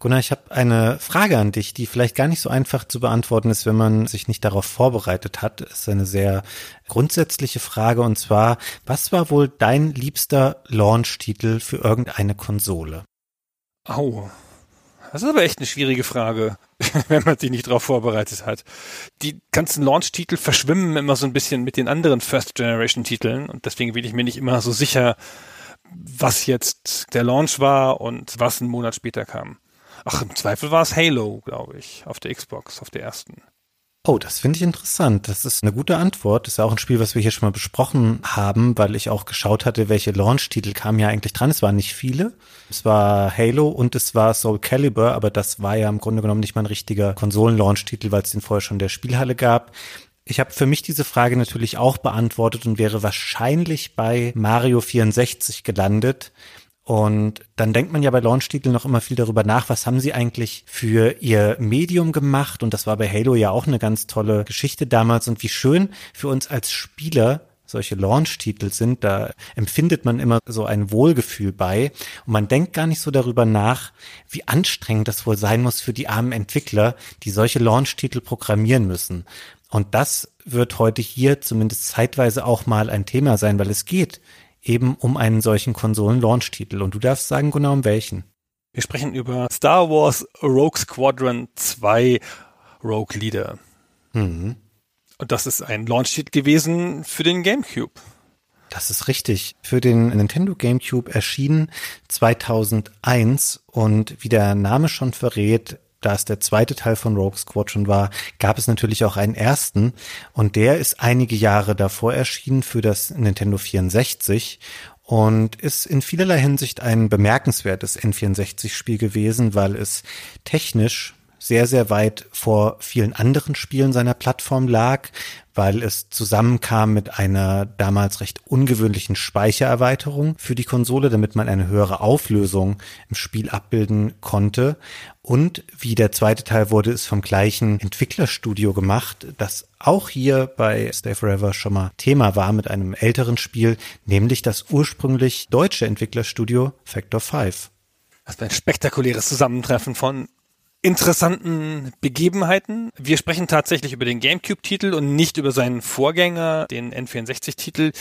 Gunnar, ich habe eine Frage an dich, die vielleicht gar nicht so einfach zu beantworten ist, wenn man sich nicht darauf vorbereitet hat. Es ist eine sehr grundsätzliche Frage und zwar, was war wohl dein liebster Launch-Titel für irgendeine Konsole? Au. Das ist aber echt eine schwierige Frage, wenn man sich nicht darauf vorbereitet hat. Die ganzen Launch-Titel verschwimmen immer so ein bisschen mit den anderen First-Generation-Titeln und deswegen bin ich mir nicht immer so sicher, was jetzt der Launch war und was einen Monat später kam. Ach, im Zweifel war es Halo, glaube ich, auf der Xbox, auf der ersten. Oh, das finde ich interessant. Das ist eine gute Antwort. Das ist ja auch ein Spiel, was wir hier schon mal besprochen haben, weil ich auch geschaut hatte, welche Launch-Titel kamen ja eigentlich dran. Es waren nicht viele. Es war Halo und es war Soul Calibur, aber das war ja im Grunde genommen nicht mal ein richtiger Konsolen-Launch-Titel, weil es den vorher schon der Spielhalle gab. Ich habe für mich diese Frage natürlich auch beantwortet und wäre wahrscheinlich bei Mario 64 gelandet. Und dann denkt man ja bei Launch-Titeln noch immer viel darüber nach, was haben sie eigentlich für ihr Medium gemacht? Und das war bei Halo ja auch eine ganz tolle Geschichte damals. Und wie schön für uns als Spieler solche Launch-Titel sind, da empfindet man immer so ein Wohlgefühl bei. Und man denkt gar nicht so darüber nach, wie anstrengend das wohl sein muss für die armen Entwickler, die solche Launch-Titel programmieren müssen. Und das wird heute hier zumindest zeitweise auch mal ein Thema sein, weil es geht eben um einen solchen Konsolen-Launch-Titel. Und du darfst sagen, genau um welchen. Wir sprechen über Star Wars Rogue Squadron 2 Rogue Leader. Mhm. Und das ist ein Launch-Titel gewesen für den GameCube. Das ist richtig. Für den Nintendo GameCube erschienen 2001 und wie der Name schon verrät, da es der zweite Teil von Rogue Squadron war, gab es natürlich auch einen ersten. Und der ist einige Jahre davor erschienen für das Nintendo 64 und ist in vielerlei Hinsicht ein bemerkenswertes N64-Spiel gewesen, weil es technisch sehr, sehr weit vor vielen anderen Spielen seiner Plattform lag, weil es zusammenkam mit einer damals recht ungewöhnlichen Speichererweiterung für die Konsole, damit man eine höhere Auflösung im Spiel abbilden konnte. Und wie der zweite Teil wurde, ist vom gleichen Entwicklerstudio gemacht, das auch hier bei Stay Forever schon mal Thema war mit einem älteren Spiel, nämlich das ursprünglich deutsche Entwicklerstudio Factor 5. Das ist ein spektakuläres Zusammentreffen von interessanten Begebenheiten. Wir sprechen tatsächlich über den GameCube-Titel und nicht über seinen Vorgänger, den N64-Titel,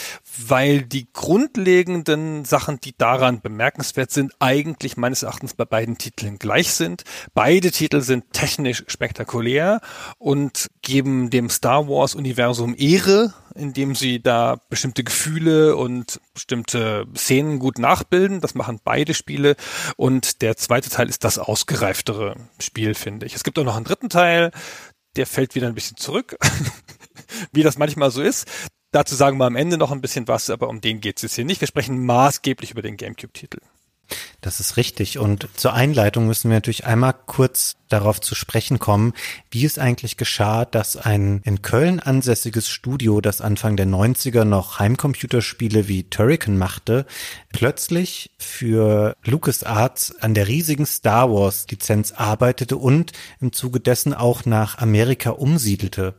weil die grundlegenden Sachen, die daran bemerkenswert sind, eigentlich meines Erachtens bei beiden Titeln gleich sind. Beide Titel sind technisch spektakulär und geben dem Star Wars-Universum Ehre, indem sie da bestimmte Gefühle und bestimmte Szenen gut nachbilden. Das machen beide Spiele. Und der zweite Teil ist das ausgereiftere Spiel, finde ich. Es gibt auch noch einen dritten Teil, der fällt wieder ein bisschen zurück, wie das manchmal so ist. Dazu sagen wir am Ende noch ein bisschen was, aber um den geht es jetzt hier nicht. Wir sprechen maßgeblich über den GameCube-Titel. Das ist richtig. Und zur Einleitung müssen wir natürlich einmal kurz darauf zu sprechen kommen, wie es eigentlich geschah, dass ein in Köln ansässiges Studio, das Anfang der 90er noch Heimcomputerspiele wie Turrican machte, plötzlich für LucasArts an der riesigen Star Wars Lizenz arbeitete und im Zuge dessen auch nach Amerika umsiedelte.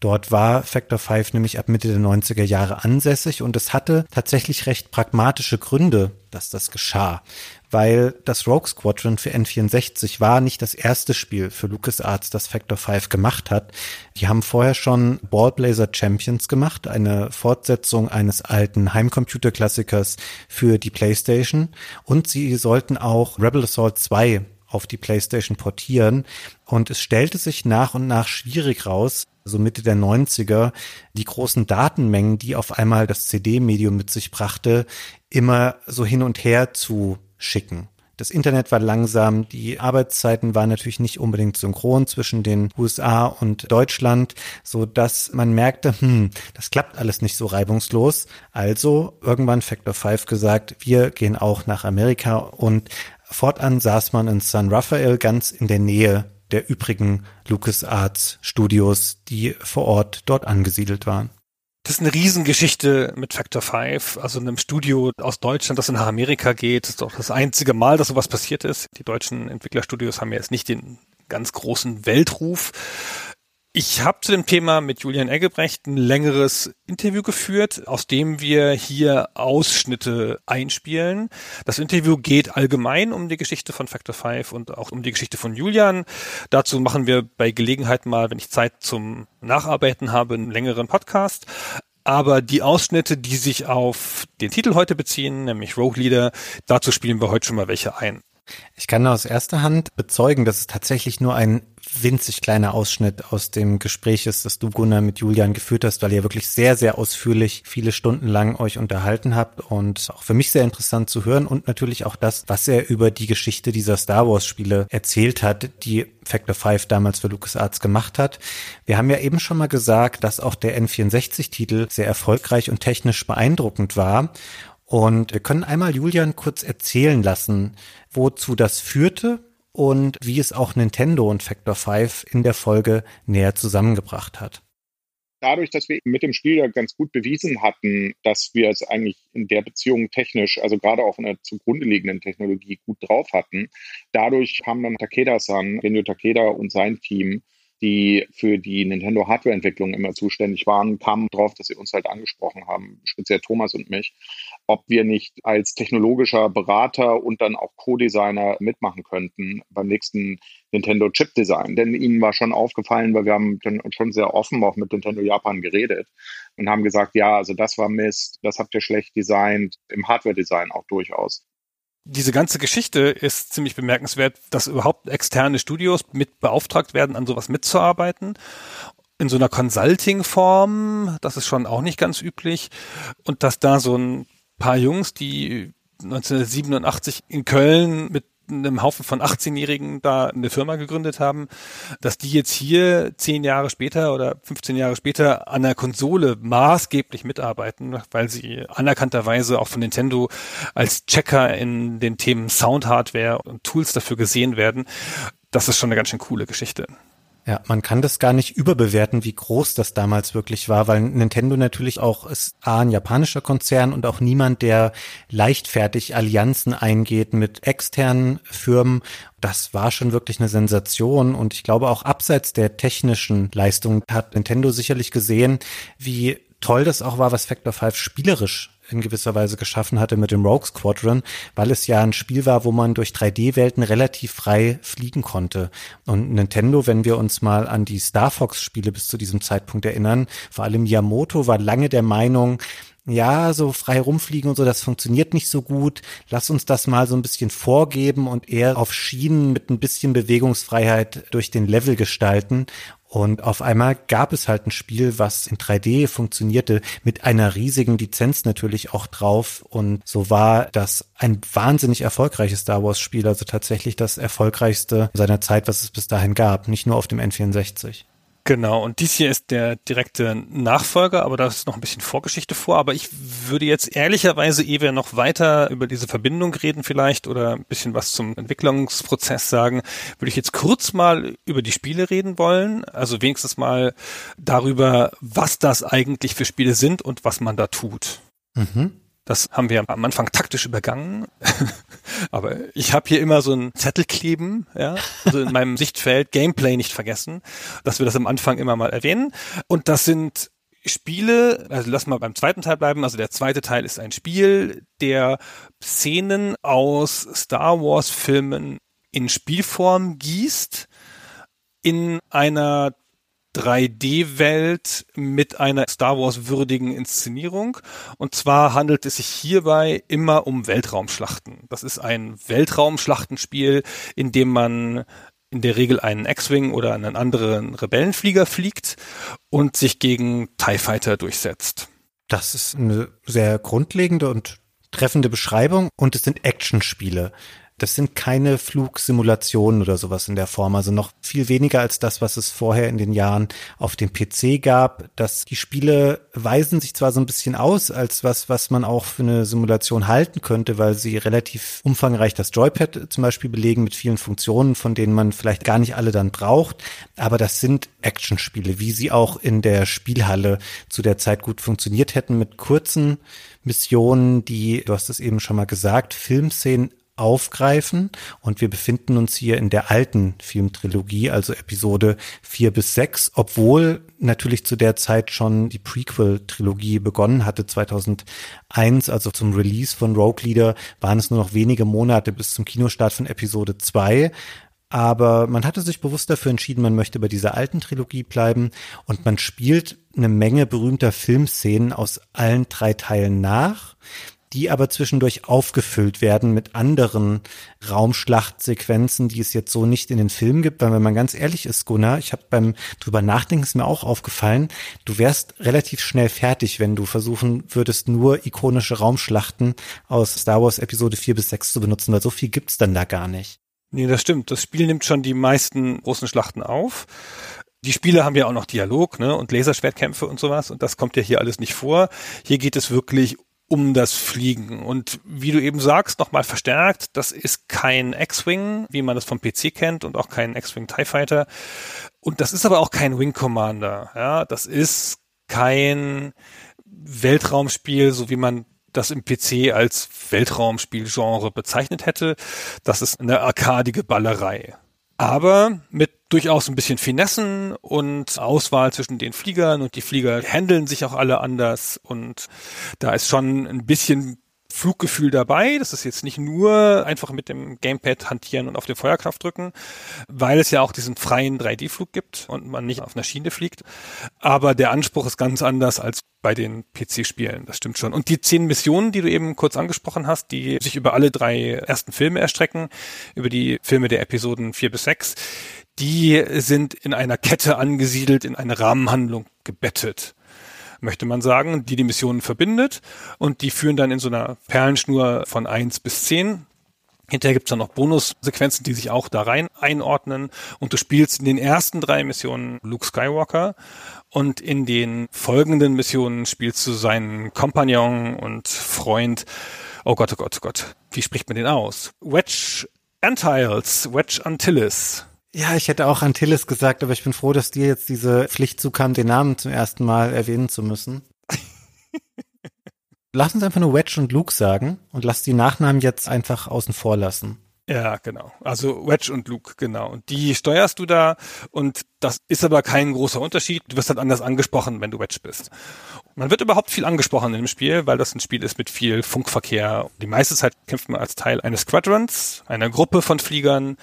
Dort war Factor 5 nämlich ab Mitte der 90er Jahre ansässig und es hatte tatsächlich recht pragmatische Gründe, dass das geschah weil das Rogue Squadron für N64 war nicht das erste Spiel für LucasArts, das Factor 5 gemacht hat. Die haben vorher schon Ballblazer Champions gemacht, eine Fortsetzung eines alten Heimcomputer-Klassikers für die PlayStation und sie sollten auch Rebel Assault 2 auf die PlayStation portieren und es stellte sich nach und nach schwierig raus, so Mitte der 90er, die großen Datenmengen, die auf einmal das CD-Medium mit sich brachte, immer so hin und her zu schicken. Das Internet war langsam, die Arbeitszeiten waren natürlich nicht unbedingt synchron zwischen den USA und Deutschland, so dass man merkte, hm, das klappt alles nicht so reibungslos. Also irgendwann Factor 5 gesagt, wir gehen auch nach Amerika und fortan saß man in San Rafael ganz in der Nähe der übrigen LucasArts Studios, die vor Ort dort angesiedelt waren. Das ist eine Riesengeschichte mit Factor 5, also einem Studio aus Deutschland, das nach Amerika geht. Das ist doch das einzige Mal, dass sowas passiert ist. Die deutschen Entwicklerstudios haben ja jetzt nicht den ganz großen Weltruf. Ich habe zu dem Thema mit Julian Eggebrecht ein längeres Interview geführt, aus dem wir hier Ausschnitte einspielen. Das Interview geht allgemein um die Geschichte von Factor 5 und auch um die Geschichte von Julian. Dazu machen wir bei Gelegenheit mal, wenn ich Zeit zum Nacharbeiten habe, einen längeren Podcast. Aber die Ausschnitte, die sich auf den Titel heute beziehen, nämlich Rogue Leader, dazu spielen wir heute schon mal welche ein. Ich kann aus erster Hand bezeugen, dass es tatsächlich nur ein winzig kleiner Ausschnitt aus dem Gespräch ist, das du, Gunnar, mit Julian geführt hast, weil ihr wirklich sehr, sehr ausführlich viele Stunden lang euch unterhalten habt und auch für mich sehr interessant zu hören und natürlich auch das, was er über die Geschichte dieser Star Wars Spiele erzählt hat, die Factor 5 damals für LucasArts gemacht hat. Wir haben ja eben schon mal gesagt, dass auch der N64-Titel sehr erfolgreich und technisch beeindruckend war. Und wir können einmal Julian kurz erzählen lassen, wozu das führte und wie es auch Nintendo und Factor 5 in der Folge näher zusammengebracht hat. Dadurch, dass wir mit dem Spiel ja ganz gut bewiesen hatten, dass wir es eigentlich in der Beziehung technisch, also gerade auch in der zugrunde liegenden Technologie gut drauf hatten, dadurch haben dann Takeda-san, Genyo Takeda und sein Team die für die Nintendo Hardware-Entwicklung immer zuständig waren, kamen drauf, dass sie uns halt angesprochen haben, speziell Thomas und mich, ob wir nicht als technologischer Berater und dann auch Co-Designer mitmachen könnten beim nächsten Nintendo Chip Design. Denn ihnen war schon aufgefallen, weil wir haben dann schon sehr offen auch mit Nintendo Japan geredet und haben gesagt, ja, also das war Mist, das habt ihr schlecht designt, im Hardware-Design auch durchaus diese ganze Geschichte ist ziemlich bemerkenswert, dass überhaupt externe Studios mit beauftragt werden, an sowas mitzuarbeiten. In so einer Consulting-Form, das ist schon auch nicht ganz üblich. Und dass da so ein paar Jungs, die 1987 in Köln mit einem Haufen von 18-Jährigen da eine Firma gegründet haben, dass die jetzt hier zehn Jahre später oder 15 Jahre später an der Konsole maßgeblich mitarbeiten, weil sie anerkannterweise auch von Nintendo als Checker in den Themen Sound-Hardware und Tools dafür gesehen werden. Das ist schon eine ganz schön coole Geschichte. Ja, man kann das gar nicht überbewerten, wie groß das damals wirklich war, weil Nintendo natürlich auch ist A, ein japanischer Konzern und auch niemand, der leichtfertig Allianzen eingeht mit externen Firmen. Das war schon wirklich eine Sensation und ich glaube auch abseits der technischen Leistung hat Nintendo sicherlich gesehen, wie toll das auch war, was Factor 5 spielerisch in gewisser Weise geschaffen hatte mit dem Rogue Squadron, weil es ja ein Spiel war, wo man durch 3D-Welten relativ frei fliegen konnte. Und Nintendo, wenn wir uns mal an die Star Fox-Spiele bis zu diesem Zeitpunkt erinnern, vor allem Yamamoto war lange der Meinung, ja, so frei rumfliegen und so, das funktioniert nicht so gut. Lass uns das mal so ein bisschen vorgeben und eher auf Schienen mit ein bisschen Bewegungsfreiheit durch den Level gestalten. Und auf einmal gab es halt ein Spiel, was in 3D funktionierte, mit einer riesigen Lizenz natürlich auch drauf. Und so war das ein wahnsinnig erfolgreiches Star Wars Spiel, also tatsächlich das erfolgreichste seiner Zeit, was es bis dahin gab, nicht nur auf dem N64. Genau, und dies hier ist der direkte Nachfolger, aber da ist noch ein bisschen Vorgeschichte vor. Aber ich würde jetzt ehrlicherweise, ehe wir noch weiter über diese Verbindung reden vielleicht oder ein bisschen was zum Entwicklungsprozess sagen, würde ich jetzt kurz mal über die Spiele reden wollen. Also wenigstens mal darüber, was das eigentlich für Spiele sind und was man da tut. Mhm. Das haben wir am Anfang taktisch übergangen. Aber ich habe hier immer so einen Zettel kleben, ja, also in meinem Sichtfeld Gameplay nicht vergessen, dass wir das am Anfang immer mal erwähnen. Und das sind Spiele, also lass mal beim zweiten Teil bleiben. Also der zweite Teil ist ein Spiel, der Szenen aus Star Wars Filmen in Spielform gießt in einer 3D-Welt mit einer Star Wars-würdigen Inszenierung. Und zwar handelt es sich hierbei immer um Weltraumschlachten. Das ist ein Weltraumschlachtenspiel, in dem man in der Regel einen X-Wing oder einen anderen Rebellenflieger fliegt und sich gegen TIE Fighter durchsetzt. Das ist eine sehr grundlegende und treffende Beschreibung und es sind Actionspiele. Das sind keine Flugsimulationen oder sowas in der Form, also noch viel weniger als das, was es vorher in den Jahren auf dem PC gab. Dass die Spiele weisen sich zwar so ein bisschen aus als was, was man auch für eine Simulation halten könnte, weil sie relativ umfangreich das Joypad zum Beispiel belegen mit vielen Funktionen, von denen man vielleicht gar nicht alle dann braucht. Aber das sind Actionspiele, wie sie auch in der Spielhalle zu der Zeit gut funktioniert hätten mit kurzen Missionen, die, du hast es eben schon mal gesagt, Filmszenen aufgreifen. Und wir befinden uns hier in der alten Filmtrilogie, also Episode 4 bis 6, obwohl natürlich zu der Zeit schon die Prequel-Trilogie begonnen hatte, 2001, also zum Release von Rogue Leader, waren es nur noch wenige Monate bis zum Kinostart von Episode 2. Aber man hatte sich bewusst dafür entschieden, man möchte bei dieser alten Trilogie bleiben. Und man spielt eine Menge berühmter Filmszenen aus allen drei Teilen nach die aber zwischendurch aufgefüllt werden mit anderen Raumschlachtsequenzen, die es jetzt so nicht in den Filmen gibt. Weil wenn man ganz ehrlich ist, Gunnar, ich habe beim drüber nachdenken ist mir auch aufgefallen, du wärst relativ schnell fertig, wenn du versuchen würdest, nur ikonische Raumschlachten aus Star Wars Episode 4 bis 6 zu benutzen, weil so viel gibt's dann da gar nicht. Nee, das stimmt. Das Spiel nimmt schon die meisten großen Schlachten auf. Die Spiele haben ja auch noch Dialog ne, und Laserschwertkämpfe und sowas und das kommt ja hier alles nicht vor. Hier geht es wirklich um das Fliegen. Und wie du eben sagst, nochmal verstärkt, das ist kein X-Wing, wie man das vom PC kennt und auch kein X-Wing TIE Fighter. Und das ist aber auch kein Wing Commander. Ja, das ist kein Weltraumspiel, so wie man das im PC als Weltraumspielgenre bezeichnet hätte. Das ist eine arkadige Ballerei aber mit durchaus ein bisschen Finessen und Auswahl zwischen den Fliegern und die Flieger handeln sich auch alle anders und da ist schon ein bisschen Fluggefühl dabei. Das ist jetzt nicht nur einfach mit dem Gamepad hantieren und auf den Feuerkraft drücken, weil es ja auch diesen freien 3D-Flug gibt und man nicht auf einer Schiene fliegt. Aber der Anspruch ist ganz anders als bei den PC-Spielen, das stimmt schon. Und die zehn Missionen, die du eben kurz angesprochen hast, die sich über alle drei ersten Filme erstrecken, über die Filme der Episoden vier bis sechs, die sind in einer Kette angesiedelt, in eine Rahmenhandlung gebettet möchte man sagen, die die Missionen verbindet und die führen dann in so einer Perlenschnur von eins bis zehn Hinterher gibt's dann noch Bonussequenzen, die sich auch da rein einordnen. Und du spielst in den ersten drei Missionen Luke Skywalker und in den folgenden Missionen spielst du seinen Kompagnon und Freund. Oh Gott, oh Gott, oh Gott. Wie spricht man den aus? Wedge Antilles, Wedge Antilles. Ja, ich hätte auch Antilles gesagt, aber ich bin froh, dass dir jetzt diese Pflicht zukam, den Namen zum ersten Mal erwähnen zu müssen. lass uns einfach nur Wedge und Luke sagen und lass die Nachnamen jetzt einfach außen vor lassen. Ja, genau. Also Wedge und Luke, genau. Und die steuerst du da und das ist aber kein großer Unterschied. Du wirst halt anders angesprochen, wenn du Wedge bist. Man wird überhaupt viel angesprochen in dem Spiel, weil das ein Spiel ist mit viel Funkverkehr. Die meiste Zeit kämpft man als Teil eines Squadrons, einer Gruppe von Fliegern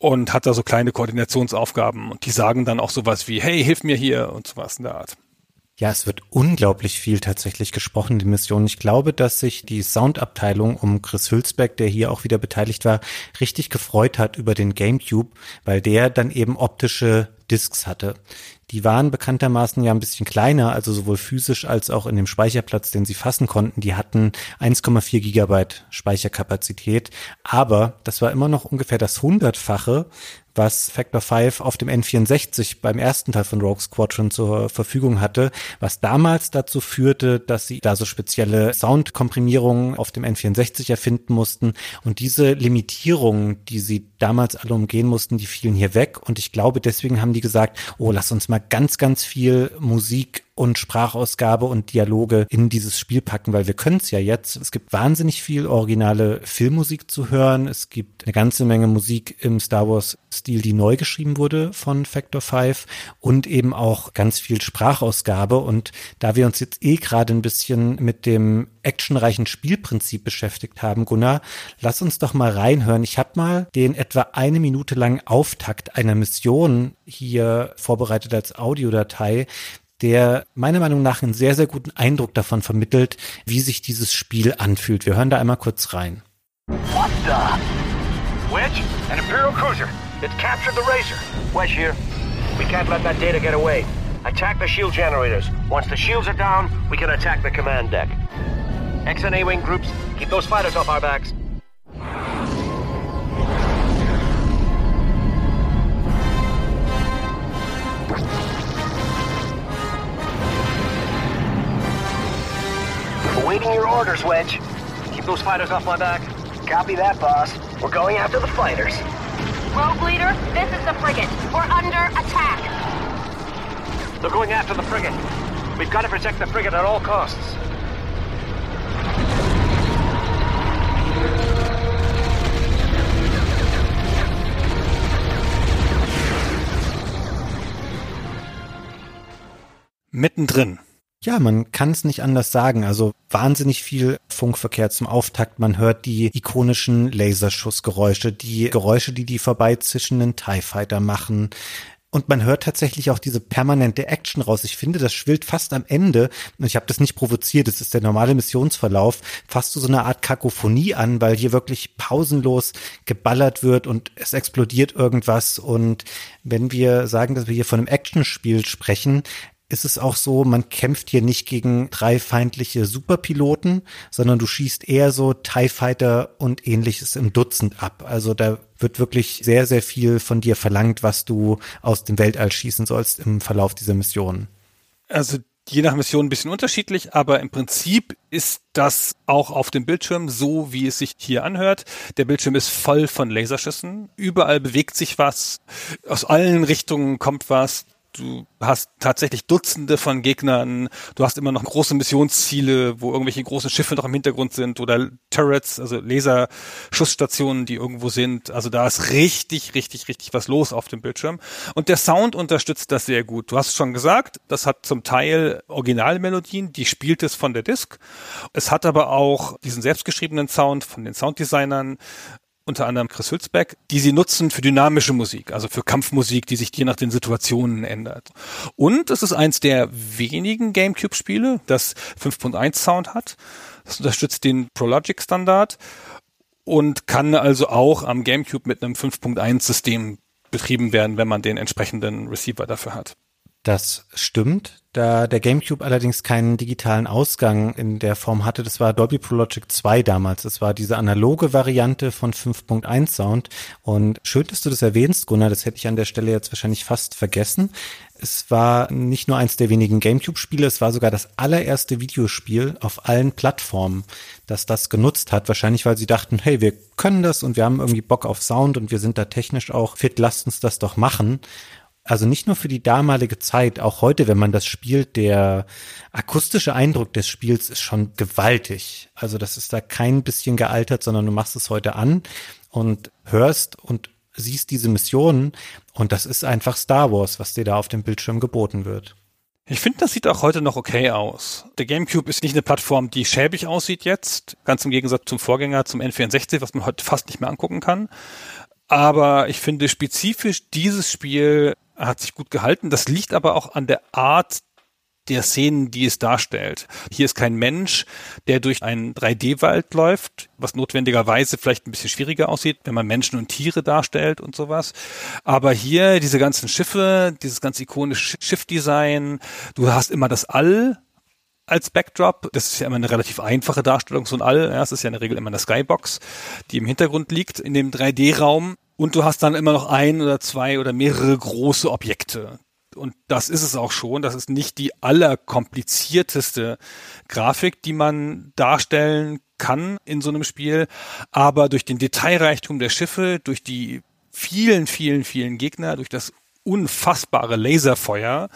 und hat da so kleine Koordinationsaufgaben und die sagen dann auch sowas wie, hey, hilf mir hier und sowas in der Art. Ja, es wird unglaublich viel tatsächlich gesprochen, die Mission. Ich glaube, dass sich die Soundabteilung um Chris Hülsbeck, der hier auch wieder beteiligt war, richtig gefreut hat über den GameCube, weil der dann eben optische Discs hatte. Die waren bekanntermaßen ja ein bisschen kleiner, also sowohl physisch als auch in dem Speicherplatz, den sie fassen konnten. Die hatten 1,4 Gigabyte Speicherkapazität, aber das war immer noch ungefähr das hundertfache was Factor 5 auf dem N64 beim ersten Teil von Rogue Squadron zur Verfügung hatte, was damals dazu führte, dass sie da so spezielle Soundkomprimierungen auf dem N64 erfinden mussten. Und diese Limitierungen, die sie damals alle umgehen mussten, die fielen hier weg. Und ich glaube, deswegen haben die gesagt, oh, lass uns mal ganz, ganz viel Musik und Sprachausgabe und Dialoge in dieses Spiel packen, weil wir können es ja jetzt. Es gibt wahnsinnig viel originale Filmmusik zu hören. Es gibt eine ganze Menge Musik im Star Wars Stil, die neu geschrieben wurde von Factor 5 und eben auch ganz viel Sprachausgabe. Und da wir uns jetzt eh gerade ein bisschen mit dem actionreichen Spielprinzip beschäftigt haben, Gunnar, lass uns doch mal reinhören. Ich habe mal den etwa eine Minute langen Auftakt einer Mission hier vorbereitet als Audiodatei, der meiner Meinung nach einen sehr, sehr guten Eindruck davon vermittelt, wie sich dieses Spiel anfühlt. Wir hören da einmal kurz rein. What the? Wedge? An Imperial Cruiser. It captured the Razor. Wedge here. We can't let that data get away. Attack the shield generators. Once the shields are down, we can attack the command deck. X and A-Wing groups, keep those fighters off our backs. Orders, Wedge. Keep those fighters off my back. Copy that, boss. We're going after the fighters. Rogue leader, this is the frigate. We're under attack. They're going after the frigate. We've got to protect the frigate at all costs. Mittendrin. Ja, man kann es nicht anders sagen. Also wahnsinnig viel Funkverkehr zum Auftakt. Man hört die ikonischen Laserschussgeräusche, die Geräusche, die die vorbeizischenden TIE Fighter machen. Und man hört tatsächlich auch diese permanente Action raus. Ich finde, das schwillt fast am Ende, und ich habe das nicht provoziert, das ist der normale Missionsverlauf, fast so eine Art Kakophonie an, weil hier wirklich pausenlos geballert wird und es explodiert irgendwas. Und wenn wir sagen, dass wir hier von einem Actionspiel sprechen, ist es auch so, man kämpft hier nicht gegen drei feindliche Superpiloten, sondern du schießt eher so TIE Fighter und ähnliches im Dutzend ab. Also da wird wirklich sehr, sehr viel von dir verlangt, was du aus dem Weltall schießen sollst im Verlauf dieser Mission. Also je nach Mission ein bisschen unterschiedlich, aber im Prinzip ist das auch auf dem Bildschirm so, wie es sich hier anhört. Der Bildschirm ist voll von Laserschüssen. Überall bewegt sich was. Aus allen Richtungen kommt was du hast tatsächlich Dutzende von Gegnern, du hast immer noch große Missionsziele, wo irgendwelche großen Schiffe noch im Hintergrund sind oder Turrets, also Laserschussstationen, die irgendwo sind. Also da ist richtig, richtig, richtig was los auf dem Bildschirm. Und der Sound unterstützt das sehr gut. Du hast schon gesagt, das hat zum Teil Originalmelodien, die spielt es von der Disk. Es hat aber auch diesen selbstgeschriebenen Sound von den Sounddesignern unter anderem Chris Hülsbeck, die sie nutzen für dynamische Musik, also für Kampfmusik, die sich je nach den Situationen ändert. Und es ist eins der wenigen GameCube-Spiele, das 5.1 Sound hat. Das unterstützt den ProLogic-Standard und kann also auch am GameCube mit einem 5.1 System betrieben werden, wenn man den entsprechenden Receiver dafür hat. Das stimmt. Da der GameCube allerdings keinen digitalen Ausgang in der Form hatte, das war Dolby Pro Logic 2 damals. Das war diese analoge Variante von 5.1 Sound. Und schön, dass du das erwähnst, Gunnar. Das hätte ich an der Stelle jetzt wahrscheinlich fast vergessen. Es war nicht nur eins der wenigen GameCube-Spiele, es war sogar das allererste Videospiel auf allen Plattformen, das das genutzt hat. Wahrscheinlich, weil sie dachten, hey, wir können das und wir haben irgendwie Bock auf Sound und wir sind da technisch auch fit, lasst uns das doch machen also nicht nur für die damalige Zeit, auch heute, wenn man das spielt, der akustische Eindruck des Spiels ist schon gewaltig. Also das ist da kein bisschen gealtert, sondern du machst es heute an und hörst und siehst diese Missionen und das ist einfach Star Wars, was dir da auf dem Bildschirm geboten wird. Ich finde, das sieht auch heute noch okay aus. Der GameCube ist nicht eine Plattform, die schäbig aussieht jetzt, ganz im Gegensatz zum Vorgänger, zum N64, was man heute fast nicht mehr angucken kann. Aber ich finde spezifisch dieses Spiel hat sich gut gehalten. Das liegt aber auch an der Art der Szenen, die es darstellt. Hier ist kein Mensch, der durch einen 3D-Wald läuft, was notwendigerweise vielleicht ein bisschen schwieriger aussieht, wenn man Menschen und Tiere darstellt und sowas. Aber hier diese ganzen Schiffe, dieses ganz ikonische Schiffdesign, du hast immer das All als Backdrop. Das ist ja immer eine relativ einfache Darstellung, so ein All. Ja, es ist ja in der Regel immer eine Skybox, die im Hintergrund liegt in dem 3D-Raum. Und du hast dann immer noch ein oder zwei oder mehrere große Objekte. Und das ist es auch schon. Das ist nicht die allerkomplizierteste Grafik, die man darstellen kann in so einem Spiel. Aber durch den Detailreichtum der Schiffe, durch die vielen, vielen, vielen Gegner, durch das unfassbare Laserfeuer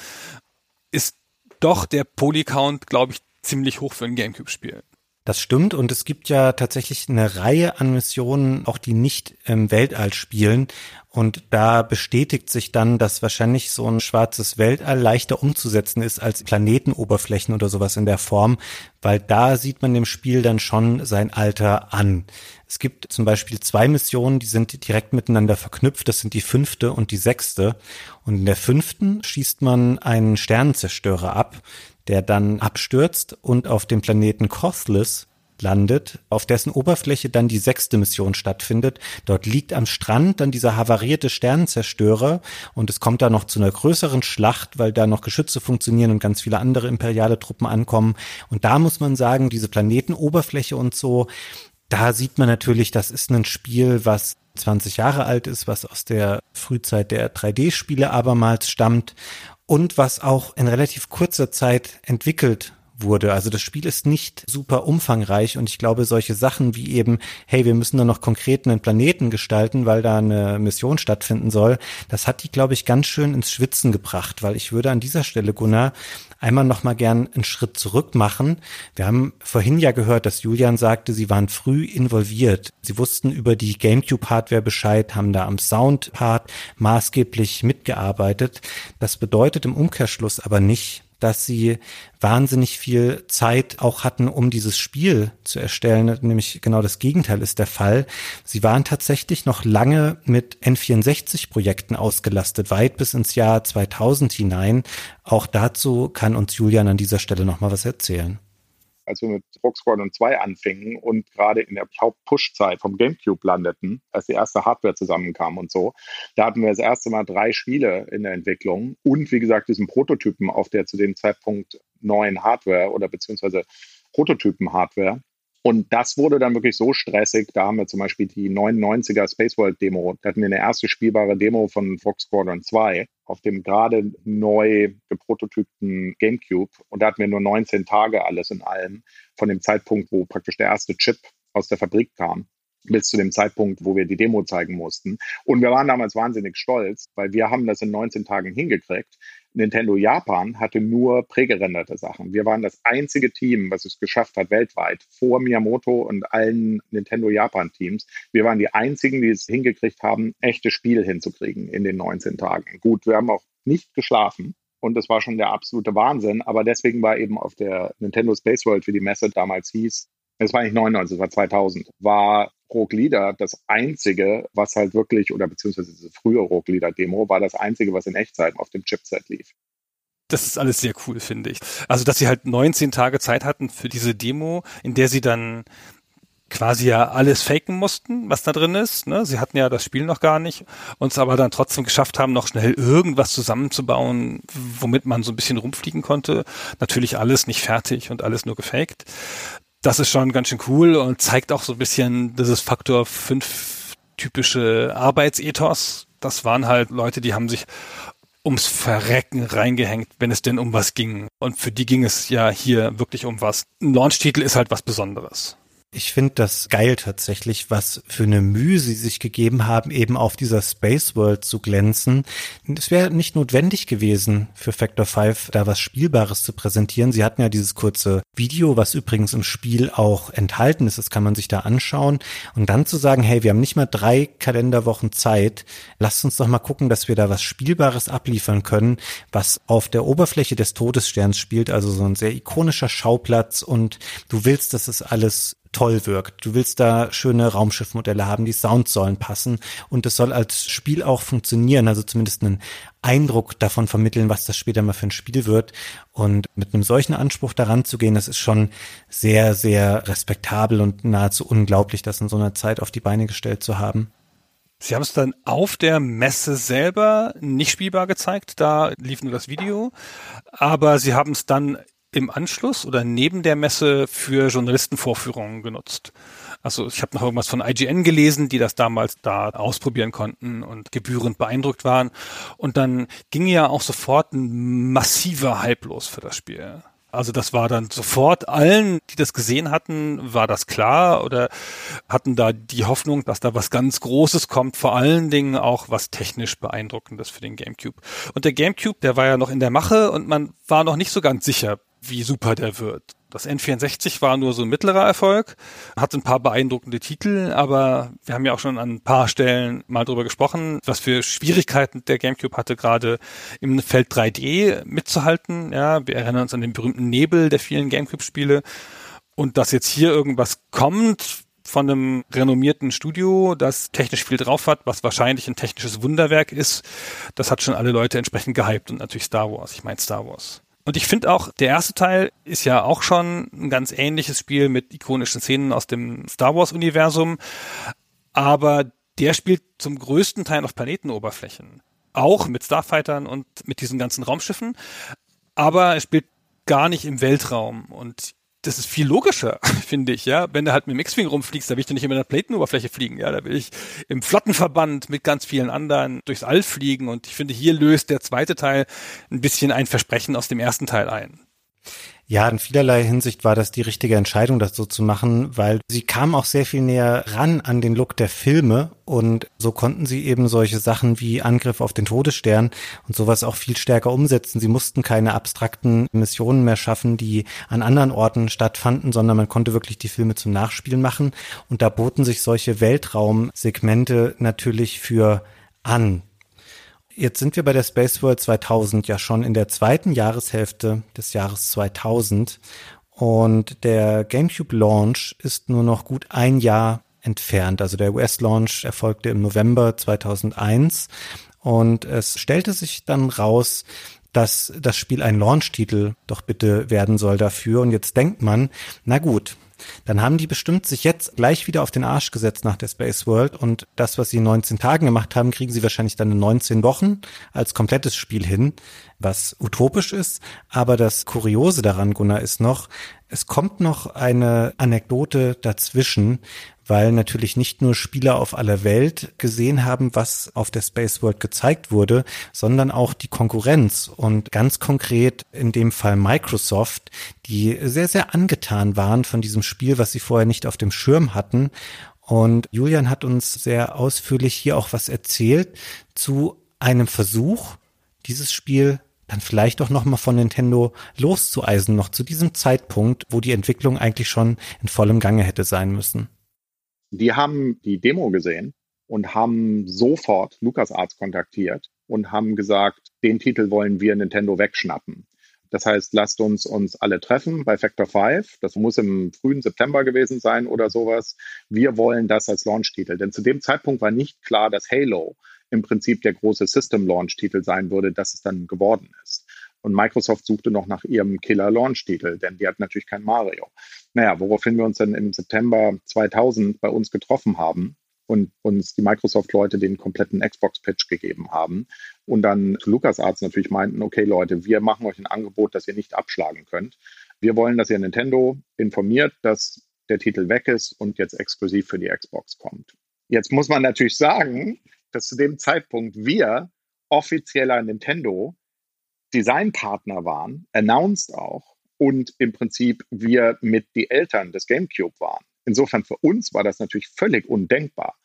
ist doch der Polycount, glaube ich, ziemlich hoch für ein Gamecube-Spiel. Das stimmt und es gibt ja tatsächlich eine Reihe an Missionen, auch die nicht im Weltall spielen. Und da bestätigt sich dann, dass wahrscheinlich so ein schwarzes Weltall leichter umzusetzen ist als Planetenoberflächen oder sowas in der Form, weil da sieht man dem Spiel dann schon sein Alter an. Es gibt zum Beispiel zwei Missionen, die sind direkt miteinander verknüpft. Das sind die fünfte und die sechste. Und in der fünften schießt man einen Sternenzerstörer ab der dann abstürzt und auf dem Planeten Costless landet, auf dessen Oberfläche dann die sechste Mission stattfindet. Dort liegt am Strand dann dieser havarierte Sternenzerstörer und es kommt da noch zu einer größeren Schlacht, weil da noch Geschütze funktionieren und ganz viele andere imperiale Truppen ankommen. Und da muss man sagen, diese Planetenoberfläche und so, da sieht man natürlich, das ist ein Spiel, was 20 Jahre alt ist, was aus der Frühzeit der 3D-Spiele abermals stammt und was auch in relativ kurzer Zeit entwickelt wurde. Also das Spiel ist nicht super umfangreich und ich glaube, solche Sachen wie eben, hey, wir müssen da noch konkret einen Planeten gestalten, weil da eine Mission stattfinden soll, das hat die, glaube ich, ganz schön ins Schwitzen gebracht, weil ich würde an dieser Stelle, Gunnar, einmal noch mal gern einen Schritt zurück machen. Wir haben vorhin ja gehört, dass Julian sagte, sie waren früh involviert. Sie wussten über die GameCube-Hardware Bescheid, haben da am Sound-Part maßgeblich mitgearbeitet. Das bedeutet im Umkehrschluss aber nicht, dass sie wahnsinnig viel Zeit auch hatten, um dieses Spiel zu erstellen. Nämlich genau das Gegenteil ist der Fall. Sie waren tatsächlich noch lange mit N64-Projekten ausgelastet, weit bis ins Jahr 2000 hinein. Auch dazu kann uns Julian an dieser Stelle noch mal was erzählen als wir mit Rock Squadron 2 anfingen und gerade in der Haupt-Push-Zeit vom GameCube landeten, als die erste Hardware zusammenkam und so, da hatten wir das erste Mal drei Spiele in der Entwicklung und wie gesagt diesen Prototypen auf der zu dem Zeitpunkt neuen Hardware oder beziehungsweise Prototypen-Hardware. Und das wurde dann wirklich so stressig. Da haben wir zum Beispiel die 99er Space World Demo. Da hatten wir eine erste spielbare Demo von Fox Squadron 2 auf dem gerade neu geprototypten GameCube. Und da hatten wir nur 19 Tage alles in allem von dem Zeitpunkt, wo praktisch der erste Chip aus der Fabrik kam bis zu dem Zeitpunkt, wo wir die Demo zeigen mussten. Und wir waren damals wahnsinnig stolz, weil wir haben das in 19 Tagen hingekriegt. Nintendo Japan hatte nur prägerenderte Sachen. Wir waren das einzige Team, was es geschafft hat, weltweit, vor Miyamoto und allen Nintendo Japan Teams. Wir waren die einzigen, die es hingekriegt haben, echtes Spiel hinzukriegen in den 19 Tagen. Gut, wir haben auch nicht geschlafen. Und das war schon der absolute Wahnsinn. Aber deswegen war eben auf der Nintendo Space World, wie die Messe damals hieß, es war nicht 99, es war 2000, war Rogue Leader das einzige, was halt wirklich, oder beziehungsweise diese frühe Rogue Leader Demo, war das einzige, was in Echtzeit auf dem Chipset lief. Das ist alles sehr cool, finde ich. Also, dass sie halt 19 Tage Zeit hatten für diese Demo, in der sie dann quasi ja alles faken mussten, was da drin ist. Ne? Sie hatten ja das Spiel noch gar nicht, uns aber dann trotzdem geschafft haben, noch schnell irgendwas zusammenzubauen, womit man so ein bisschen rumfliegen konnte. Natürlich alles nicht fertig und alles nur gefaked das ist schon ganz schön cool und zeigt auch so ein bisschen dieses Faktor 5 typische Arbeitsethos. Das waren halt Leute, die haben sich ums Verrecken reingehängt, wenn es denn um was ging. Und für die ging es ja hier wirklich um was. Ein Launch-Titel ist halt was Besonderes. Ich finde das geil tatsächlich, was für eine Mühe sie sich gegeben haben, eben auf dieser Space World zu glänzen. Es wäre nicht notwendig gewesen, für Factor 5 da was Spielbares zu präsentieren. Sie hatten ja dieses kurze Video, was übrigens im Spiel auch enthalten ist. Das kann man sich da anschauen. Und dann zu sagen, hey, wir haben nicht mal drei Kalenderwochen Zeit. Lasst uns doch mal gucken, dass wir da was Spielbares abliefern können, was auf der Oberfläche des Todessterns spielt. Also so ein sehr ikonischer Schauplatz. Und du willst, dass es alles toll wirkt. Du willst da schöne Raumschiffmodelle haben, die Sounds sollen passen und es soll als Spiel auch funktionieren, also zumindest einen Eindruck davon vermitteln, was das später mal für ein Spiel wird. Und mit einem solchen Anspruch daran zu gehen, das ist schon sehr, sehr respektabel und nahezu unglaublich, das in so einer Zeit auf die Beine gestellt zu haben. Sie haben es dann auf der Messe selber nicht spielbar gezeigt, da lief nur das Video, aber Sie haben es dann im Anschluss oder neben der Messe für Journalistenvorführungen genutzt. Also ich habe noch irgendwas von IGN gelesen, die das damals da ausprobieren konnten und gebührend beeindruckt waren. Und dann ging ja auch sofort ein massiver Hype los für das Spiel. Also das war dann sofort allen, die das gesehen hatten, war das klar oder hatten da die Hoffnung, dass da was ganz Großes kommt, vor allen Dingen auch was technisch beeindruckendes für den GameCube. Und der GameCube, der war ja noch in der Mache und man war noch nicht so ganz sicher, wie super der wird. Das N64 war nur so ein mittlerer Erfolg, hat ein paar beeindruckende Titel, aber wir haben ja auch schon an ein paar Stellen mal drüber gesprochen, was für Schwierigkeiten der GameCube hatte, gerade im Feld 3D mitzuhalten. Ja, wir erinnern uns an den berühmten Nebel der vielen GameCube-Spiele. Und dass jetzt hier irgendwas kommt, von einem renommierten Studio, das technisch viel drauf hat, was wahrscheinlich ein technisches Wunderwerk ist, das hat schon alle Leute entsprechend gehypt und natürlich Star Wars. Ich meine Star Wars. Und ich finde auch, der erste Teil ist ja auch schon ein ganz ähnliches Spiel mit ikonischen Szenen aus dem Star Wars-Universum. Aber der spielt zum größten Teil auf Planetenoberflächen. Auch mit Starfightern und mit diesen ganzen Raumschiffen. Aber er spielt gar nicht im Weltraum. Und das ist viel logischer, finde ich, ja. Wenn du halt mit dem X-Wing rumfliegst, da will ich doch nicht immer in der Platenoberfläche fliegen, ja. Da will ich im Flottenverband mit ganz vielen anderen durchs All fliegen und ich finde, hier löst der zweite Teil ein bisschen ein Versprechen aus dem ersten Teil ein. Ja, in vielerlei Hinsicht war das die richtige Entscheidung, das so zu machen, weil sie kam auch sehr viel näher ran an den Look der Filme und so konnten sie eben solche Sachen wie Angriff auf den Todesstern und sowas auch viel stärker umsetzen. Sie mussten keine abstrakten Missionen mehr schaffen, die an anderen Orten stattfanden, sondern man konnte wirklich die Filme zum Nachspielen machen und da boten sich solche Weltraumsegmente natürlich für an. Jetzt sind wir bei der Space World 2000 ja schon in der zweiten Jahreshälfte des Jahres 2000 und der GameCube Launch ist nur noch gut ein Jahr entfernt. Also der US-Launch erfolgte im November 2001 und es stellte sich dann raus, dass das Spiel ein Launch-Titel doch bitte werden soll dafür. Und jetzt denkt man, na gut, dann haben die bestimmt sich jetzt gleich wieder auf den Arsch gesetzt nach der Space World und das, was sie in 19 Tagen gemacht haben, kriegen sie wahrscheinlich dann in 19 Wochen als komplettes Spiel hin, was utopisch ist. Aber das Kuriose daran, Gunnar, ist noch, es kommt noch eine Anekdote dazwischen, weil natürlich nicht nur Spieler auf aller Welt gesehen haben, was auf der Space World gezeigt wurde, sondern auch die Konkurrenz und ganz konkret in dem Fall Microsoft, die sehr, sehr angetan waren von diesem Spiel, was sie vorher nicht auf dem Schirm hatten. Und Julian hat uns sehr ausführlich hier auch was erzählt zu einem Versuch, dieses Spiel dann vielleicht auch nochmal von Nintendo loszueisen, noch zu diesem Zeitpunkt, wo die Entwicklung eigentlich schon in vollem Gange hätte sein müssen. Die haben die Demo gesehen und haben sofort LucasArts kontaktiert und haben gesagt, den Titel wollen wir Nintendo wegschnappen. Das heißt, lasst uns uns alle treffen bei Factor 5. Das muss im frühen September gewesen sein oder sowas. Wir wollen das als Launch-Titel. Denn zu dem Zeitpunkt war nicht klar, dass Halo im Prinzip der große System-Launch-Titel sein würde, dass es dann geworden ist. Und Microsoft suchte noch nach ihrem Killer-Launch-Titel, denn die hat natürlich kein Mario. Naja, woraufhin wir uns dann im September 2000 bei uns getroffen haben und uns die Microsoft-Leute den kompletten Xbox-Pitch gegeben haben und dann zu LucasArts natürlich meinten, okay Leute, wir machen euch ein Angebot, das ihr nicht abschlagen könnt. Wir wollen, dass ihr Nintendo informiert, dass der Titel weg ist und jetzt exklusiv für die Xbox kommt. Jetzt muss man natürlich sagen, dass zu dem Zeitpunkt wir offizieller Nintendo Designpartner waren, announced auch, und im Prinzip wir mit die Eltern des GameCube waren. Insofern für uns war das natürlich völlig undenkbar.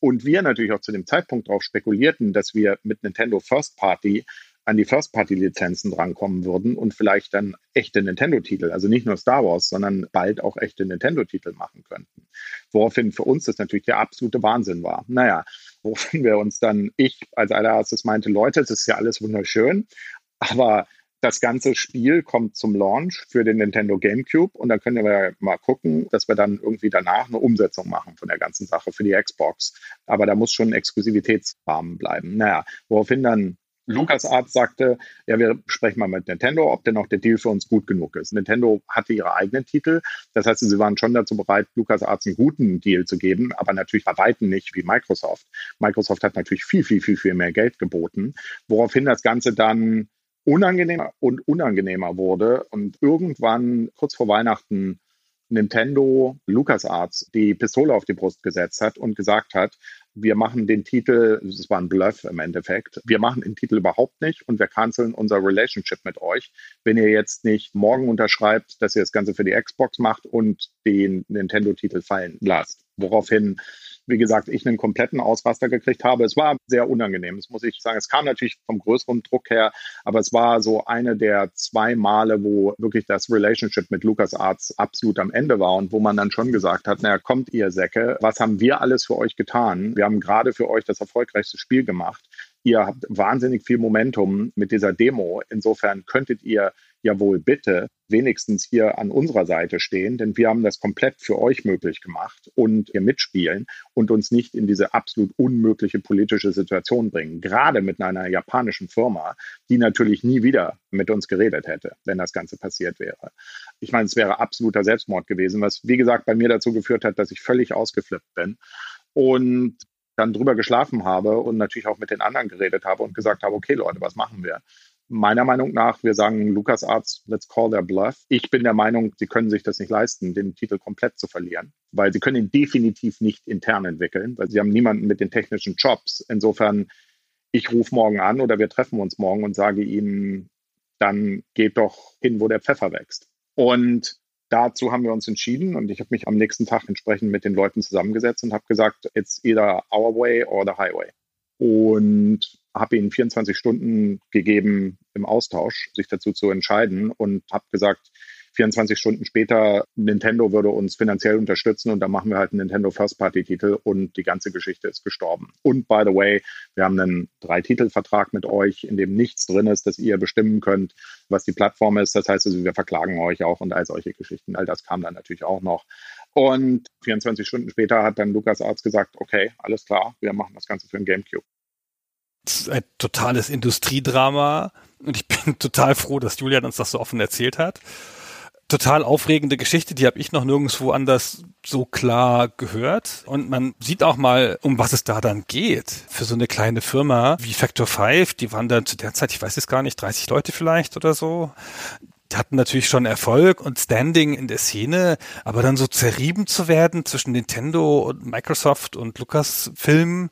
Und wir natürlich auch zu dem Zeitpunkt darauf spekulierten, dass wir mit Nintendo First Party an die First-Party-Lizenzen drankommen würden und vielleicht dann echte Nintendo-Titel, also nicht nur Star Wars, sondern bald auch echte Nintendo-Titel machen könnten. Woraufhin für uns das natürlich der absolute Wahnsinn war. Naja, woraufhin wir uns dann, ich als allererstes meinte, Leute, das ist ja alles wunderschön, aber das ganze Spiel kommt zum Launch für den Nintendo GameCube und dann können wir mal gucken, dass wir dann irgendwie danach eine Umsetzung machen von der ganzen Sache für die Xbox. Aber da muss schon ein Exklusivitätsrahmen bleiben. Naja, woraufhin dann LucasArts sagte, ja, wir sprechen mal mit Nintendo, ob denn auch der Deal für uns gut genug ist. Nintendo hatte ihre eigenen Titel. Das heißt, sie waren schon dazu bereit, LucasArts einen guten Deal zu geben, aber natürlich bei weitem nicht wie Microsoft. Microsoft hat natürlich viel, viel, viel, viel mehr Geld geboten, woraufhin das Ganze dann unangenehmer und unangenehmer wurde und irgendwann kurz vor Weihnachten Nintendo LucasArts die Pistole auf die Brust gesetzt hat und gesagt hat, wir machen den Titel, es war ein Bluff im Endeffekt, wir machen den Titel überhaupt nicht und wir canceln unser Relationship mit euch, wenn ihr jetzt nicht morgen unterschreibt, dass ihr das Ganze für die Xbox macht und den Nintendo-Titel fallen lasst. Woraufhin wie gesagt, ich einen kompletten Ausraster gekriegt habe. Es war sehr unangenehm, das muss ich sagen. Es kam natürlich vom größeren Druck her, aber es war so eine der zwei Male, wo wirklich das Relationship mit LucasArts absolut am Ende war und wo man dann schon gesagt hat, naja, kommt ihr Säcke, was haben wir alles für euch getan? Wir haben gerade für euch das erfolgreichste Spiel gemacht. Ihr habt wahnsinnig viel Momentum mit dieser Demo. Insofern könntet ihr ja wohl bitte wenigstens hier an unserer Seite stehen, denn wir haben das komplett für euch möglich gemacht und ihr mitspielen und uns nicht in diese absolut unmögliche politische Situation bringen. Gerade mit einer japanischen Firma, die natürlich nie wieder mit uns geredet hätte, wenn das Ganze passiert wäre. Ich meine, es wäre absoluter Selbstmord gewesen, was wie gesagt bei mir dazu geführt hat, dass ich völlig ausgeflippt bin. Und dann drüber geschlafen habe und natürlich auch mit den anderen geredet habe und gesagt habe, okay Leute, was machen wir? Meiner Meinung nach, wir sagen LucasArts, let's call their bluff. Ich bin der Meinung, sie können sich das nicht leisten, den Titel komplett zu verlieren, weil sie können ihn definitiv nicht intern entwickeln, weil sie haben niemanden mit den technischen Jobs. Insofern, ich rufe morgen an oder wir treffen uns morgen und sage ihnen, dann geht doch hin, wo der Pfeffer wächst. Und dazu haben wir uns entschieden und ich habe mich am nächsten Tag entsprechend mit den Leuten zusammengesetzt und habe gesagt, it's either our way or the highway. Und habe ihnen 24 Stunden gegeben im Austausch, sich dazu zu entscheiden und habe gesagt, 24 Stunden später, Nintendo würde uns finanziell unterstützen und dann machen wir halt einen Nintendo First-Party-Titel und die ganze Geschichte ist gestorben. Und by the way, wir haben einen Drei-Titel-Vertrag mit euch, in dem nichts drin ist, dass ihr bestimmen könnt, was die Plattform ist. Das heißt also, wir verklagen euch auch und all solche Geschichten. All das kam dann natürlich auch noch. Und 24 Stunden später hat dann Lukas Arzt gesagt, okay, alles klar, wir machen das Ganze für den GameCube. Das ist ein totales Industriedrama und ich bin total froh, dass Julian uns das so offen erzählt hat total aufregende Geschichte, die habe ich noch nirgendwo anders so klar gehört. Und man sieht auch mal, um was es da dann geht. Für so eine kleine Firma wie Factor 5, die waren dann zu der Zeit, ich weiß es gar nicht, 30 Leute vielleicht oder so. Die hatten natürlich schon Erfolg und Standing in der Szene, aber dann so zerrieben zu werden zwischen Nintendo und Microsoft und Lucasfilm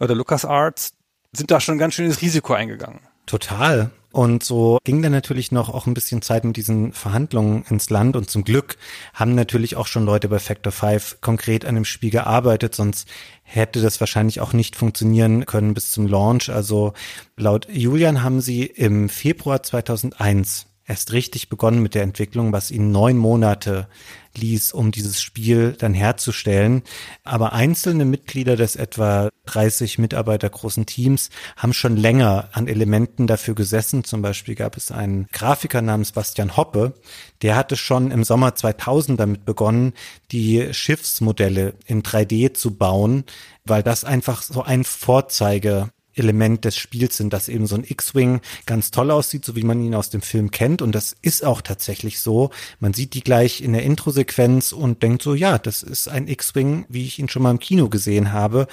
oder LucasArts, sind da schon ein ganz schönes Risiko eingegangen. Total. Und so ging dann natürlich noch auch ein bisschen Zeit mit diesen Verhandlungen ins Land und zum Glück haben natürlich auch schon Leute bei Factor 5 konkret an dem Spiel gearbeitet, sonst hätte das wahrscheinlich auch nicht funktionieren können bis zum Launch. Also laut Julian haben sie im Februar 2001 erst richtig begonnen mit der Entwicklung, was ihnen neun Monate ließ, um dieses Spiel dann herzustellen. Aber einzelne Mitglieder des etwa 30 Mitarbeiter großen Teams haben schon länger an Elementen dafür gesessen. Zum Beispiel gab es einen Grafiker namens Bastian Hoppe, der hatte schon im Sommer 2000 damit begonnen, die Schiffsmodelle in 3D zu bauen, weil das einfach so ein Vorzeige Element des Spiels sind, dass eben so ein X-Wing ganz toll aussieht, so wie man ihn aus dem Film kennt. Und das ist auch tatsächlich so. Man sieht die gleich in der Intro-Sequenz und denkt so, ja, das ist ein X-Wing, wie ich ihn schon mal im Kino gesehen habe.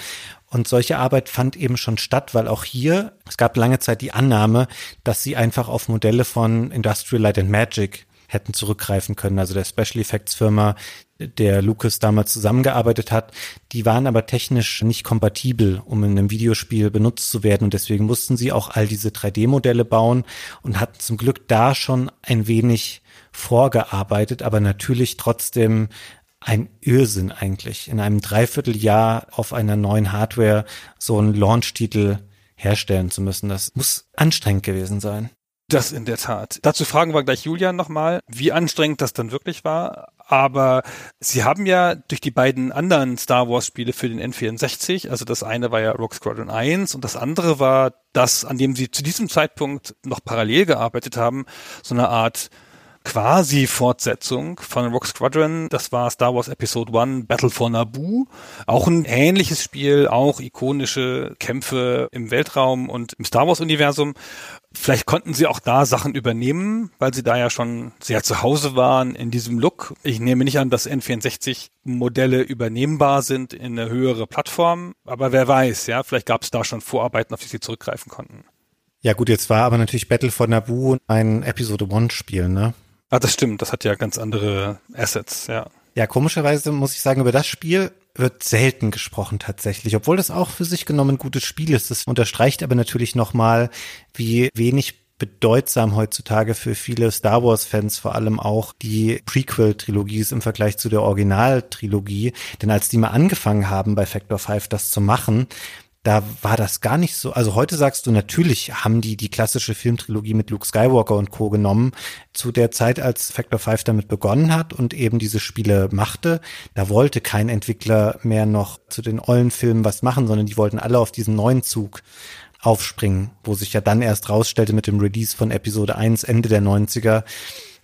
Und solche Arbeit fand eben schon statt, weil auch hier, es gab lange Zeit die Annahme, dass sie einfach auf Modelle von Industrial Light and Magic hätten zurückgreifen können, also der Special Effects Firma, der Lucas damals zusammengearbeitet hat, die waren aber technisch nicht kompatibel, um in einem Videospiel benutzt zu werden und deswegen mussten sie auch all diese 3D-Modelle bauen und hatten zum Glück da schon ein wenig vorgearbeitet, aber natürlich trotzdem ein Irrsinn eigentlich, in einem Dreivierteljahr auf einer neuen Hardware so einen Launch-Titel herstellen zu müssen. Das muss anstrengend gewesen sein. Das in der Tat. Dazu fragen wir gleich Julian nochmal, wie anstrengend das dann wirklich war. Aber Sie haben ja durch die beiden anderen Star Wars Spiele für den N64, also das eine war ja Rogue Squadron 1 und das andere war das, an dem Sie zu diesem Zeitpunkt noch parallel gearbeitet haben, so eine Art quasi Fortsetzung von Rogue Squadron. Das war Star Wars Episode 1 Battle for Naboo. Auch ein ähnliches Spiel, auch ikonische Kämpfe im Weltraum und im Star Wars Universum. Vielleicht konnten sie auch da Sachen übernehmen, weil sie da ja schon sehr zu Hause waren in diesem Look. Ich nehme nicht an, dass N64 Modelle übernehmbar sind in eine höhere Plattform, aber wer weiß, ja, vielleicht gab es da schon Vorarbeiten, auf die sie zurückgreifen konnten. Ja gut, jetzt war aber natürlich Battle for Naboo ein Episode One Spiel, ne? Ah, das stimmt, das hat ja ganz andere Assets, ja. Ja, komischerweise muss ich sagen, über das Spiel wird selten gesprochen tatsächlich, obwohl das auch für sich genommen ein gutes Spiel ist. Das unterstreicht aber natürlich nochmal, wie wenig bedeutsam heutzutage für viele Star Wars-Fans vor allem auch die Prequel-Trilogie ist im Vergleich zu der Original-Trilogie. Denn als die mal angefangen haben, bei Factor 5 das zu machen, da war das gar nicht so. Also heute sagst du, natürlich haben die die klassische Filmtrilogie mit Luke Skywalker und Co. genommen. Zu der Zeit, als Factor 5 damit begonnen hat und eben diese Spiele machte, da wollte kein Entwickler mehr noch zu den ollen Filmen was machen, sondern die wollten alle auf diesen neuen Zug aufspringen, wo sich ja dann erst rausstellte mit dem Release von Episode 1 Ende der 90er,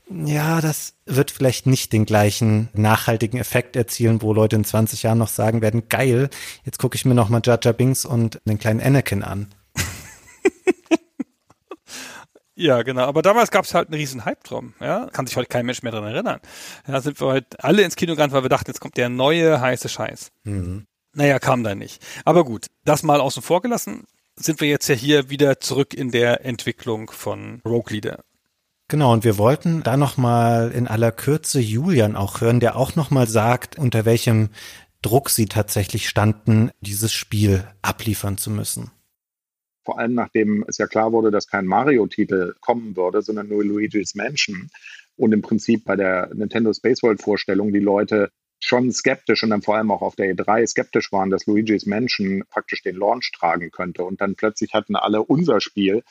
ja, das wird vielleicht nicht den gleichen nachhaltigen Effekt erzielen, wo Leute in 20 Jahren noch sagen werden, geil, jetzt gucke ich mir noch mal Jar Jar Binks und den kleinen Anakin an. Ja, genau. Aber damals gab es halt einen riesen Hype drum. Ja, kann sich heute kein Mensch mehr dran erinnern. Ja, sind wir heute alle ins Kino gegangen, weil wir dachten, jetzt kommt der neue heiße Scheiß. Mhm. Naja, kam da nicht. Aber gut, das mal außen vor gelassen, sind wir jetzt ja hier wieder zurück in der Entwicklung von Rogue Leader. Genau, und wir wollten da nochmal in aller Kürze Julian auch hören, der auch nochmal sagt, unter welchem Druck sie tatsächlich standen, dieses Spiel abliefern zu müssen. vor allem nachdem es ja klar wurde, dass kein Mario-Titel kommen würde, sondern nur Luigi's Mansion. Und im Prinzip bei der Nintendo Space World Vorstellung die Leute schon skeptisch und dann vor allem auch auf der E3 skeptisch waren, dass Luigi's Mansion praktisch den Launch tragen könnte. Und dann plötzlich hatten alle unser Spiel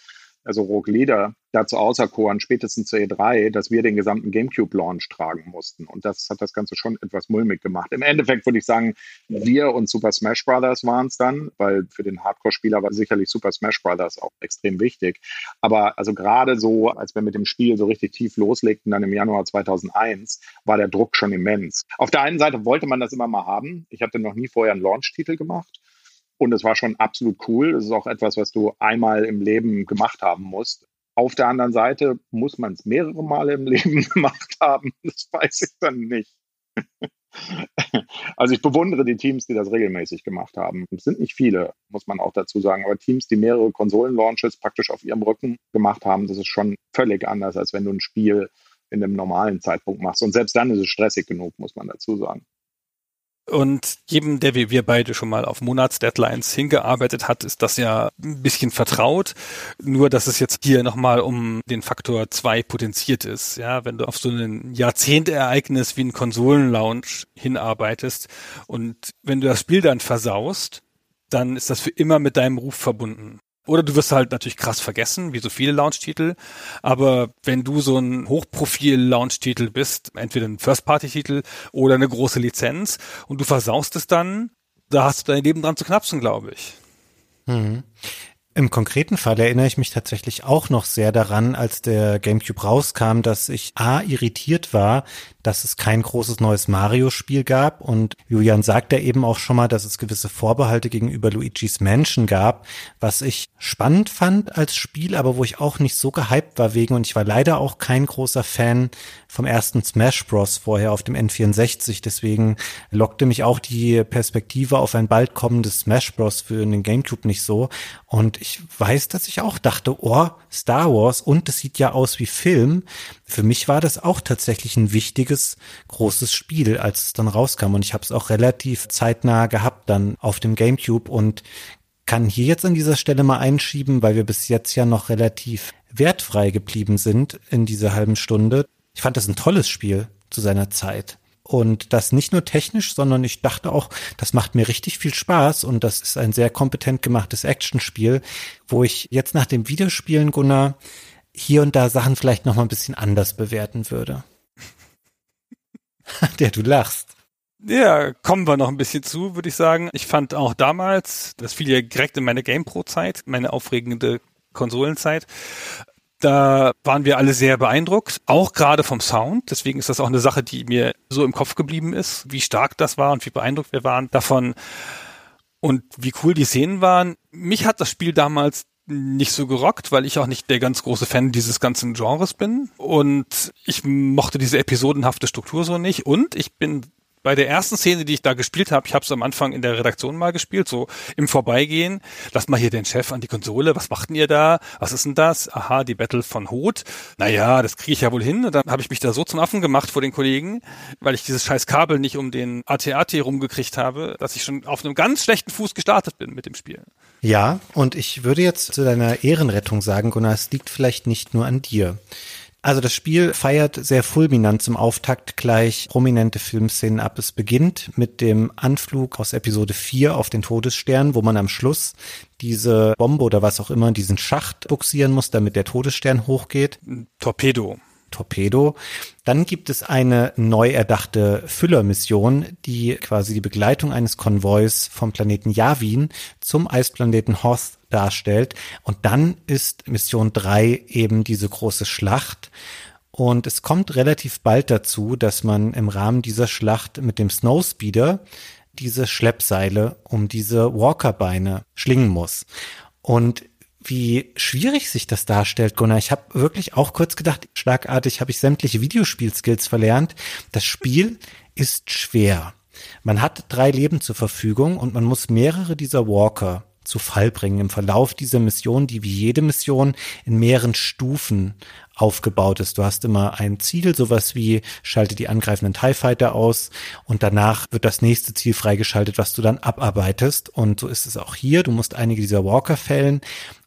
also Rogue Leader, dazu auserkoren, spätestens zur E3, dass wir den gesamten GameCube-Launch tragen mussten. Und das hat das Ganze schon etwas mulmig gemacht. Im Endeffekt würde ich sagen, wir und Super Smash Brothers waren es dann, weil für den Hardcore-Spieler war sicherlich Super Smash Brothers auch extrem wichtig. Aber also gerade so, als wir mit dem Spiel so richtig tief loslegten, dann im Januar 2001, war der Druck schon immens. Auf der einen Seite wollte man das immer mal haben. Ich hatte noch nie vorher einen Launch-Titel gemacht. Und es war schon absolut cool. Es ist auch etwas, was du einmal im Leben gemacht haben musst. Auf der anderen Seite muss man es mehrere Male im Leben gemacht haben. Das weiß ich dann nicht. Also ich bewundere die Teams, die das regelmäßig gemacht haben. Es sind nicht viele, muss man auch dazu sagen, aber Teams, die mehrere Konsolen-Launches praktisch auf ihrem Rücken gemacht haben, das ist schon völlig anders, als wenn du ein Spiel in einem normalen Zeitpunkt machst. Und selbst dann ist es stressig genug, muss man dazu sagen. Und jedem, der wie wir beide schon mal auf Monatsdeadlines hingearbeitet hat, ist das ja ein bisschen vertraut. Nur, dass es jetzt hier nochmal um den Faktor zwei potenziert ist. Ja, wenn du auf so ein Jahrzehntereignis wie ein Konsolenlaunch hinarbeitest und wenn du das Spiel dann versaust, dann ist das für immer mit deinem Ruf verbunden. Oder du wirst halt natürlich krass vergessen, wie so viele Launch-Titel. Aber wenn du so ein Hochprofil-Launch-Titel bist, entweder ein First-Party-Titel oder eine große Lizenz und du versaust es dann, da hast du dein Leben dran zu knapsen, glaube ich. Mhm. Im konkreten Fall erinnere ich mich tatsächlich auch noch sehr daran, als der GameCube rauskam, dass ich A irritiert war, dass es kein großes neues Mario-Spiel gab und Julian sagt ja eben auch schon mal, dass es gewisse Vorbehalte gegenüber Luigi's Mansion gab, was ich spannend fand als Spiel, aber wo ich auch nicht so gehypt war wegen und ich war leider auch kein großer Fan vom ersten Smash Bros. vorher auf dem N64, deswegen lockte mich auch die Perspektive auf ein bald kommendes Smash Bros. für den GameCube nicht so und ich weiß, dass ich auch dachte, oh, Star Wars und es sieht ja aus wie Film. Für mich war das auch tatsächlich ein wichtiges, großes Spiel, als es dann rauskam. Und ich habe es auch relativ zeitnah gehabt dann auf dem GameCube und kann hier jetzt an dieser Stelle mal einschieben, weil wir bis jetzt ja noch relativ wertfrei geblieben sind in dieser halben Stunde. Ich fand das ein tolles Spiel zu seiner Zeit. Und das nicht nur technisch, sondern ich dachte auch, das macht mir richtig viel Spaß und das ist ein sehr kompetent gemachtes Actionspiel, wo ich jetzt nach dem Videospielen, Gunnar, hier und da Sachen vielleicht noch mal ein bisschen anders bewerten würde. Der du lachst. Ja, kommen wir noch ein bisschen zu, würde ich sagen. Ich fand auch damals, das fiel ja direkt in meine GamePro-Zeit, meine aufregende Konsolenzeit, da waren wir alle sehr beeindruckt, auch gerade vom Sound. Deswegen ist das auch eine Sache, die mir so im Kopf geblieben ist, wie stark das war und wie beeindruckt wir waren davon und wie cool die Szenen waren. Mich hat das Spiel damals nicht so gerockt, weil ich auch nicht der ganz große Fan dieses ganzen Genres bin. Und ich mochte diese episodenhafte Struktur so nicht. Und ich bin bei der ersten Szene, die ich da gespielt habe, ich habe es am Anfang in der Redaktion mal gespielt, so im Vorbeigehen, lasst mal hier den Chef an die Konsole, was macht denn ihr da? Was ist denn das? Aha, die Battle von Hoth. Naja, das kriege ich ja wohl hin. Und dann habe ich mich da so zum Affen gemacht vor den Kollegen, weil ich dieses scheiß Kabel nicht um den AT-AT rumgekriegt habe, dass ich schon auf einem ganz schlechten Fuß gestartet bin mit dem Spiel. Ja, und ich würde jetzt zu deiner Ehrenrettung sagen, Gunnar, es liegt vielleicht nicht nur an dir. Also das Spiel feiert sehr fulminant zum Auftakt gleich prominente Filmszenen ab. Es beginnt mit dem Anflug aus Episode 4 auf den Todesstern, wo man am Schluss diese Bombe oder was auch immer, diesen Schacht buxieren muss, damit der Todesstern hochgeht. Torpedo. Torpedo. Dann gibt es eine neu erdachte Füllermission, die quasi die Begleitung eines Konvois vom Planeten Yavin zum Eisplaneten Hoth darstellt. Und dann ist Mission 3 eben diese große Schlacht. Und es kommt relativ bald dazu, dass man im Rahmen dieser Schlacht mit dem Snowspeeder diese Schleppseile um diese Walkerbeine schlingen muss. Und wie schwierig sich das darstellt, Gunnar. Ich habe wirklich auch kurz gedacht, schlagartig habe ich sämtliche Videospielskills verlernt. Das Spiel ist schwer. Man hat drei Leben zur Verfügung und man muss mehrere dieser Walker zu Fall bringen. Im Verlauf dieser Mission, die wie jede Mission in mehreren Stufen aufgebaut ist. Du hast immer ein Ziel, sowas wie schalte die angreifenden TIE Fighter aus und danach wird das nächste Ziel freigeschaltet, was du dann abarbeitest. Und so ist es auch hier. Du musst einige dieser Walker fällen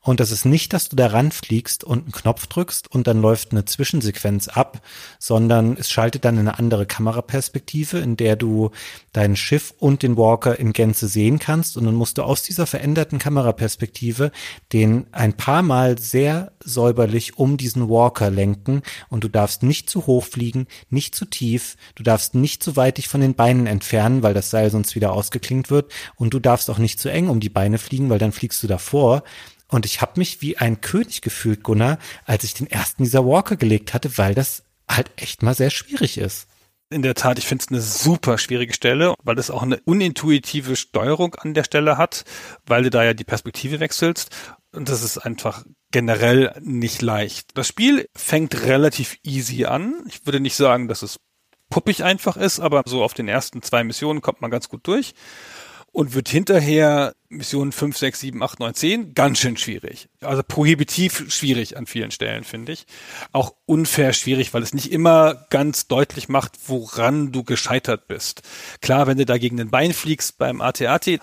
und das ist nicht, dass du da ranfliegst und einen Knopf drückst und dann läuft eine Zwischensequenz ab, sondern es schaltet dann in eine andere Kameraperspektive, in der du dein Schiff und den Walker in Gänze sehen kannst. Und dann musst du aus dieser veränderten Kameraperspektive den ein paar Mal sehr säuberlich um diesen Walker lenken. Und du darfst nicht zu hoch fliegen, nicht zu tief. Du darfst nicht zu weit dich von den Beinen entfernen, weil das Seil sonst wieder ausgeklingt wird. Und du darfst auch nicht zu eng um die Beine fliegen, weil dann fliegst du davor. Und ich habe mich wie ein König gefühlt, Gunnar, als ich den ersten dieser Walker gelegt hatte, weil das halt echt mal sehr schwierig ist. In der Tat, ich finde es eine super schwierige Stelle, weil es auch eine unintuitive Steuerung an der Stelle hat, weil du da ja die Perspektive wechselst. Und das ist einfach generell nicht leicht. Das Spiel fängt relativ easy an. Ich würde nicht sagen, dass es puppig einfach ist, aber so auf den ersten zwei Missionen kommt man ganz gut durch und wird hinterher Mission 5, 6, 7, 8, 9, 10 ganz schön schwierig. Also prohibitiv schwierig an vielen Stellen, finde ich. Auch unfair schwierig, weil es nicht immer ganz deutlich macht, woran du gescheitert bist. Klar, wenn du da gegen den Bein fliegst beim AT-AT,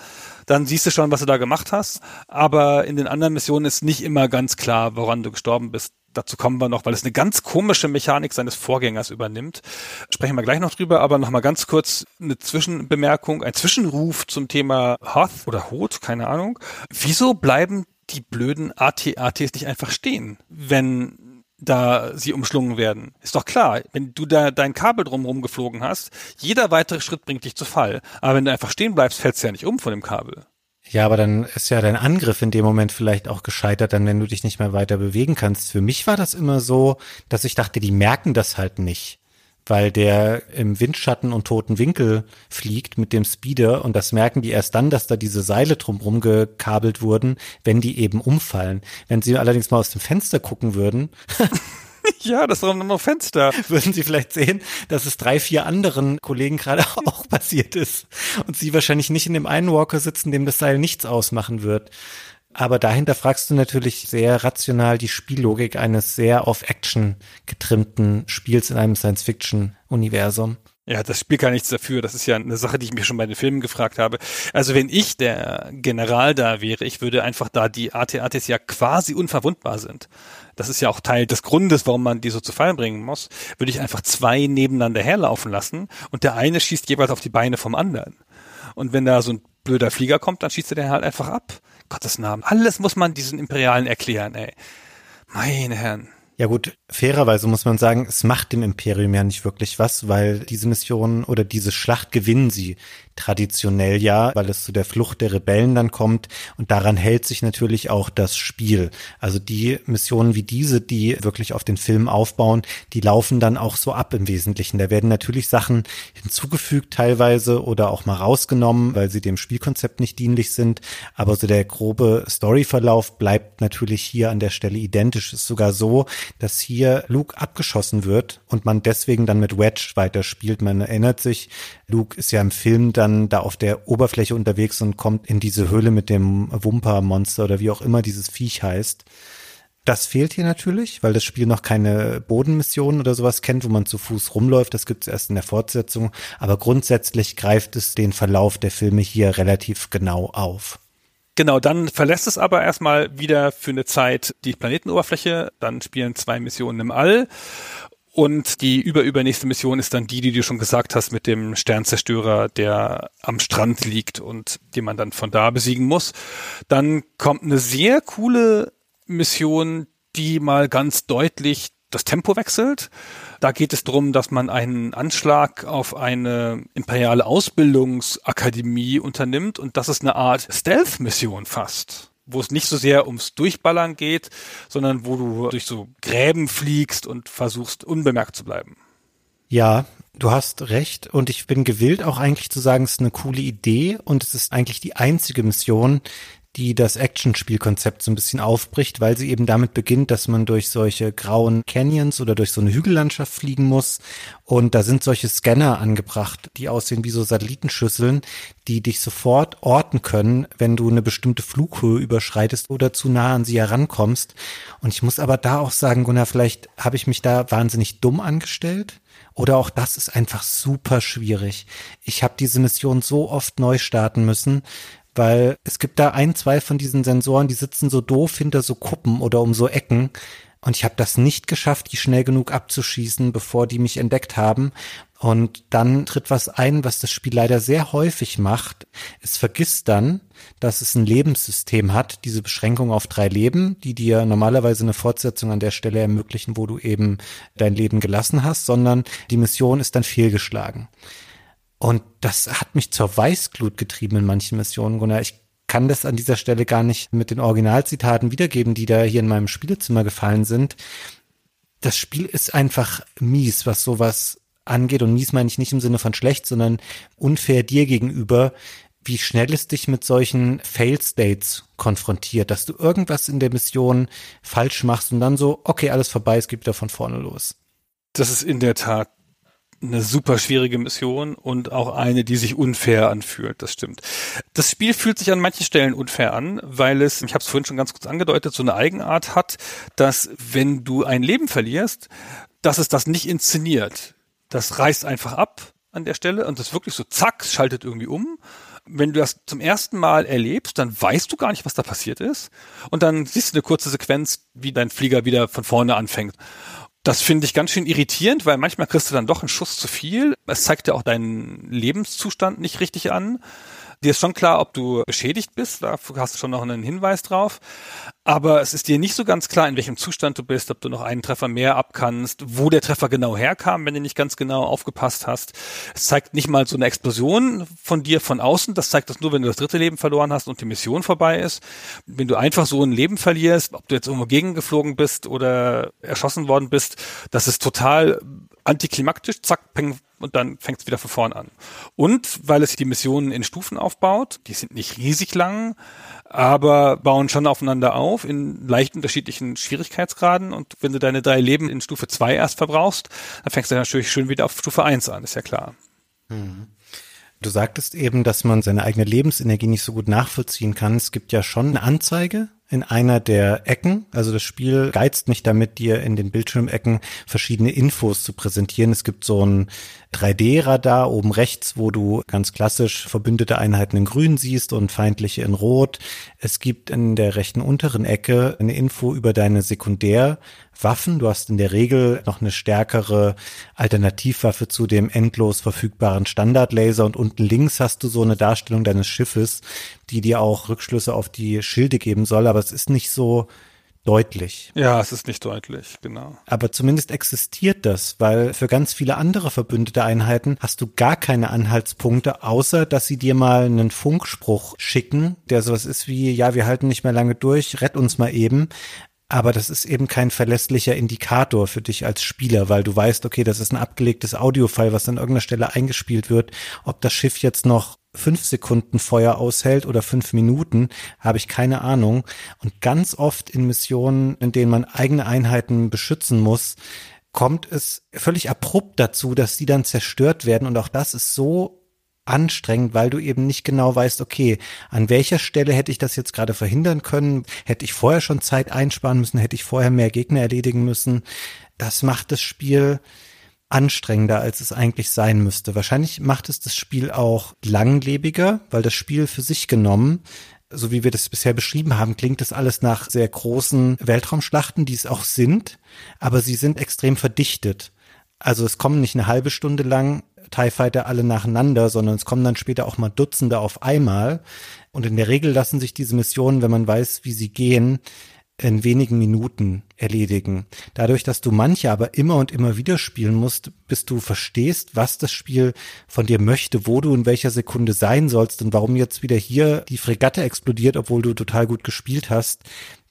dann siehst du schon, was du da gemacht hast. Aber in den anderen Missionen ist nicht immer ganz klar, woran du gestorben bist dazu kommen wir noch, weil es eine ganz komische Mechanik seines Vorgängers übernimmt. Sprechen wir gleich noch drüber, aber noch mal ganz kurz eine Zwischenbemerkung, ein Zwischenruf zum Thema Hoth oder Hoth, keine Ahnung. Wieso bleiben die blöden AT-ATs nicht einfach stehen, wenn da sie umschlungen werden. Ist doch klar, wenn du da dein Kabel drumherum geflogen hast, jeder weitere Schritt bringt dich zu Fall. Aber wenn du einfach stehen bleibst, fällst du ja nicht um von dem Kabel. Ja, aber dann ist ja dein Angriff in dem Moment vielleicht auch gescheitert, dann wenn du dich nicht mehr weiter bewegen kannst. Für mich war das immer so, dass ich dachte, die merken das halt nicht, weil der im Windschatten und toten Winkel fliegt mit dem Speeder und das merken die erst dann, dass da diese Seile drumrum gekabelt wurden, wenn die eben umfallen. Wenn sie allerdings mal aus dem Fenster gucken würden, ja, das doch noch Fenster. Würden Sie vielleicht sehen, dass es drei, vier anderen Kollegen gerade auch passiert ist und Sie wahrscheinlich nicht in dem einen Walker sitzen, dem das Seil nichts ausmachen wird. Aber dahinter fragst du natürlich sehr rational die Spiellogik eines sehr auf Action getrimmten Spiels in einem Science-Fiction-Universum. Ja, das Spiel kann nichts dafür. Das ist ja eine Sache, die ich mir schon bei den Filmen gefragt habe. Also wenn ich der General da wäre, ich würde einfach da die AT-ATs ja quasi unverwundbar sind. Das ist ja auch Teil des Grundes, warum man die so zu Fall bringen muss. Würde ich einfach zwei nebeneinander herlaufen lassen und der eine schießt jeweils auf die Beine vom anderen. Und wenn da so ein blöder Flieger kommt, dann schießt er den halt einfach ab. Gottes Namen. Alles muss man diesen Imperialen erklären, ey. Meine Herren. Ja gut, fairerweise muss man sagen, es macht dem Imperium ja nicht wirklich was, weil diese Mission oder diese Schlacht gewinnen sie traditionell ja, weil es zu der Flucht der Rebellen dann kommt und daran hält sich natürlich auch das Spiel. Also die Missionen wie diese, die wirklich auf den Film aufbauen, die laufen dann auch so ab im Wesentlichen. Da werden natürlich Sachen hinzugefügt teilweise oder auch mal rausgenommen, weil sie dem Spielkonzept nicht dienlich sind, aber so der grobe Storyverlauf bleibt natürlich hier an der Stelle identisch. Ist sogar so, dass hier Luke abgeschossen wird und man deswegen dann mit Wedge weiterspielt. Man erinnert sich, Luke ist ja im Film dann da auf der Oberfläche unterwegs und kommt in diese Höhle mit dem Wumper-Monster oder wie auch immer dieses Viech heißt. Das fehlt hier natürlich, weil das Spiel noch keine Bodenmission oder sowas kennt, wo man zu Fuß rumläuft. Das gibt es erst in der Fortsetzung. Aber grundsätzlich greift es den Verlauf der Filme hier relativ genau auf. Genau, dann verlässt es aber erstmal wieder für eine Zeit die Planetenoberfläche. Dann spielen zwei Missionen im All. Und die überübernächste Mission ist dann die, die du schon gesagt hast, mit dem Sternzerstörer, der am Strand liegt und den man dann von da besiegen muss. Dann kommt eine sehr coole Mission, die mal ganz deutlich das Tempo wechselt. Da geht es darum, dass man einen Anschlag auf eine imperiale Ausbildungsakademie unternimmt und das ist eine Art Stealth-Mission fast wo es nicht so sehr ums Durchballern geht, sondern wo du durch so Gräben fliegst und versuchst unbemerkt zu bleiben. Ja, du hast recht und ich bin gewillt auch eigentlich zu sagen, es ist eine coole Idee und es ist eigentlich die einzige Mission, die das Actionspielkonzept so ein bisschen aufbricht, weil sie eben damit beginnt, dass man durch solche grauen Canyons oder durch so eine Hügellandschaft fliegen muss. Und da sind solche Scanner angebracht, die aussehen wie so Satellitenschüsseln, die dich sofort orten können, wenn du eine bestimmte Flughöhe überschreitest oder zu nah an sie herankommst. Und ich muss aber da auch sagen, Gunnar, vielleicht habe ich mich da wahnsinnig dumm angestellt. Oder auch das ist einfach super schwierig. Ich habe diese Mission so oft neu starten müssen, weil es gibt da ein, zwei von diesen Sensoren, die sitzen so doof hinter so Kuppen oder um so Ecken. Und ich habe das nicht geschafft, die schnell genug abzuschießen, bevor die mich entdeckt haben. Und dann tritt was ein, was das Spiel leider sehr häufig macht. Es vergisst dann, dass es ein Lebenssystem hat, diese Beschränkung auf drei Leben, die dir normalerweise eine Fortsetzung an der Stelle ermöglichen, wo du eben dein Leben gelassen hast, sondern die Mission ist dann fehlgeschlagen. Und das hat mich zur Weißglut getrieben in manchen Missionen, Gunnar. Ich kann das an dieser Stelle gar nicht mit den Originalzitaten wiedergeben, die da hier in meinem Spielezimmer gefallen sind. Das Spiel ist einfach mies, was sowas angeht. Und mies meine ich nicht im Sinne von schlecht, sondern unfair dir gegenüber, wie schnell es dich mit solchen Fail-States konfrontiert, dass du irgendwas in der Mission falsch machst und dann so, okay, alles vorbei, es geht wieder von vorne los. Das ist in der Tat eine super schwierige Mission und auch eine, die sich unfair anfühlt, das stimmt. Das Spiel fühlt sich an manchen Stellen unfair an, weil es, ich habe es vorhin schon ganz kurz angedeutet, so eine Eigenart hat, dass wenn du ein Leben verlierst, dass es das nicht inszeniert das reißt einfach ab an der Stelle und das wirklich so zack, schaltet irgendwie um. Wenn du das zum ersten Mal erlebst, dann weißt du gar nicht, was da passiert ist. Und dann siehst du eine kurze Sequenz, wie dein Flieger wieder von vorne anfängt. Das finde ich ganz schön irritierend, weil manchmal kriegst du dann doch einen Schuss zu viel. Es zeigt ja auch deinen Lebenszustand nicht richtig an. Dir ist schon klar, ob du beschädigt bist, da hast du schon noch einen Hinweis drauf. Aber es ist dir nicht so ganz klar, in welchem Zustand du bist, ob du noch einen Treffer mehr abkannst, wo der Treffer genau herkam, wenn du nicht ganz genau aufgepasst hast. Es zeigt nicht mal so eine Explosion von dir von außen. Das zeigt das nur, wenn du das dritte Leben verloren hast und die Mission vorbei ist. Wenn du einfach so ein Leben verlierst, ob du jetzt irgendwo gegengeflogen bist oder erschossen worden bist, das ist total antiklimaktisch, zack, peng, und dann fängt es wieder von vorn an. Und weil es die Missionen in Stufen aufbaut, die sind nicht riesig lang, aber bauen schon aufeinander auf in leicht unterschiedlichen Schwierigkeitsgraden. Und wenn du deine drei Leben in Stufe 2 erst verbrauchst, dann fängst du natürlich schön wieder auf Stufe 1 an, ist ja klar. Mhm. Du sagtest eben, dass man seine eigene Lebensenergie nicht so gut nachvollziehen kann. Es gibt ja schon eine Anzeige in einer der Ecken. Also das Spiel geizt nicht damit, dir in den Bildschirmecken verschiedene Infos zu präsentieren. Es gibt so ein 3D-Radar oben rechts, wo du ganz klassisch verbündete Einheiten in grün siehst und feindliche in rot. Es gibt in der rechten unteren Ecke eine Info über deine Sekundärwaffen. Du hast in der Regel noch eine stärkere Alternativwaffe zu dem endlos verfügbaren Standardlaser und unten links hast du so eine Darstellung deines Schiffes, die dir auch Rückschlüsse auf die Schilde geben soll, aber es ist nicht so deutlich. Ja, es ist nicht deutlich, genau. Aber zumindest existiert das, weil für ganz viele andere verbündete Einheiten hast du gar keine Anhaltspunkte, außer dass sie dir mal einen Funkspruch schicken, der sowas ist wie, ja, wir halten nicht mehr lange durch, rett uns mal eben. Aber das ist eben kein verlässlicher Indikator für dich als Spieler, weil du weißt, okay, das ist ein abgelegtes Audiofile, was an irgendeiner Stelle eingespielt wird. Ob das Schiff jetzt noch fünf Sekunden Feuer aushält oder fünf Minuten, habe ich keine Ahnung. Und ganz oft in Missionen, in denen man eigene Einheiten beschützen muss, kommt es völlig abrupt dazu, dass die dann zerstört werden. Und auch das ist so anstrengend, weil du eben nicht genau weißt, okay, an welcher Stelle hätte ich das jetzt gerade verhindern können? Hätte ich vorher schon Zeit einsparen müssen? Hätte ich vorher mehr Gegner erledigen müssen? Das macht das Spiel anstrengender, als es eigentlich sein müsste. Wahrscheinlich macht es das Spiel auch langlebiger, weil das Spiel für sich genommen so wie wir das bisher beschrieben haben, klingt das alles nach sehr großen Weltraumschlachten, die es auch sind, aber sie sind extrem verdichtet. Also es kommen nicht eine halbe Stunde lang TIE Fighter alle nacheinander, sondern es kommen dann später auch mal Dutzende auf einmal. Und in der Regel lassen sich diese Missionen, wenn man weiß, wie sie gehen, in wenigen Minuten erledigen. Dadurch, dass du manche aber immer und immer wieder spielen musst, bis du verstehst, was das Spiel von dir möchte, wo du in welcher Sekunde sein sollst und warum jetzt wieder hier die Fregatte explodiert, obwohl du total gut gespielt hast.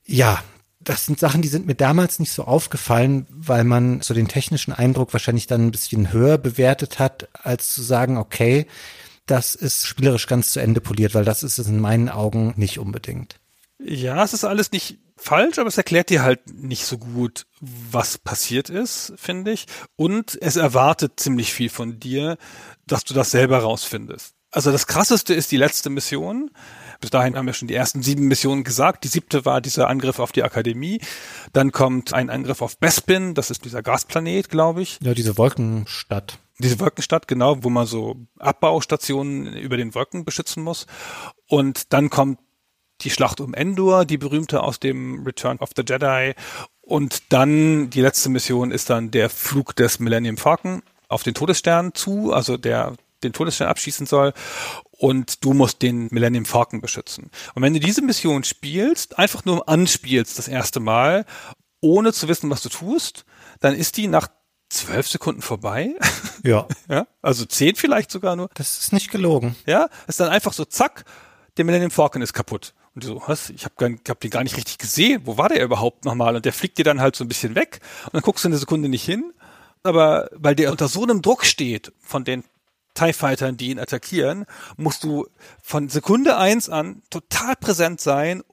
Ja, das sind Sachen, die sind mir damals nicht so aufgefallen, weil man so den technischen Eindruck wahrscheinlich dann ein bisschen höher bewertet hat, als zu sagen, okay, das ist spielerisch ganz zu Ende poliert, weil das ist es in meinen Augen nicht unbedingt. Ja, es ist alles nicht falsch, aber es erklärt dir halt nicht so gut, was passiert ist, finde ich. Und es erwartet ziemlich viel von dir, dass du das selber rausfindest. Also das krasseste ist die letzte Mission. Bis dahin haben wir schon die ersten sieben Missionen gesagt. Die siebte war dieser Angriff auf die Akademie. Dann kommt ein Angriff auf Bespin, das ist dieser Gasplanet, glaube ich. Ja, diese Wolkenstadt. Diese Wolkenstadt, genau, wo man so Abbaustationen über den Wolken beschützen muss. Und dann kommt die Schlacht um Endor, die berühmte aus dem Return of the Jedi. Und dann die letzte Mission ist dann der Flug des Millennium Falcon auf den Todesstern zu, also der den Todesstern abschießen soll und du musst den Millennium Falcon beschützen. Und wenn du diese Mission spielst, einfach nur anspielst das erste Mal, ohne zu wissen, was du tust, dann ist die nach zwölf Sekunden vorbei. Ja. ja. Also zehn vielleicht sogar nur. Das ist nicht gelogen. Ja. Ist dann einfach so, zack, der Millennium Falcon ist kaputt. Und du so, was? Ich habe hab den gar nicht richtig gesehen. Wo war der überhaupt nochmal? Und der fliegt dir dann halt so ein bisschen weg. Und dann guckst du eine Sekunde nicht hin. Aber weil der unter so einem Druck steht von den TIE Fightern, die ihn attackieren, musst du von Sekunde eins an total präsent sein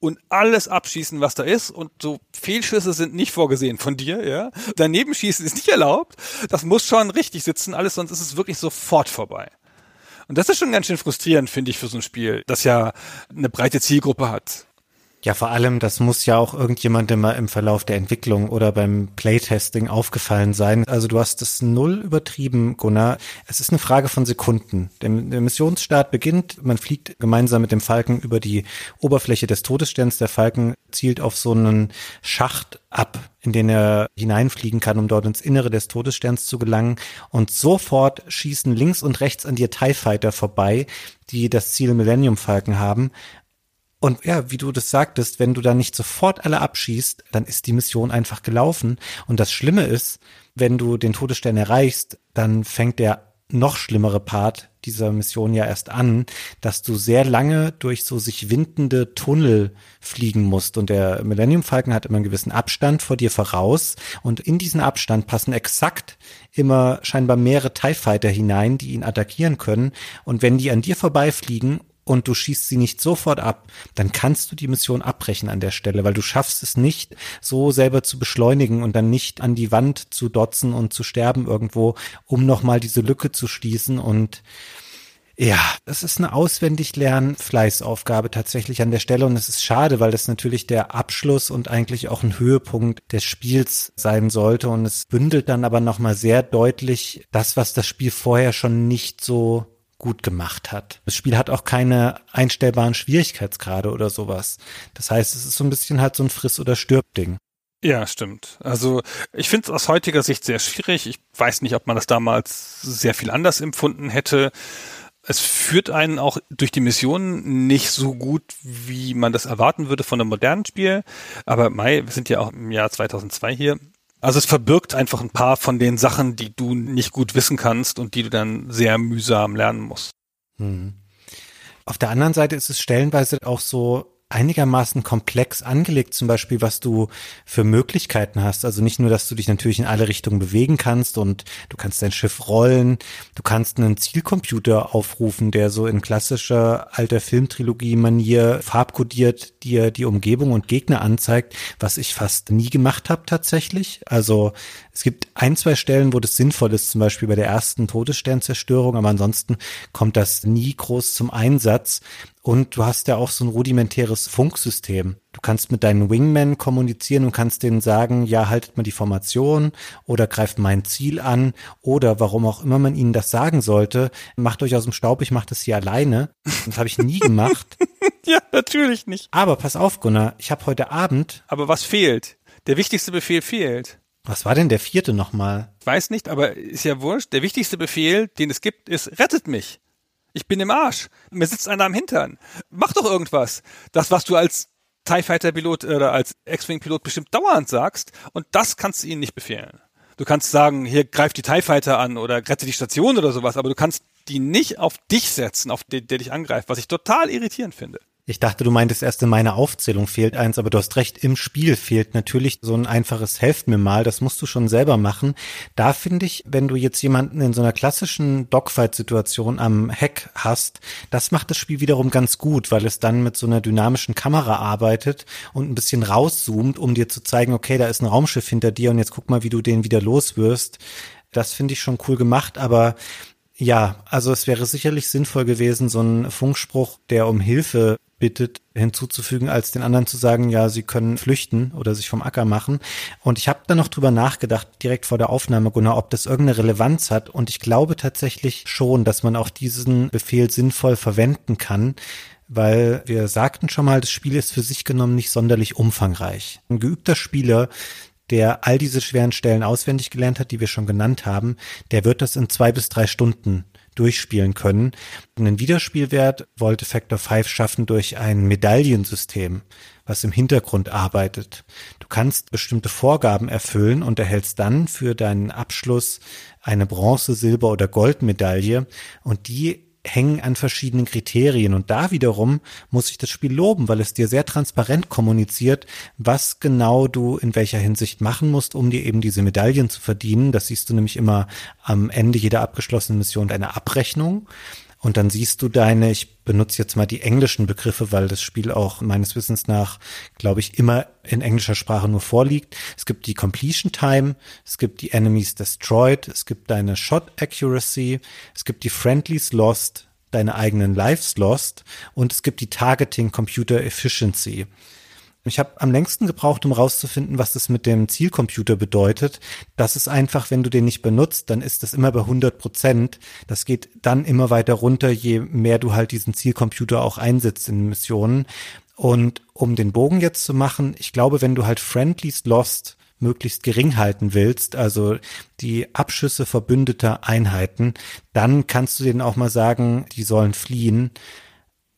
und alles abschießen, was da ist. Und so Fehlschüsse sind nicht vorgesehen von dir, ja. Daneben schießen ist nicht erlaubt. Das muss schon richtig sitzen, alles, sonst ist es wirklich sofort vorbei. Und das ist schon ganz schön frustrierend, finde ich, für so ein Spiel, das ja eine breite Zielgruppe hat. Ja, vor allem, das muss ja auch irgendjemandem mal im Verlauf der Entwicklung oder beim Playtesting aufgefallen sein. Also du hast das null übertrieben, Gunnar. Es ist eine Frage von Sekunden. Der, der Missionsstart beginnt, man fliegt gemeinsam mit dem Falken über die Oberfläche des Todessterns. Der Falken zielt auf so einen Schacht ab, in den er hineinfliegen kann, um dort ins Innere des Todessterns zu gelangen. Und sofort schießen links und rechts an dir TIE Fighter vorbei, die das Ziel Millennium Falken haben. Und ja, wie du das sagtest, wenn du da nicht sofort alle abschießt, dann ist die Mission einfach gelaufen. Und das Schlimme ist, wenn du den Todesstern erreichst, dann fängt der noch schlimmere Part dieser Mission ja erst an, dass du sehr lange durch so sich windende Tunnel fliegen musst. Und der Millennium Falcon hat immer einen gewissen Abstand vor dir voraus. Und in diesen Abstand passen exakt immer scheinbar mehrere TIE Fighter hinein, die ihn attackieren können. Und wenn die an dir vorbeifliegen und du schießt sie nicht sofort ab, dann kannst du die Mission abbrechen an der Stelle, weil du schaffst es nicht, so selber zu beschleunigen und dann nicht an die Wand zu dotzen und zu sterben irgendwo, um nochmal diese Lücke zu schließen. Und ja, das ist eine auswendig lernen Fleißaufgabe tatsächlich an der Stelle. Und es ist schade, weil das natürlich der Abschluss und eigentlich auch ein Höhepunkt des Spiels sein sollte. Und es bündelt dann aber nochmal sehr deutlich das, was das Spiel vorher schon nicht so gut gemacht hat. Das Spiel hat auch keine einstellbaren Schwierigkeitsgrade oder sowas. Das heißt, es ist so ein bisschen halt so ein Friss- oder Stirb-Ding. Ja, stimmt. Also ich finde es aus heutiger Sicht sehr schwierig. Ich weiß nicht, ob man das damals sehr viel anders empfunden hätte. Es führt einen auch durch die Mission nicht so gut, wie man das erwarten würde von einem modernen Spiel. Aber Mai, wir sind ja auch im Jahr 2002 hier. Also es verbirgt einfach ein paar von den Sachen, die du nicht gut wissen kannst und die du dann sehr mühsam lernen musst. Hm. Auf der anderen Seite ist es stellenweise auch so einigermaßen komplex angelegt, zum Beispiel, was du für Möglichkeiten hast. Also nicht nur, dass du dich natürlich in alle Richtungen bewegen kannst und du kannst dein Schiff rollen, du kannst einen Zielcomputer aufrufen, der so in klassischer alter Filmtrilogie-Manier farbkodiert dir die Umgebung und Gegner anzeigt, was ich fast nie gemacht habe tatsächlich. Also es gibt ein, zwei Stellen, wo das sinnvoll ist, zum Beispiel bei der ersten Todessternzerstörung, aber ansonsten kommt das nie groß zum Einsatz. Und du hast ja auch so ein rudimentäres Funksystem. Du kannst mit deinen Wingmen kommunizieren und kannst denen sagen, ja, haltet mal die Formation oder greift mein Ziel an oder warum auch immer man ihnen das sagen sollte, macht euch aus dem Staub, ich mache das hier alleine. Das habe ich nie gemacht. ja, natürlich nicht. Aber pass auf, Gunnar, ich habe heute Abend. Aber was fehlt? Der wichtigste Befehl fehlt. Was war denn der vierte nochmal? Ich weiß nicht, aber ist ja wurscht. Der wichtigste Befehl, den es gibt, ist, rettet mich. Ich bin im Arsch. Mir sitzt einer am Hintern. Mach doch irgendwas. Das, was du als TIE Fighter Pilot oder als X-Wing Pilot bestimmt dauernd sagst. Und das kannst du ihnen nicht befehlen. Du kannst sagen, hier greift die TIE Fighter an oder rette die Station oder sowas, aber du kannst die nicht auf dich setzen, auf den, der dich angreift, was ich total irritierend finde. Ich dachte, du meintest erst in meiner Aufzählung fehlt eins, aber du hast recht, im Spiel fehlt natürlich so ein einfaches Helft mir mal, das musst du schon selber machen. Da finde ich, wenn du jetzt jemanden in so einer klassischen Dogfight-Situation am Heck hast, das macht das Spiel wiederum ganz gut, weil es dann mit so einer dynamischen Kamera arbeitet und ein bisschen rauszoomt, um dir zu zeigen, okay, da ist ein Raumschiff hinter dir und jetzt guck mal, wie du den wieder loswirst. Das finde ich schon cool gemacht, aber ja, also es wäre sicherlich sinnvoll gewesen, so einen Funkspruch, der um Hilfe bittet, hinzuzufügen, als den anderen zu sagen, ja, sie können flüchten oder sich vom Acker machen. Und ich habe da noch drüber nachgedacht, direkt vor der Aufnahme, Gunnar, ob das irgendeine Relevanz hat. Und ich glaube tatsächlich schon, dass man auch diesen Befehl sinnvoll verwenden kann, weil wir sagten schon mal, das Spiel ist für sich genommen nicht sonderlich umfangreich. Ein geübter Spieler der all diese schweren Stellen auswendig gelernt hat, die wir schon genannt haben, der wird das in zwei bis drei Stunden durchspielen können. Einen Wiederspielwert wollte Factor 5 schaffen durch ein Medaillensystem, was im Hintergrund arbeitet. Du kannst bestimmte Vorgaben erfüllen und erhältst dann für deinen Abschluss eine Bronze, Silber oder Goldmedaille und die hängen an verschiedenen Kriterien. Und da wiederum muss ich das Spiel loben, weil es dir sehr transparent kommuniziert, was genau du in welcher Hinsicht machen musst, um dir eben diese Medaillen zu verdienen. Das siehst du nämlich immer am Ende jeder abgeschlossenen Mission deine Abrechnung. Und dann siehst du deine, ich benutze jetzt mal die englischen Begriffe, weil das Spiel auch meines Wissens nach, glaube ich, immer in englischer Sprache nur vorliegt. Es gibt die Completion Time, es gibt die Enemies Destroyed, es gibt deine Shot Accuracy, es gibt die Friendlies Lost, deine eigenen Lives Lost und es gibt die Targeting Computer Efficiency. Ich habe am längsten gebraucht, um rauszufinden, was das mit dem Zielcomputer bedeutet. Das ist einfach, wenn du den nicht benutzt, dann ist das immer bei 100 Prozent. Das geht dann immer weiter runter, je mehr du halt diesen Zielcomputer auch einsetzt in Missionen. Und um den Bogen jetzt zu machen, ich glaube, wenn du halt Friendlies Lost möglichst gering halten willst, also die Abschüsse verbündeter Einheiten, dann kannst du denen auch mal sagen, die sollen fliehen.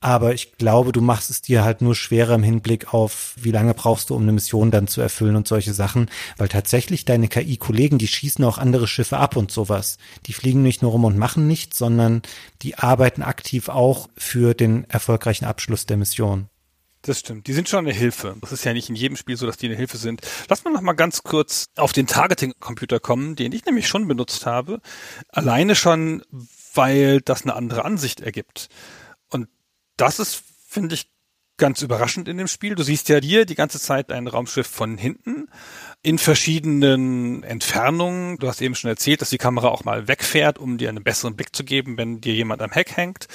Aber ich glaube, du machst es dir halt nur schwerer im Hinblick auf, wie lange brauchst du, um eine Mission dann zu erfüllen und solche Sachen. Weil tatsächlich deine KI-Kollegen, die schießen auch andere Schiffe ab und sowas. Die fliegen nicht nur rum und machen nichts, sondern die arbeiten aktiv auch für den erfolgreichen Abschluss der Mission. Das stimmt. Die sind schon eine Hilfe. Das ist ja nicht in jedem Spiel so, dass die eine Hilfe sind. Lass mal noch mal ganz kurz auf den Targeting-Computer kommen, den ich nämlich schon benutzt habe. Alleine schon, weil das eine andere Ansicht ergibt. Das ist, finde ich, ganz überraschend in dem Spiel. Du siehst ja hier die ganze Zeit ein Raumschiff von hinten in verschiedenen Entfernungen. Du hast eben schon erzählt, dass die Kamera auch mal wegfährt, um dir einen besseren Blick zu geben, wenn dir jemand am Heck hängt.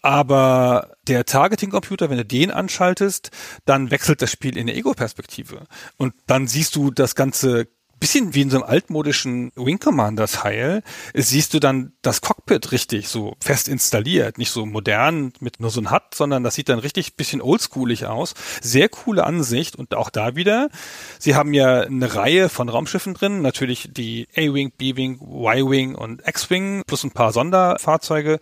Aber der Targeting-Computer, wenn du den anschaltest, dann wechselt das Spiel in eine Ego-Perspektive. Und dann siehst du das ganze bisschen wie in so einem altmodischen Wing Commander Teil, siehst du dann das Cockpit richtig so fest installiert, nicht so modern mit nur so ein HUD, sondern das sieht dann richtig bisschen oldschoolig aus. Sehr coole Ansicht und auch da wieder, sie haben ja eine Reihe von Raumschiffen drin, natürlich die A-Wing, B-Wing, Y-Wing und X-Wing plus ein paar Sonderfahrzeuge,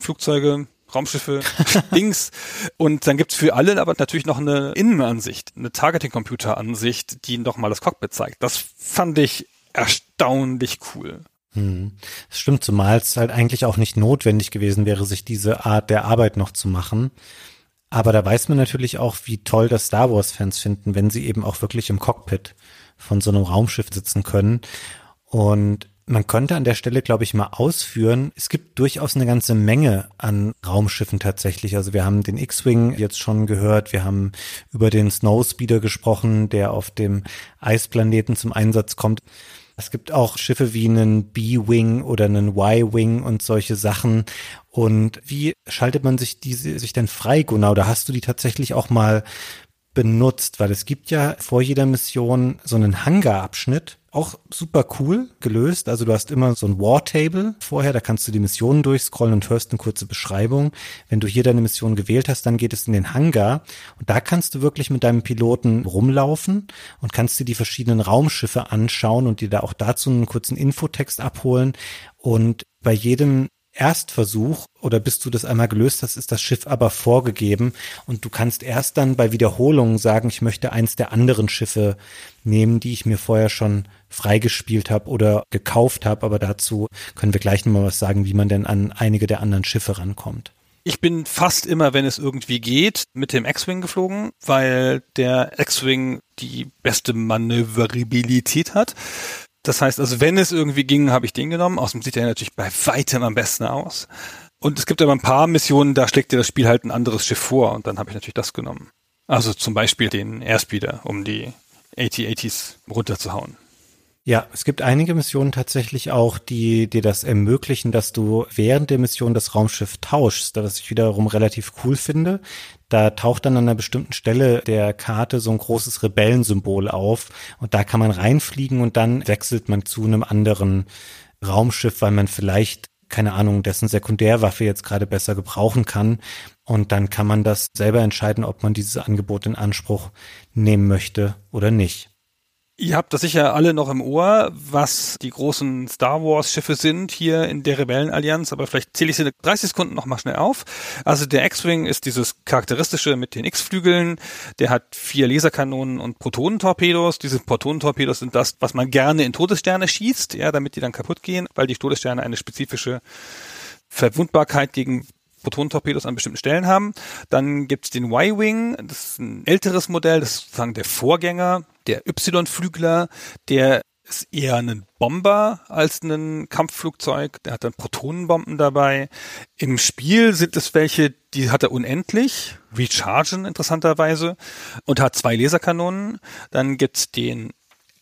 Flugzeuge, Raumschiffe, Dings. Und dann gibt's für alle aber natürlich noch eine Innenansicht, eine Targeting-Computer-Ansicht, die nochmal das Cockpit zeigt. Das fand ich erstaunlich cool. Hm. Das stimmt, zumal es halt eigentlich auch nicht notwendig gewesen wäre, sich diese Art der Arbeit noch zu machen. Aber da weiß man natürlich auch, wie toll das Star Wars-Fans finden, wenn sie eben auch wirklich im Cockpit von so einem Raumschiff sitzen können. Und man könnte an der Stelle, glaube ich, mal ausführen, es gibt durchaus eine ganze Menge an Raumschiffen tatsächlich. Also wir haben den X-Wing jetzt schon gehört, wir haben über den Snowspeeder gesprochen, der auf dem Eisplaneten zum Einsatz kommt. Es gibt auch Schiffe wie einen B-Wing oder einen Y-Wing und solche Sachen. Und wie schaltet man sich diese sich denn frei, Gunnar? Oder hast du die tatsächlich auch mal benutzt? Weil es gibt ja vor jeder Mission so einen Hangar-Abschnitt, auch super cool gelöst. Also du hast immer so ein War-Table vorher, da kannst du die Missionen durchscrollen und hörst eine kurze Beschreibung. Wenn du hier deine Mission gewählt hast, dann geht es in den Hangar und da kannst du wirklich mit deinem Piloten rumlaufen und kannst dir die verschiedenen Raumschiffe anschauen und dir da auch dazu einen kurzen Infotext abholen. Und bei jedem Erstversuch oder bis du das einmal gelöst hast, ist das Schiff aber vorgegeben und du kannst erst dann bei Wiederholungen sagen, ich möchte eins der anderen Schiffe nehmen, die ich mir vorher schon freigespielt habe oder gekauft habe, aber dazu können wir gleich nochmal was sagen, wie man denn an einige der anderen Schiffe rankommt. Ich bin fast immer, wenn es irgendwie geht, mit dem X-Wing geflogen, weil der X-Wing die beste Manövrabilität hat. Das heißt also, wenn es irgendwie ging, habe ich den genommen. Außerdem sieht er natürlich bei weitem am besten aus. Und es gibt aber ein paar Missionen, da schlägt dir das Spiel halt ein anderes Schiff vor und dann habe ich natürlich das genommen. Also zum Beispiel den Airspeeder, um die AT-80s runterzuhauen. Ja, es gibt einige Missionen tatsächlich auch, die dir das ermöglichen, dass du während der Mission das Raumschiff tauschst, was ich wiederum relativ cool finde. Da taucht dann an einer bestimmten Stelle der Karte so ein großes Rebellensymbol auf und da kann man reinfliegen und dann wechselt man zu einem anderen Raumschiff, weil man vielleicht keine Ahnung, dessen Sekundärwaffe jetzt gerade besser gebrauchen kann. Und dann kann man das selber entscheiden, ob man dieses Angebot in Anspruch nehmen möchte oder nicht. Ihr habt das sicher alle noch im Ohr, was die großen Star Wars Schiffe sind hier in der Rebellenallianz, aber vielleicht zähle ich sie 30 Sekunden noch mal schnell auf. Also der X-Wing ist dieses charakteristische mit den X-Flügeln, der hat vier Laserkanonen und Protonentorpedos. Diese Protonentorpedos sind das, was man gerne in Todessterne schießt, ja, damit die dann kaputt gehen, weil die Todessterne eine spezifische Verwundbarkeit gegen Protonentorpedos an bestimmten Stellen haben. Dann gibt's den Y-Wing, das ist ein älteres Modell, das ist sozusagen der Vorgänger. Der Y-Flügler, der ist eher ein Bomber als ein Kampfflugzeug. Der hat dann Protonenbomben dabei. Im Spiel sind es welche, die hat er unendlich, rechargen interessanterweise und hat zwei Laserkanonen. Dann gibt's den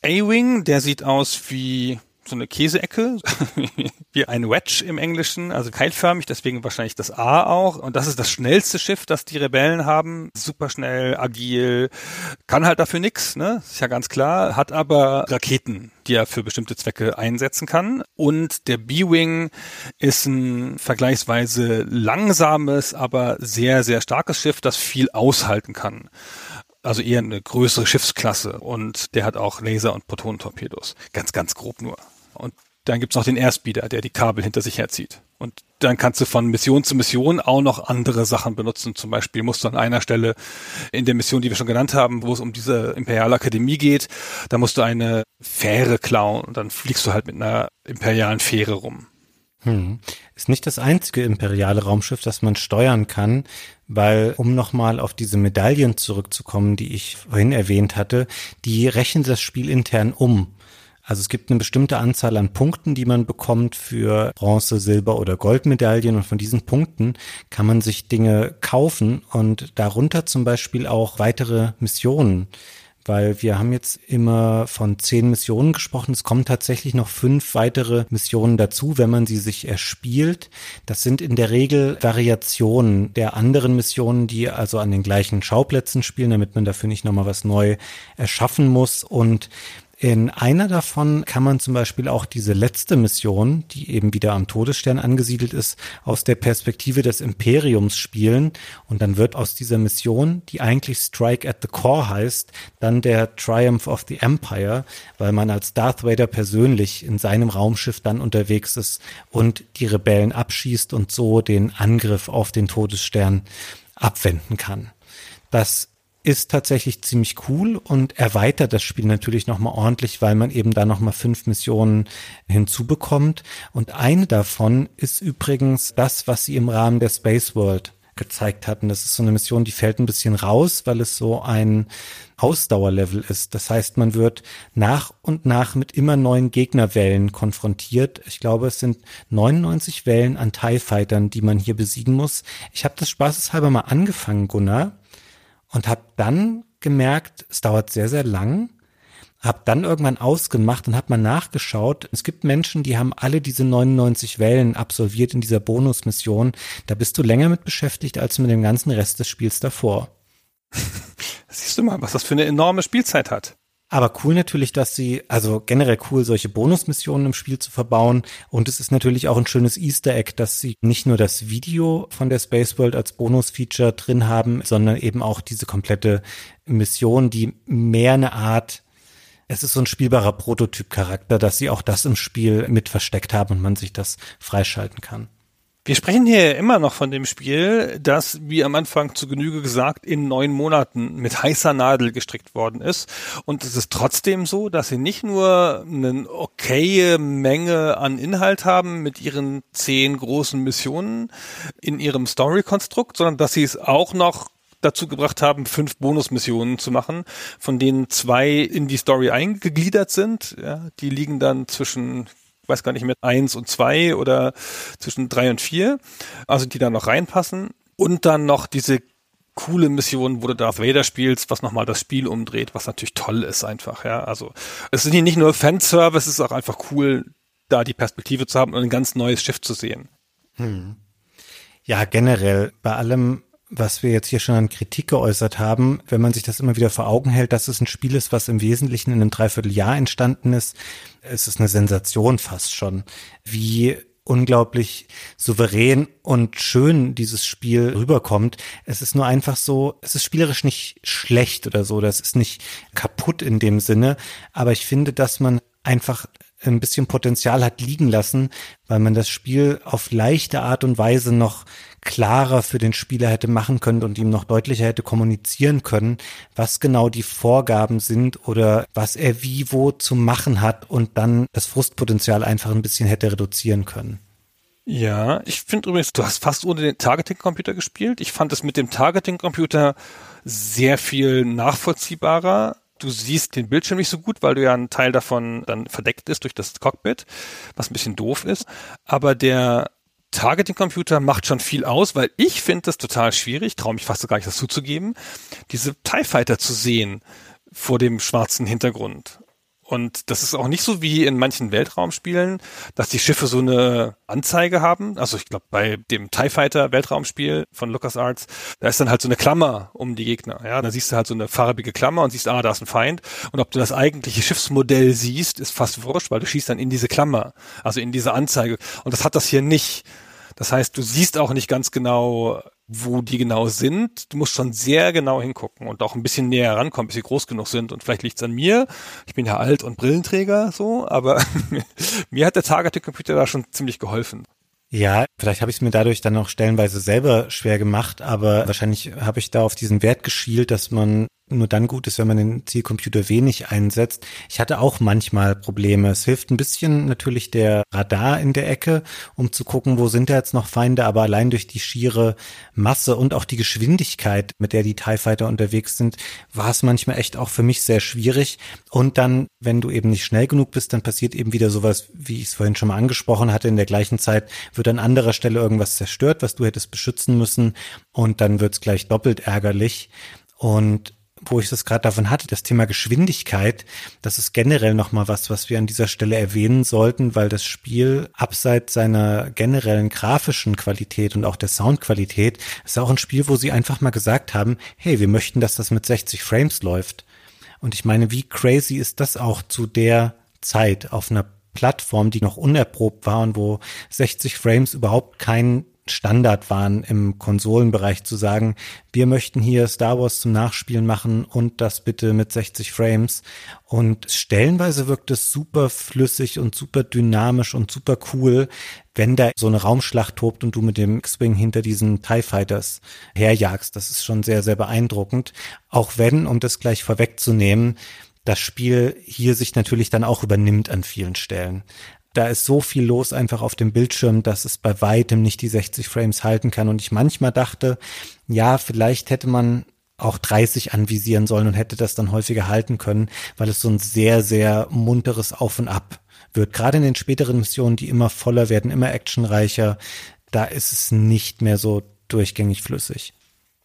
A-Wing, der sieht aus wie so eine Käseecke, wie ein Wedge im Englischen, also keilförmig, deswegen wahrscheinlich das A auch. Und das ist das schnellste Schiff, das die Rebellen haben. Super schnell, agil, kann halt dafür nix, ne? Ist ja ganz klar, hat aber Raketen, die er für bestimmte Zwecke einsetzen kann. Und der B-Wing ist ein vergleichsweise langsames, aber sehr, sehr starkes Schiff, das viel aushalten kann also eher eine größere Schiffsklasse und der hat auch Laser- und Protonentorpedos. Ganz, ganz grob nur. Und dann gibt's noch den Airspeeder, der die Kabel hinter sich herzieht. Und dann kannst du von Mission zu Mission auch noch andere Sachen benutzen. Zum Beispiel musst du an einer Stelle in der Mission, die wir schon genannt haben, wo es um diese Imperiale Akademie geht, da musst du eine Fähre klauen und dann fliegst du halt mit einer imperialen Fähre rum. Hm. Ist nicht das einzige imperiale Raumschiff, das man steuern kann, weil, um nochmal auf diese Medaillen zurückzukommen, die ich vorhin erwähnt hatte, die rechnen das Spiel intern um. Also es gibt eine bestimmte Anzahl an Punkten, die man bekommt für Bronze, Silber oder Goldmedaillen und von diesen Punkten kann man sich Dinge kaufen und darunter zum Beispiel auch weitere Missionen weil wir haben jetzt immer von zehn Missionen gesprochen. Es kommen tatsächlich noch fünf weitere Missionen dazu, wenn man sie sich erspielt. Das sind in der Regel Variationen der anderen Missionen, die also an den gleichen Schauplätzen spielen, damit man dafür nicht nochmal was neu erschaffen muss. Und in einer davon kann man zum Beispiel auch diese letzte Mission, die eben wieder am Todesstern angesiedelt ist, aus der Perspektive des Imperiums spielen. Und dann wird aus dieser Mission, die eigentlich Strike at the Core heißt, dann der Triumph of the Empire, weil man als Darth Vader persönlich in seinem Raumschiff dann unterwegs ist und die Rebellen abschießt und so den Angriff auf den Todesstern abwenden kann. Das ist tatsächlich ziemlich cool und erweitert das Spiel natürlich nochmal ordentlich, weil man eben da nochmal fünf Missionen hinzubekommt. Und eine davon ist übrigens das, was sie im Rahmen der Space World gezeigt hatten. Das ist so eine Mission, die fällt ein bisschen raus, weil es so ein Ausdauerlevel ist. Das heißt, man wird nach und nach mit immer neuen Gegnerwellen konfrontiert. Ich glaube, es sind 99 Wellen an TIE Fightern, die man hier besiegen muss. Ich habe das spaßeshalber mal angefangen, Gunnar und habe dann gemerkt, es dauert sehr, sehr lang. Hab dann irgendwann ausgemacht und hab mal nachgeschaut. Es gibt Menschen, die haben alle diese 99 Wellen absolviert in dieser Bonusmission. Da bist du länger mit beschäftigt als mit dem ganzen Rest des Spiels davor. Siehst du mal, was das für eine enorme Spielzeit hat. Aber cool natürlich, dass sie, also generell cool, solche Bonusmissionen im Spiel zu verbauen. Und es ist natürlich auch ein schönes Easter Egg, dass sie nicht nur das Video von der Space World als Bonusfeature drin haben, sondern eben auch diese komplette Mission, die mehr eine Art es ist so ein spielbarer Prototyp-Charakter, dass sie auch das im Spiel mit versteckt haben und man sich das freischalten kann. Wir sprechen hier immer noch von dem Spiel, das, wie am Anfang zu Genüge gesagt, in neun Monaten mit heißer Nadel gestrickt worden ist. Und es ist trotzdem so, dass sie nicht nur eine okaye Menge an Inhalt haben mit ihren zehn großen Missionen in ihrem Story-Konstrukt, sondern dass sie es auch noch dazu gebracht haben, fünf Bonusmissionen zu machen, von denen zwei in die Story eingegliedert sind. Ja, die liegen dann zwischen weiß gar nicht mehr, eins und zwei oder zwischen drei und vier, also die da noch reinpassen. Und dann noch diese coole Mission, wo du Darth Vader spielst, was nochmal das Spiel umdreht, was natürlich toll ist einfach, ja. Also es ist nicht nur Fanservice, es ist auch einfach cool, da die Perspektive zu haben und ein ganz neues Schiff zu sehen. Hm. Ja, generell bei allem, was wir jetzt hier schon an Kritik geäußert haben, wenn man sich das immer wieder vor Augen hält, dass es ein Spiel ist, was im Wesentlichen in einem Dreivierteljahr entstanden ist, es ist eine Sensation fast schon, wie unglaublich souverän und schön dieses Spiel rüberkommt. Es ist nur einfach so, es ist spielerisch nicht schlecht oder so, das ist nicht kaputt in dem Sinne, aber ich finde, dass man einfach ein bisschen Potenzial hat liegen lassen, weil man das Spiel auf leichte Art und Weise noch klarer für den Spieler hätte machen können und ihm noch deutlicher hätte kommunizieren können, was genau die Vorgaben sind oder was er wie wo zu machen hat und dann das Frustpotenzial einfach ein bisschen hätte reduzieren können. Ja, ich finde übrigens, du hast fast ohne den Targeting-Computer gespielt. Ich fand es mit dem Targeting-Computer sehr viel nachvollziehbarer. Du siehst den Bildschirm nicht so gut, weil du ja ein Teil davon dann verdeckt ist durch das Cockpit, was ein bisschen doof ist. Aber der Targeting-Computer macht schon viel aus, weil ich finde das total schwierig, traue mich fast so gar nicht das zuzugeben, diese TIE Fighter zu sehen vor dem schwarzen Hintergrund. Und das ist auch nicht so wie in manchen Weltraumspielen, dass die Schiffe so eine Anzeige haben. Also ich glaube, bei dem TIE Fighter Weltraumspiel von LucasArts, da ist dann halt so eine Klammer um die Gegner. Ja, da siehst du halt so eine farbige Klammer und siehst, ah, da ist ein Feind. Und ob du das eigentliche Schiffsmodell siehst, ist fast wurscht, weil du schießt dann in diese Klammer, also in diese Anzeige. Und das hat das hier nicht. Das heißt, du siehst auch nicht ganz genau, wo die genau sind. Du musst schon sehr genau hingucken und auch ein bisschen näher rankommen, bis sie groß genug sind. Und vielleicht liegt's an mir. Ich bin ja alt und Brillenträger, so, aber mir hat der Targeted Computer da schon ziemlich geholfen. Ja, vielleicht habe ich es mir dadurch dann auch stellenweise selber schwer gemacht, aber wahrscheinlich habe ich da auf diesen Wert geschielt, dass man nur dann gut ist, wenn man den Zielcomputer wenig einsetzt. Ich hatte auch manchmal Probleme. Es hilft ein bisschen natürlich der Radar in der Ecke, um zu gucken, wo sind da jetzt noch Feinde, aber allein durch die schiere Masse und auch die Geschwindigkeit, mit der die TIE Fighter unterwegs sind, war es manchmal echt auch für mich sehr schwierig. Und dann, wenn du eben nicht schnell genug bist, dann passiert eben wieder sowas, wie ich es vorhin schon mal angesprochen hatte. In der gleichen Zeit wird an anderer Stelle irgendwas zerstört, was du hättest beschützen müssen. Und dann wird es gleich doppelt ärgerlich. Und wo ich das gerade davon hatte, das Thema Geschwindigkeit, das ist generell nochmal was, was wir an dieser Stelle erwähnen sollten, weil das Spiel abseits seiner generellen grafischen Qualität und auch der Soundqualität ist auch ein Spiel, wo sie einfach mal gesagt haben, hey, wir möchten, dass das mit 60 Frames läuft. Und ich meine, wie crazy ist das auch zu der Zeit auf einer Plattform, die noch unerprobt war und wo 60 Frames überhaupt kein Standard waren im Konsolenbereich zu sagen, wir möchten hier Star Wars zum Nachspielen machen und das bitte mit 60 Frames. Und stellenweise wirkt es super flüssig und super dynamisch und super cool, wenn da so eine Raumschlacht tobt und du mit dem X-Wing hinter diesen TIE Fighters herjagst. Das ist schon sehr, sehr beeindruckend. Auch wenn, um das gleich vorwegzunehmen, das Spiel hier sich natürlich dann auch übernimmt an vielen Stellen da ist so viel los einfach auf dem Bildschirm, dass es bei weitem nicht die 60 Frames halten kann. Und ich manchmal dachte, ja, vielleicht hätte man auch 30 anvisieren sollen und hätte das dann häufiger halten können, weil es so ein sehr, sehr munteres Auf und Ab wird. Gerade in den späteren Missionen, die immer voller werden, immer actionreicher, da ist es nicht mehr so durchgängig flüssig.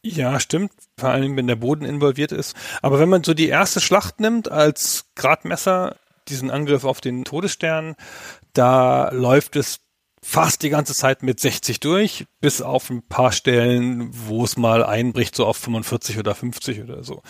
Ja, stimmt. Vor allem, wenn der Boden involviert ist. Aber wenn man so die erste Schlacht nimmt als Gradmesser, diesen Angriff auf den Todesstern, da läuft es fast die ganze Zeit mit 60 durch, bis auf ein paar Stellen, wo es mal einbricht, so auf 45 oder 50 oder so.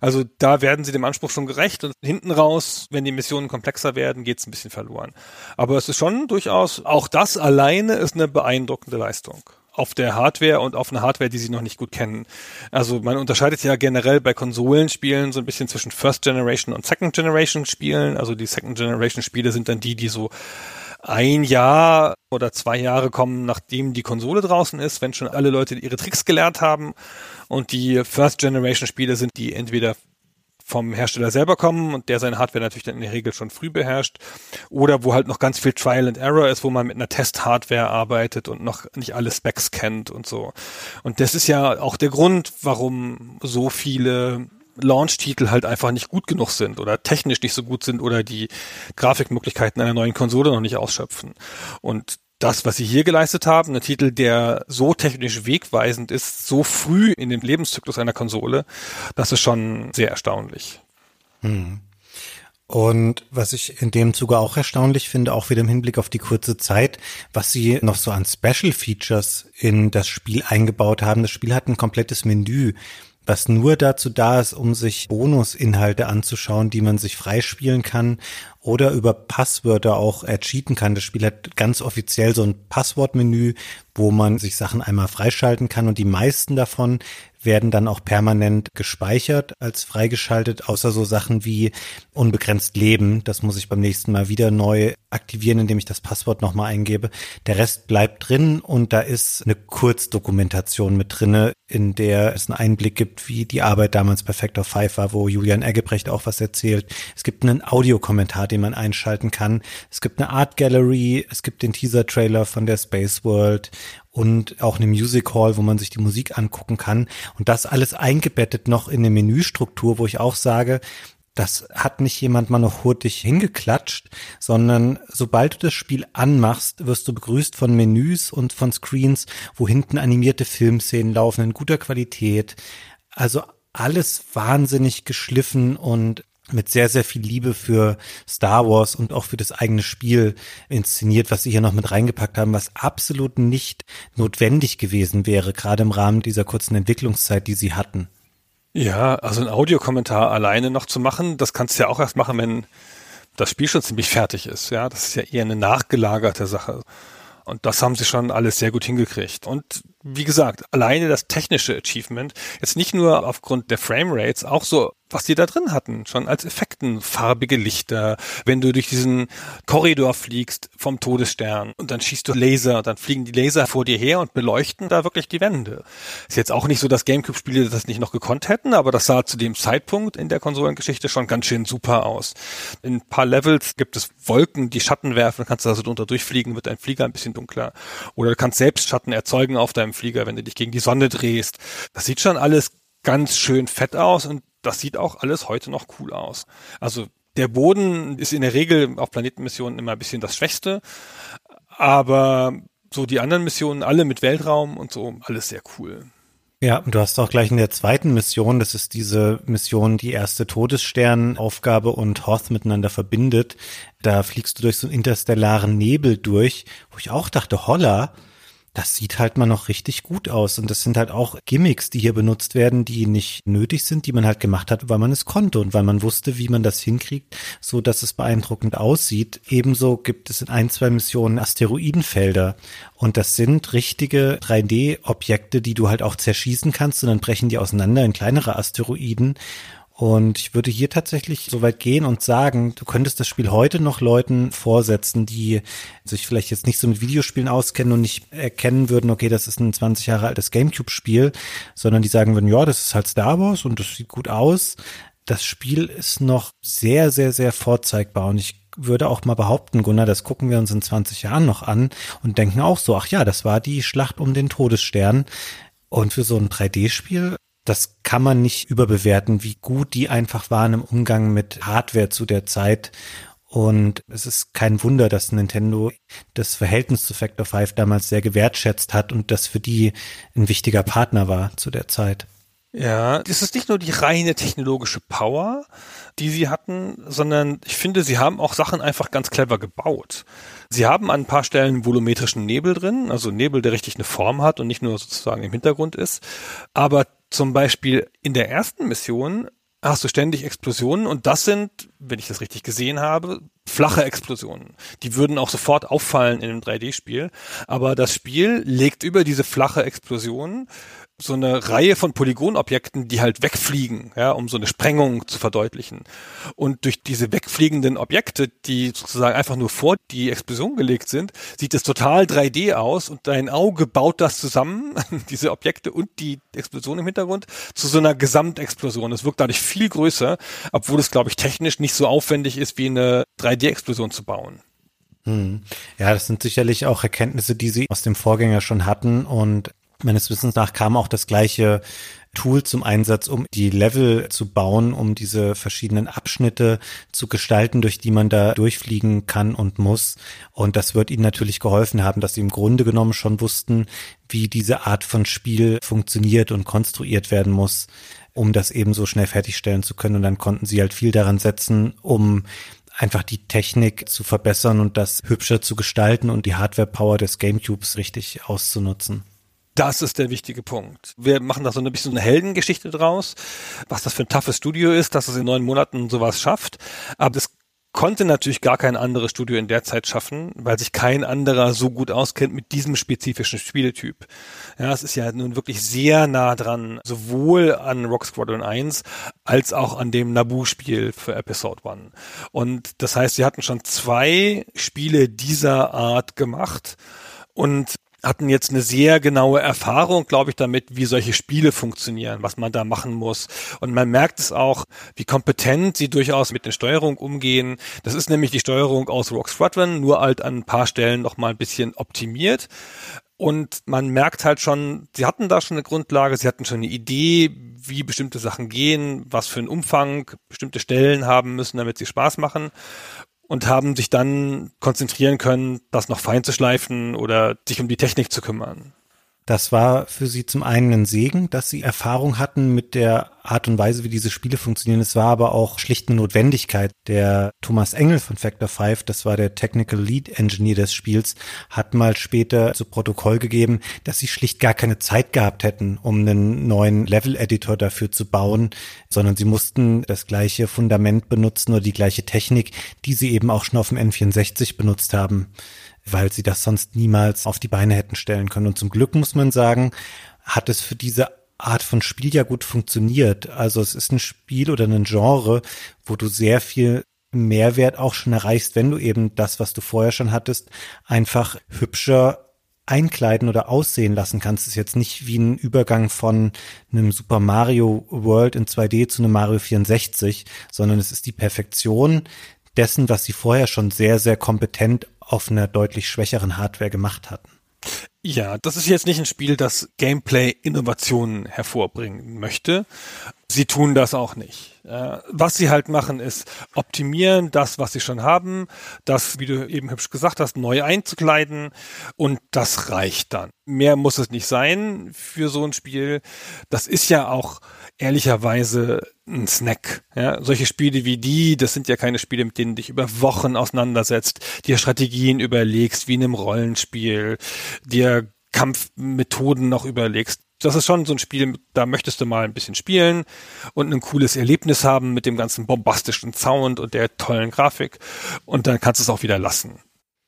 Also da werden sie dem Anspruch schon gerecht und hinten raus, wenn die Missionen komplexer werden, geht es ein bisschen verloren. Aber es ist schon durchaus, auch das alleine ist eine beeindruckende Leistung auf der Hardware und auf eine Hardware, die sie noch nicht gut kennen. Also man unterscheidet ja generell bei Konsolenspielen so ein bisschen zwischen First Generation und Second Generation Spielen. Also die Second Generation Spiele sind dann die, die so ein Jahr oder zwei Jahre kommen, nachdem die Konsole draußen ist, wenn schon alle Leute ihre Tricks gelernt haben. Und die First-Generation-Spiele sind, die entweder vom Hersteller selber kommen und der seine Hardware natürlich dann in der Regel schon früh beherrscht oder wo halt noch ganz viel Trial and Error ist, wo man mit einer Test-Hardware arbeitet und noch nicht alle Specs kennt und so. Und das ist ja auch der Grund, warum so viele Launch-Titel halt einfach nicht gut genug sind oder technisch nicht so gut sind oder die Grafikmöglichkeiten einer neuen Konsole noch nicht ausschöpfen. Und das, was sie hier geleistet haben, ein Titel, der so technisch wegweisend ist, so früh in dem Lebenszyklus einer Konsole, das ist schon sehr erstaunlich. Hm. Und was ich in dem Zuge auch erstaunlich finde, auch wieder im Hinblick auf die kurze Zeit, was sie noch so an Special Features in das Spiel eingebaut haben. Das Spiel hat ein komplettes Menü, was nur dazu da ist, um sich Bonusinhalte anzuschauen, die man sich freispielen kann oder über Passwörter auch ercheaten kann. Das Spiel hat ganz offiziell so ein Passwortmenü, wo man sich Sachen einmal freischalten kann und die meisten davon werden dann auch permanent gespeichert als freigeschaltet, außer so Sachen wie unbegrenzt Leben. Das muss ich beim nächsten Mal wieder neu aktivieren, indem ich das Passwort nochmal eingebe. Der Rest bleibt drin und da ist eine Kurzdokumentation mit drinne, in der es einen Einblick gibt, wie die Arbeit damals bei Factor 5 war, wo Julian Eggebrecht auch was erzählt. Es gibt einen Audiokommentar, den man einschalten kann. Es gibt eine Art Gallery, es gibt den Teaser-Trailer von der Space World und auch eine Music Hall, wo man sich die Musik angucken kann. Und das alles eingebettet noch in eine Menüstruktur, wo ich auch sage, das hat nicht jemand mal noch hurtig hingeklatscht, sondern sobald du das Spiel anmachst, wirst du begrüßt von Menüs und von Screens, wo hinten animierte Filmszenen laufen in guter Qualität. Also alles wahnsinnig geschliffen und mit sehr, sehr viel Liebe für Star Wars und auch für das eigene Spiel inszeniert, was sie hier noch mit reingepackt haben, was absolut nicht notwendig gewesen wäre, gerade im Rahmen dieser kurzen Entwicklungszeit, die sie hatten. Ja, also ein Audiokommentar alleine noch zu machen, das kannst du ja auch erst machen, wenn das Spiel schon ziemlich fertig ist. Ja, das ist ja eher eine nachgelagerte Sache. Und das haben sie schon alles sehr gut hingekriegt. Und wie gesagt, alleine das technische Achievement, jetzt nicht nur aufgrund der Framerates, auch so was die da drin hatten, schon als Effekten, farbige Lichter, wenn du durch diesen Korridor fliegst vom Todesstern und dann schießt du Laser, dann fliegen die Laser vor dir her und beleuchten da wirklich die Wände. Ist jetzt auch nicht so, dass Gamecube-Spiele das nicht noch gekonnt hätten, aber das sah zu dem Zeitpunkt in der Konsolengeschichte schon ganz schön super aus. In ein paar Levels gibt es Wolken, die Schatten werfen, kannst du also drunter durchfliegen, wird dein Flieger ein bisschen dunkler. Oder du kannst selbst Schatten erzeugen auf deinem Flieger, wenn du dich gegen die Sonne drehst. Das sieht schon alles ganz schön fett aus und das sieht auch alles heute noch cool aus. Also der Boden ist in der Regel auf Planetenmissionen immer ein bisschen das Schwächste, aber so die anderen Missionen, alle mit Weltraum und so, alles sehr cool. Ja, du hast auch gleich in der zweiten Mission, das ist diese Mission, die erste Todessternaufgabe und Hoth miteinander verbindet. Da fliegst du durch so einen interstellaren Nebel durch, wo ich auch dachte, holla, das sieht halt mal noch richtig gut aus. Und das sind halt auch Gimmicks, die hier benutzt werden, die nicht nötig sind, die man halt gemacht hat, weil man es konnte und weil man wusste, wie man das hinkriegt, so dass es beeindruckend aussieht. Ebenso gibt es in ein, zwei Missionen Asteroidenfelder. Und das sind richtige 3D-Objekte, die du halt auch zerschießen kannst und dann brechen die auseinander in kleinere Asteroiden. Und ich würde hier tatsächlich so weit gehen und sagen, du könntest das Spiel heute noch Leuten vorsetzen, die sich vielleicht jetzt nicht so mit Videospielen auskennen und nicht erkennen würden, okay, das ist ein 20 Jahre altes Gamecube-Spiel, sondern die sagen würden, ja, das ist halt Star Wars und das sieht gut aus. Das Spiel ist noch sehr, sehr, sehr vorzeigbar und ich würde auch mal behaupten, Gunnar, das gucken wir uns in 20 Jahren noch an und denken auch so, ach ja, das war die Schlacht um den Todesstern. Und für so ein 3D-Spiel das kann man nicht überbewerten, wie gut die einfach waren im Umgang mit Hardware zu der Zeit. Und es ist kein Wunder, dass Nintendo das Verhältnis zu Factor 5 damals sehr gewertschätzt hat und das für die ein wichtiger Partner war zu der Zeit. Ja, das ist nicht nur die reine technologische Power, die sie hatten, sondern ich finde, sie haben auch Sachen einfach ganz clever gebaut. Sie haben an ein paar Stellen volumetrischen Nebel drin, also Nebel, der richtig eine Form hat und nicht nur sozusagen im Hintergrund ist. Aber zum Beispiel in der ersten Mission hast du ständig Explosionen und das sind, wenn ich das richtig gesehen habe, flache Explosionen. Die würden auch sofort auffallen in einem 3D-Spiel. Aber das Spiel legt über diese flache Explosion so eine Reihe von Polygonobjekten, die halt wegfliegen, ja, um so eine Sprengung zu verdeutlichen. Und durch diese wegfliegenden Objekte, die sozusagen einfach nur vor die Explosion gelegt sind, sieht es total 3D aus und dein Auge baut das zusammen, diese Objekte und die Explosion im Hintergrund, zu so einer Gesamtexplosion. Es wirkt dadurch viel größer, obwohl es, glaube ich, technisch nicht so aufwendig ist, wie eine 3D-Explosion zu bauen. Hm. Ja, das sind sicherlich auch Erkenntnisse, die sie aus dem Vorgänger schon hatten und meines Wissens nach kam auch das gleiche Tool zum Einsatz, um die Level zu bauen, um diese verschiedenen Abschnitte zu gestalten, durch die man da durchfliegen kann und muss. Und das wird ihnen natürlich geholfen haben, dass sie im Grunde genommen schon wussten, wie diese Art von Spiel funktioniert und konstruiert werden muss, um das eben so schnell fertigstellen zu können. Und dann konnten sie halt viel daran setzen, um einfach die Technik zu verbessern und das hübscher zu gestalten und die Hardware-Power des GameCubes richtig auszunutzen. Das ist der wichtige Punkt. Wir machen da so ein bisschen eine Heldengeschichte draus, was das für ein toughes Studio ist, dass es in neun Monaten sowas schafft. Aber das konnte natürlich gar kein anderes Studio in der Zeit schaffen, weil sich kein anderer so gut auskennt mit diesem spezifischen Spieletyp. Ja, es ist ja nun wirklich sehr nah dran, sowohl an Rock Squadron 1 als auch an dem Naboo-Spiel für Episode 1. Und das heißt, sie hatten schon zwei Spiele dieser Art gemacht und hatten jetzt eine sehr genaue Erfahrung, glaube ich, damit, wie solche Spiele funktionieren, was man da machen muss. Und man merkt es auch, wie kompetent sie durchaus mit der Steuerung umgehen. Das ist nämlich die Steuerung aus Rock Squadron, nur halt an ein paar Stellen noch mal ein bisschen optimiert. Und man merkt halt schon, sie hatten da schon eine Grundlage, sie hatten schon eine Idee, wie bestimmte Sachen gehen, was für einen Umfang bestimmte Stellen haben müssen, damit sie Spaß machen und haben sich dann konzentrieren können, das noch fein zu schleifen oder sich um die Technik zu kümmern. Das war für sie zum einen ein Segen, dass sie Erfahrung hatten mit der Art und Weise, wie diese Spiele funktionieren. Es war aber auch schlicht eine Notwendigkeit. Der Thomas Engel von Factor 5, das war der Technical Lead Engineer des Spiels, hat mal später zu Protokoll gegeben, dass sie schlicht gar keine Zeit gehabt hätten, um einen neuen Level-Editor dafür zu bauen, sondern sie mussten das gleiche Fundament benutzen oder die gleiche Technik, die sie eben auch schon auf dem N64 benutzt haben weil sie das sonst niemals auf die Beine hätten stellen können. Und zum Glück muss man sagen, hat es für diese Art von Spiel ja gut funktioniert. Also es ist ein Spiel oder ein Genre, wo du sehr viel Mehrwert auch schon erreichst, wenn du eben das, was du vorher schon hattest, einfach hübscher einkleiden oder aussehen lassen kannst. Es ist jetzt nicht wie ein Übergang von einem Super Mario World in 2D zu einem Mario 64, sondern es ist die Perfektion dessen, was sie vorher schon sehr, sehr kompetent auf einer deutlich schwächeren Hardware gemacht hatten. Ja, das ist jetzt nicht ein Spiel, das Gameplay-Innovationen hervorbringen möchte. Sie tun das auch nicht. Was sie halt machen, ist optimieren das, was sie schon haben, das, wie du eben hübsch gesagt hast, neu einzukleiden und das reicht dann. Mehr muss es nicht sein für so ein Spiel. Das ist ja auch ehrlicherweise ein Snack. Ja, solche Spiele wie die, das sind ja keine Spiele, mit denen du dich über Wochen auseinandersetzt, dir Strategien überlegst, wie in einem Rollenspiel, dir Kampfmethoden noch überlegst. Das ist schon so ein Spiel, da möchtest du mal ein bisschen spielen und ein cooles Erlebnis haben mit dem ganzen bombastischen Sound und der tollen Grafik und dann kannst du es auch wieder lassen.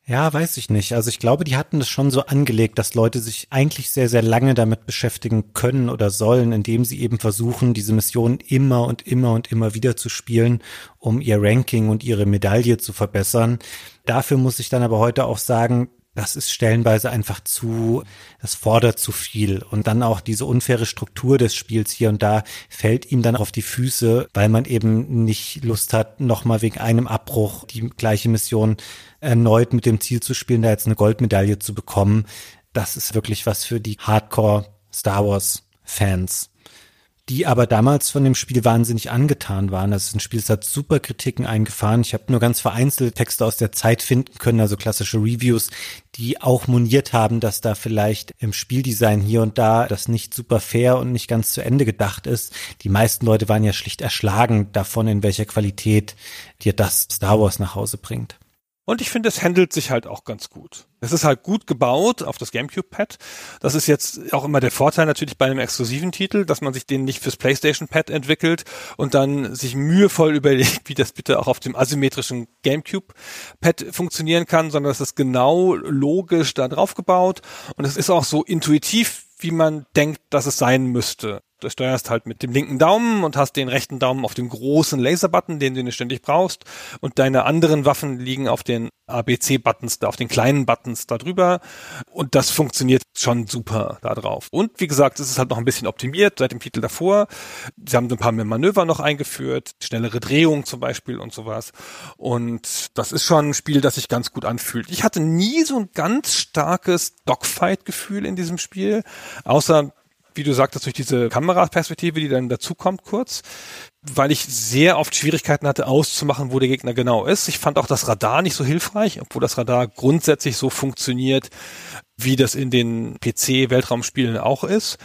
Ja, weiß ich nicht. Also ich glaube, die hatten das schon so angelegt, dass Leute sich eigentlich sehr, sehr lange damit beschäftigen können oder sollen, indem sie eben versuchen, diese Mission immer und immer und immer wieder zu spielen, um ihr Ranking und ihre Medaille zu verbessern. Dafür muss ich dann aber heute auch sagen, das ist stellenweise einfach zu, das fordert zu viel. Und dann auch diese unfaire Struktur des Spiels hier und da fällt ihm dann auf die Füße, weil man eben nicht Lust hat, nochmal wegen einem Abbruch die gleiche Mission erneut mit dem Ziel zu spielen, da jetzt eine Goldmedaille zu bekommen. Das ist wirklich was für die Hardcore Star Wars Fans die aber damals von dem Spiel wahnsinnig angetan waren. Das ist ein Spiel, das hat super Kritiken eingefahren. Ich habe nur ganz vereinzelt Texte aus der Zeit finden können, also klassische Reviews, die auch moniert haben, dass da vielleicht im Spieldesign hier und da das nicht super fair und nicht ganz zu Ende gedacht ist. Die meisten Leute waren ja schlicht erschlagen davon, in welcher Qualität dir das Star Wars nach Hause bringt. Und ich finde, es handelt sich halt auch ganz gut. Es ist halt gut gebaut auf das GameCube-Pad. Das ist jetzt auch immer der Vorteil natürlich bei einem exklusiven Titel, dass man sich den nicht fürs PlayStation-Pad entwickelt und dann sich mühevoll überlegt, wie das bitte auch auf dem asymmetrischen GameCube-Pad funktionieren kann, sondern es ist genau logisch da drauf gebaut und es ist auch so intuitiv wie man denkt, dass es sein müsste. Du steuerst halt mit dem linken Daumen und hast den rechten Daumen auf dem großen Laserbutton, den du nicht ständig brauchst. Und deine anderen Waffen liegen auf den ABC-Buttons, auf den kleinen Buttons da drüber. Und das funktioniert schon super da drauf. Und wie gesagt, es ist halt noch ein bisschen optimiert seit dem Titel davor. Sie haben so ein paar mehr Manöver noch eingeführt, schnellere Drehung zum Beispiel und sowas. Und das ist schon ein Spiel, das sich ganz gut anfühlt. Ich hatte nie so ein ganz starkes Dogfight-Gefühl in diesem Spiel, außer wie du sagtest, durch diese Kameraperspektive, die dann dazukommt kurz, weil ich sehr oft Schwierigkeiten hatte, auszumachen, wo der Gegner genau ist. Ich fand auch das Radar nicht so hilfreich, obwohl das Radar grundsätzlich so funktioniert, wie das in den PC-Weltraumspielen auch ist.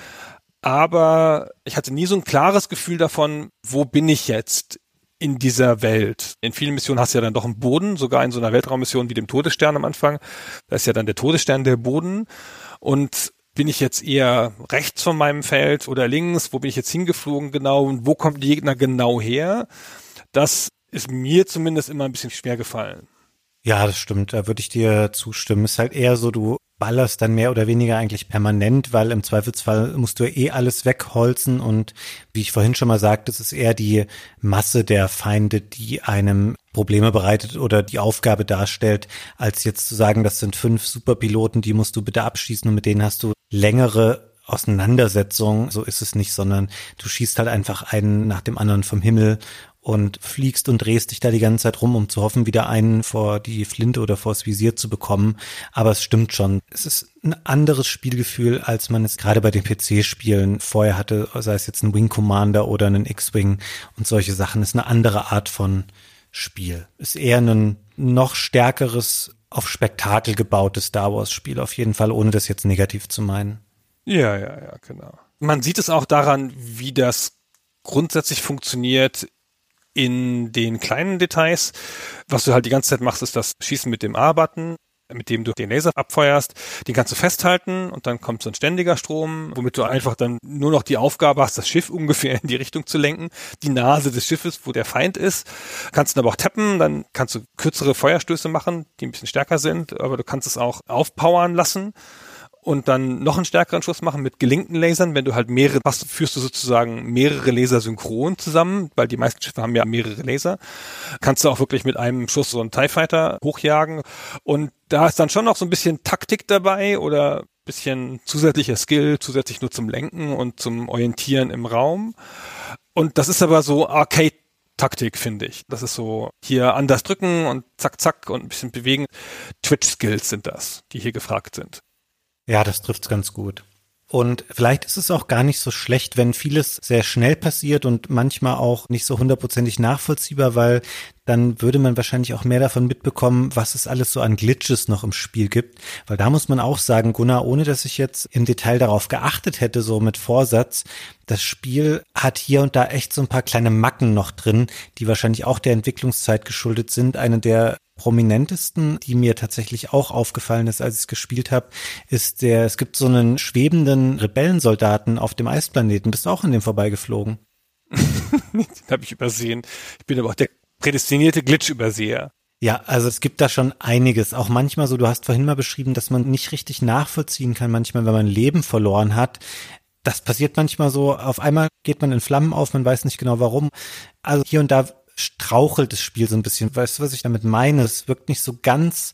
Aber ich hatte nie so ein klares Gefühl davon, wo bin ich jetzt in dieser Welt. In vielen Missionen hast du ja dann doch einen Boden, sogar in so einer Weltraummission wie dem Todesstern am Anfang. Da ist ja dann der Todesstern der Boden. Und bin ich jetzt eher rechts von meinem Feld oder links? Wo bin ich jetzt hingeflogen genau? Und wo kommt der Gegner genau her? Das ist mir zumindest immer ein bisschen schwer gefallen. Ja, das stimmt. Da würde ich dir zustimmen. Ist halt eher so, du ballerst dann mehr oder weniger eigentlich permanent, weil im Zweifelsfall musst du eh alles wegholzen und wie ich vorhin schon mal sagte, es ist eher die Masse der Feinde, die einem Probleme bereitet oder die Aufgabe darstellt, als jetzt zu sagen, das sind fünf Superpiloten, die musst du bitte abschießen und mit denen hast du längere Auseinandersetzungen. So ist es nicht, sondern du schießt halt einfach einen nach dem anderen vom Himmel und fliegst und drehst dich da die ganze Zeit rum, um zu hoffen, wieder einen vor die Flinte oder vors Visier zu bekommen. Aber es stimmt schon. Es ist ein anderes Spielgefühl, als man es gerade bei den PC-Spielen vorher hatte, sei es jetzt ein Wing Commander oder ein X-Wing und solche Sachen. Es ist eine andere Art von Spiel. Ist eher ein noch stärkeres, auf Spektakel gebautes Star Wars Spiel auf jeden Fall, ohne das jetzt negativ zu meinen. Ja, ja, ja, genau. Man sieht es auch daran, wie das grundsätzlich funktioniert in den kleinen Details. Was du halt die ganze Zeit machst, ist das Schießen mit dem A-Button, mit dem du den Laser abfeuerst. Den kannst du festhalten und dann kommt so ein ständiger Strom, womit du einfach dann nur noch die Aufgabe hast, das Schiff ungefähr in die Richtung zu lenken. Die Nase des Schiffes, wo der Feind ist. Kannst du aber auch tappen, dann kannst du kürzere Feuerstöße machen, die ein bisschen stärker sind, aber du kannst es auch aufpowern lassen und dann noch einen stärkeren Schuss machen mit gelinkten Lasern. Wenn du halt mehrere hast, führst du sozusagen mehrere Laser synchron zusammen, weil die meisten Schiffe haben ja mehrere Laser. Kannst du auch wirklich mit einem Schuss so einen TIE Fighter hochjagen. Und da ist dann schon noch so ein bisschen Taktik dabei oder bisschen zusätzlicher Skill, zusätzlich nur zum Lenken und zum Orientieren im Raum. Und das ist aber so Arcade Taktik, finde ich. Das ist so hier anders drücken und zack, zack und ein bisschen bewegen. Twitch-Skills sind das, die hier gefragt sind. Ja, das trifft's ganz gut. Und vielleicht ist es auch gar nicht so schlecht, wenn vieles sehr schnell passiert und manchmal auch nicht so hundertprozentig nachvollziehbar, weil dann würde man wahrscheinlich auch mehr davon mitbekommen, was es alles so an Glitches noch im Spiel gibt. Weil da muss man auch sagen, Gunnar, ohne dass ich jetzt im Detail darauf geachtet hätte, so mit Vorsatz, das Spiel hat hier und da echt so ein paar kleine Macken noch drin, die wahrscheinlich auch der Entwicklungszeit geschuldet sind. Eine der prominentesten, die mir tatsächlich auch aufgefallen ist, als ich es gespielt habe, ist der, es gibt so einen schwebenden Rebellensoldaten auf dem Eisplaneten. Bist du auch an dem vorbeigeflogen? Den habe ich übersehen. Ich bin aber auch der prädestinierte Glitch-Überseher. Ja, also es gibt da schon einiges. Auch manchmal so, du hast vorhin mal beschrieben, dass man nicht richtig nachvollziehen kann, manchmal, wenn man Leben verloren hat. Das passiert manchmal so, auf einmal geht man in Flammen auf, man weiß nicht genau warum. Also hier und da strauchelt das Spiel so ein bisschen. Weißt du, was ich damit meine? Es wirkt nicht so ganz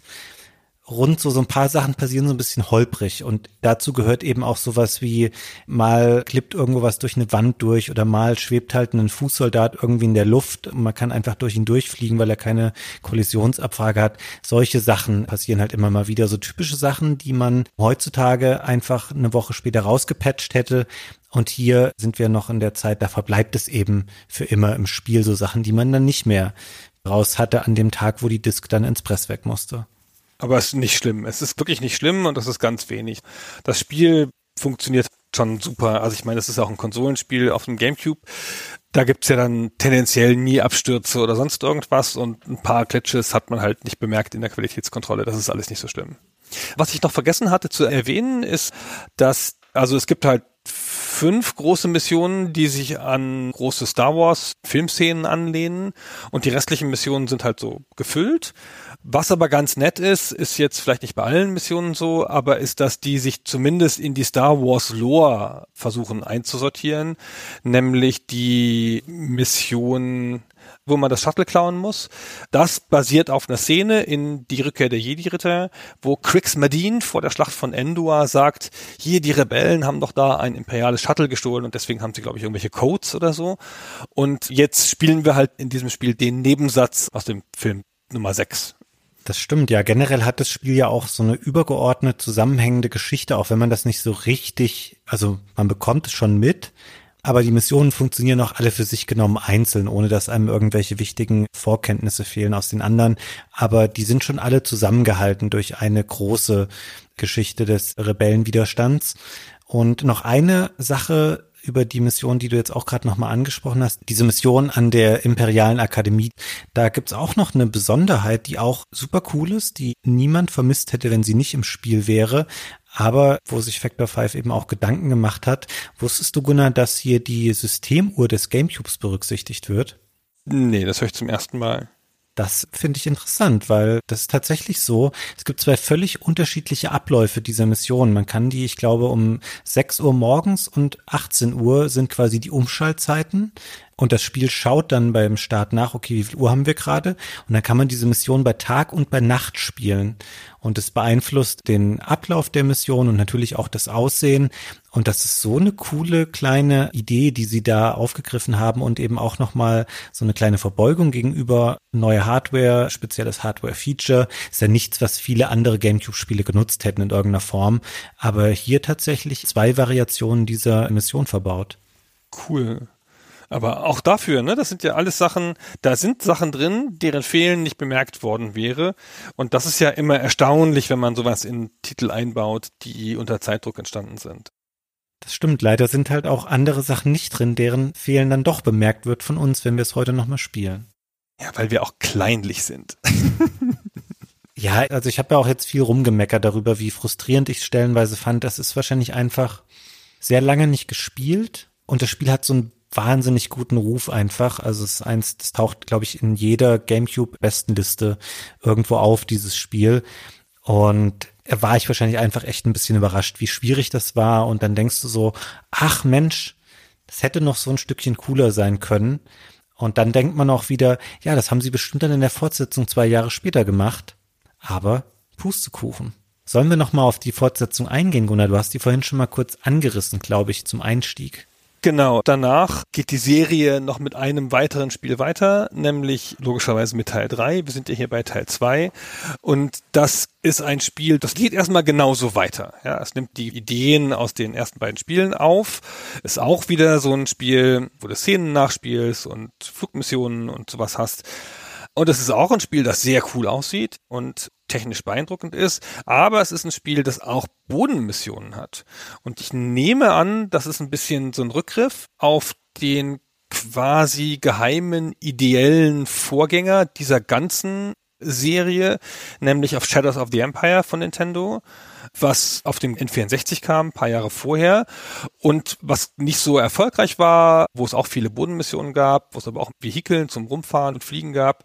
rund, so, so ein paar Sachen passieren so ein bisschen holprig. Und dazu gehört eben auch sowas wie, mal klippt irgendwo was durch eine Wand durch oder mal schwebt halt ein Fußsoldat irgendwie in der Luft und man kann einfach durch ihn durchfliegen, weil er keine Kollisionsabfrage hat. Solche Sachen passieren halt immer mal wieder. So typische Sachen, die man heutzutage einfach eine Woche später rausgepatcht hätte und hier sind wir noch in der Zeit, da verbleibt es eben für immer im Spiel so Sachen, die man dann nicht mehr raus hatte an dem Tag, wo die Disk dann ins Presswerk musste. Aber es ist nicht schlimm. Es ist wirklich nicht schlimm und das ist ganz wenig. Das Spiel funktioniert schon super. Also ich meine, es ist auch ein Konsolenspiel auf dem Gamecube. Da gibt's ja dann tendenziell nie Abstürze oder sonst irgendwas und ein paar Glitches hat man halt nicht bemerkt in der Qualitätskontrolle. Das ist alles nicht so schlimm. Was ich noch vergessen hatte zu erwähnen, ist, dass, also es gibt halt fünf große Missionen, die sich an große Star Wars Filmszenen anlehnen und die restlichen Missionen sind halt so gefüllt. Was aber ganz nett ist, ist jetzt vielleicht nicht bei allen Missionen so, aber ist, dass die sich zumindest in die Star Wars Lore versuchen einzusortieren, nämlich die Mission wo man das Shuttle klauen muss. Das basiert auf einer Szene in Die Rückkehr der Jedi-Ritter, wo Crix Medine vor der Schlacht von Endor sagt, hier, die Rebellen haben doch da ein imperiales Shuttle gestohlen und deswegen haben sie, glaube ich, irgendwelche Codes oder so. Und jetzt spielen wir halt in diesem Spiel den Nebensatz aus dem Film Nummer 6. Das stimmt, ja. Generell hat das Spiel ja auch so eine übergeordnet zusammenhängende Geschichte, auch wenn man das nicht so richtig, also man bekommt es schon mit, aber die Missionen funktionieren auch alle für sich genommen einzeln, ohne dass einem irgendwelche wichtigen Vorkenntnisse fehlen aus den anderen. Aber die sind schon alle zusammengehalten durch eine große Geschichte des Rebellenwiderstands. Und noch eine Sache über die Mission, die du jetzt auch gerade nochmal angesprochen hast, diese Mission an der Imperialen Akademie. Da gibt's auch noch eine Besonderheit, die auch super cool ist, die niemand vermisst hätte, wenn sie nicht im Spiel wäre aber wo sich Factor 5 eben auch Gedanken gemacht hat. Wusstest du, Gunnar, dass hier die Systemuhr des Gamecubes berücksichtigt wird? Nee, das höre ich zum ersten Mal. Das finde ich interessant, weil das ist tatsächlich so. Es gibt zwei völlig unterschiedliche Abläufe dieser Mission. Man kann die, ich glaube, um 6 Uhr morgens und 18 Uhr sind quasi die Umschaltzeiten. Und das Spiel schaut dann beim Start nach, okay, wie viel Uhr haben wir gerade? Und dann kann man diese Mission bei Tag und bei Nacht spielen. Und es beeinflusst den Ablauf der Mission und natürlich auch das Aussehen. Und das ist so eine coole kleine Idee, die sie da aufgegriffen haben und eben auch nochmal so eine kleine Verbeugung gegenüber neue Hardware, spezielles Hardware-Feature. Ist ja nichts, was viele andere GameCube-Spiele genutzt hätten in irgendeiner Form. Aber hier tatsächlich zwei Variationen dieser Mission verbaut. Cool. Aber auch dafür, ne, das sind ja alles Sachen, da sind Sachen drin, deren Fehlen nicht bemerkt worden wäre. Und das ist ja immer erstaunlich, wenn man sowas in Titel einbaut, die unter Zeitdruck entstanden sind. Das stimmt, leider sind halt auch andere Sachen nicht drin, deren Fehlen dann doch bemerkt wird von uns, wenn wir es heute nochmal spielen. Ja, weil wir auch kleinlich sind. ja, also ich habe ja auch jetzt viel rumgemeckert darüber, wie frustrierend ich es stellenweise fand. Das ist wahrscheinlich einfach sehr lange nicht gespielt und das Spiel hat so ein wahnsinnig guten Ruf einfach. Also es ist eins, das taucht, glaube ich, in jeder GameCube-Bestenliste irgendwo auf, dieses Spiel. Und war ich wahrscheinlich einfach echt ein bisschen überrascht, wie schwierig das war. Und dann denkst du so, ach Mensch, das hätte noch so ein Stückchen cooler sein können. Und dann denkt man auch wieder, ja, das haben sie bestimmt dann in der Fortsetzung zwei Jahre später gemacht. Aber Pustekuchen. Sollen wir noch mal auf die Fortsetzung eingehen, Gunnar? Du hast die vorhin schon mal kurz angerissen, glaube ich, zum Einstieg. Genau, danach geht die Serie noch mit einem weiteren Spiel weiter, nämlich logischerweise mit Teil 3. Wir sind ja hier bei Teil 2 und das ist ein Spiel, das geht erstmal genauso weiter. Ja, es nimmt die Ideen aus den ersten beiden Spielen auf, ist auch wieder so ein Spiel, wo du Szenen nachspielst und Flugmissionen und sowas hast. Und es ist auch ein Spiel, das sehr cool aussieht und technisch beeindruckend ist, aber es ist ein Spiel, das auch Bodenmissionen hat. Und ich nehme an, das ist ein bisschen so ein Rückgriff auf den quasi geheimen, ideellen Vorgänger dieser ganzen Serie, nämlich auf Shadows of the Empire von Nintendo was auf dem N64 kam, paar Jahre vorher. Und was nicht so erfolgreich war, wo es auch viele Bodenmissionen gab, wo es aber auch Vehikeln zum Rumfahren und Fliegen gab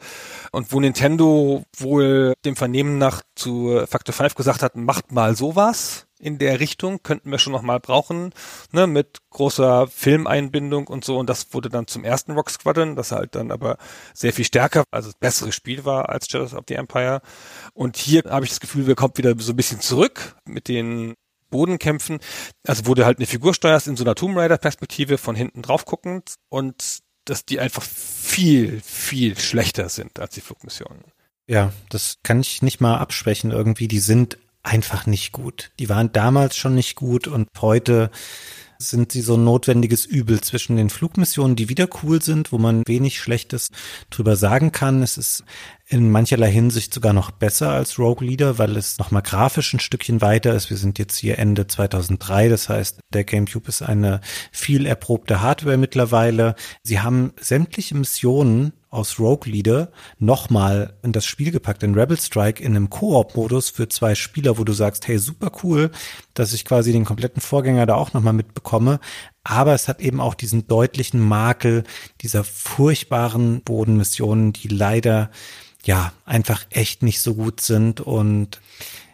und wo Nintendo wohl dem Vernehmen nach zu Factor 5 gesagt hat, macht mal sowas in der Richtung könnten wir schon noch mal brauchen, ne, mit großer Filmeinbindung und so. Und das wurde dann zum ersten Rock Squadron, das halt dann aber sehr viel stärker, also das bessere Spiel war als Shadows of the Empire. Und hier habe ich das Gefühl, wir kommen wieder so ein bisschen zurück mit den Bodenkämpfen. Also du halt eine Figur steuerst in so einer Tomb Raider Perspektive von hinten drauf guckend und dass die einfach viel, viel schlechter sind als die Flugmissionen. Ja, das kann ich nicht mal absprechen irgendwie. Die sind einfach nicht gut. Die waren damals schon nicht gut und heute sind sie so ein notwendiges Übel zwischen den Flugmissionen, die wieder cool sind, wo man wenig Schlechtes drüber sagen kann. Es ist in mancherlei Hinsicht sogar noch besser als Rogue Leader, weil es nochmal grafisch ein Stückchen weiter ist. Wir sind jetzt hier Ende 2003, das heißt, der GameCube ist eine viel erprobte Hardware mittlerweile. Sie haben sämtliche Missionen aus Rogue Leader nochmal in das Spiel gepackt, in Rebel Strike, in einem Koop-Modus für zwei Spieler, wo du sagst, hey, super cool, dass ich quasi den kompletten Vorgänger da auch nochmal mitbekomme. Aber es hat eben auch diesen deutlichen Makel dieser furchtbaren Bodenmissionen, die leider ja einfach echt nicht so gut sind und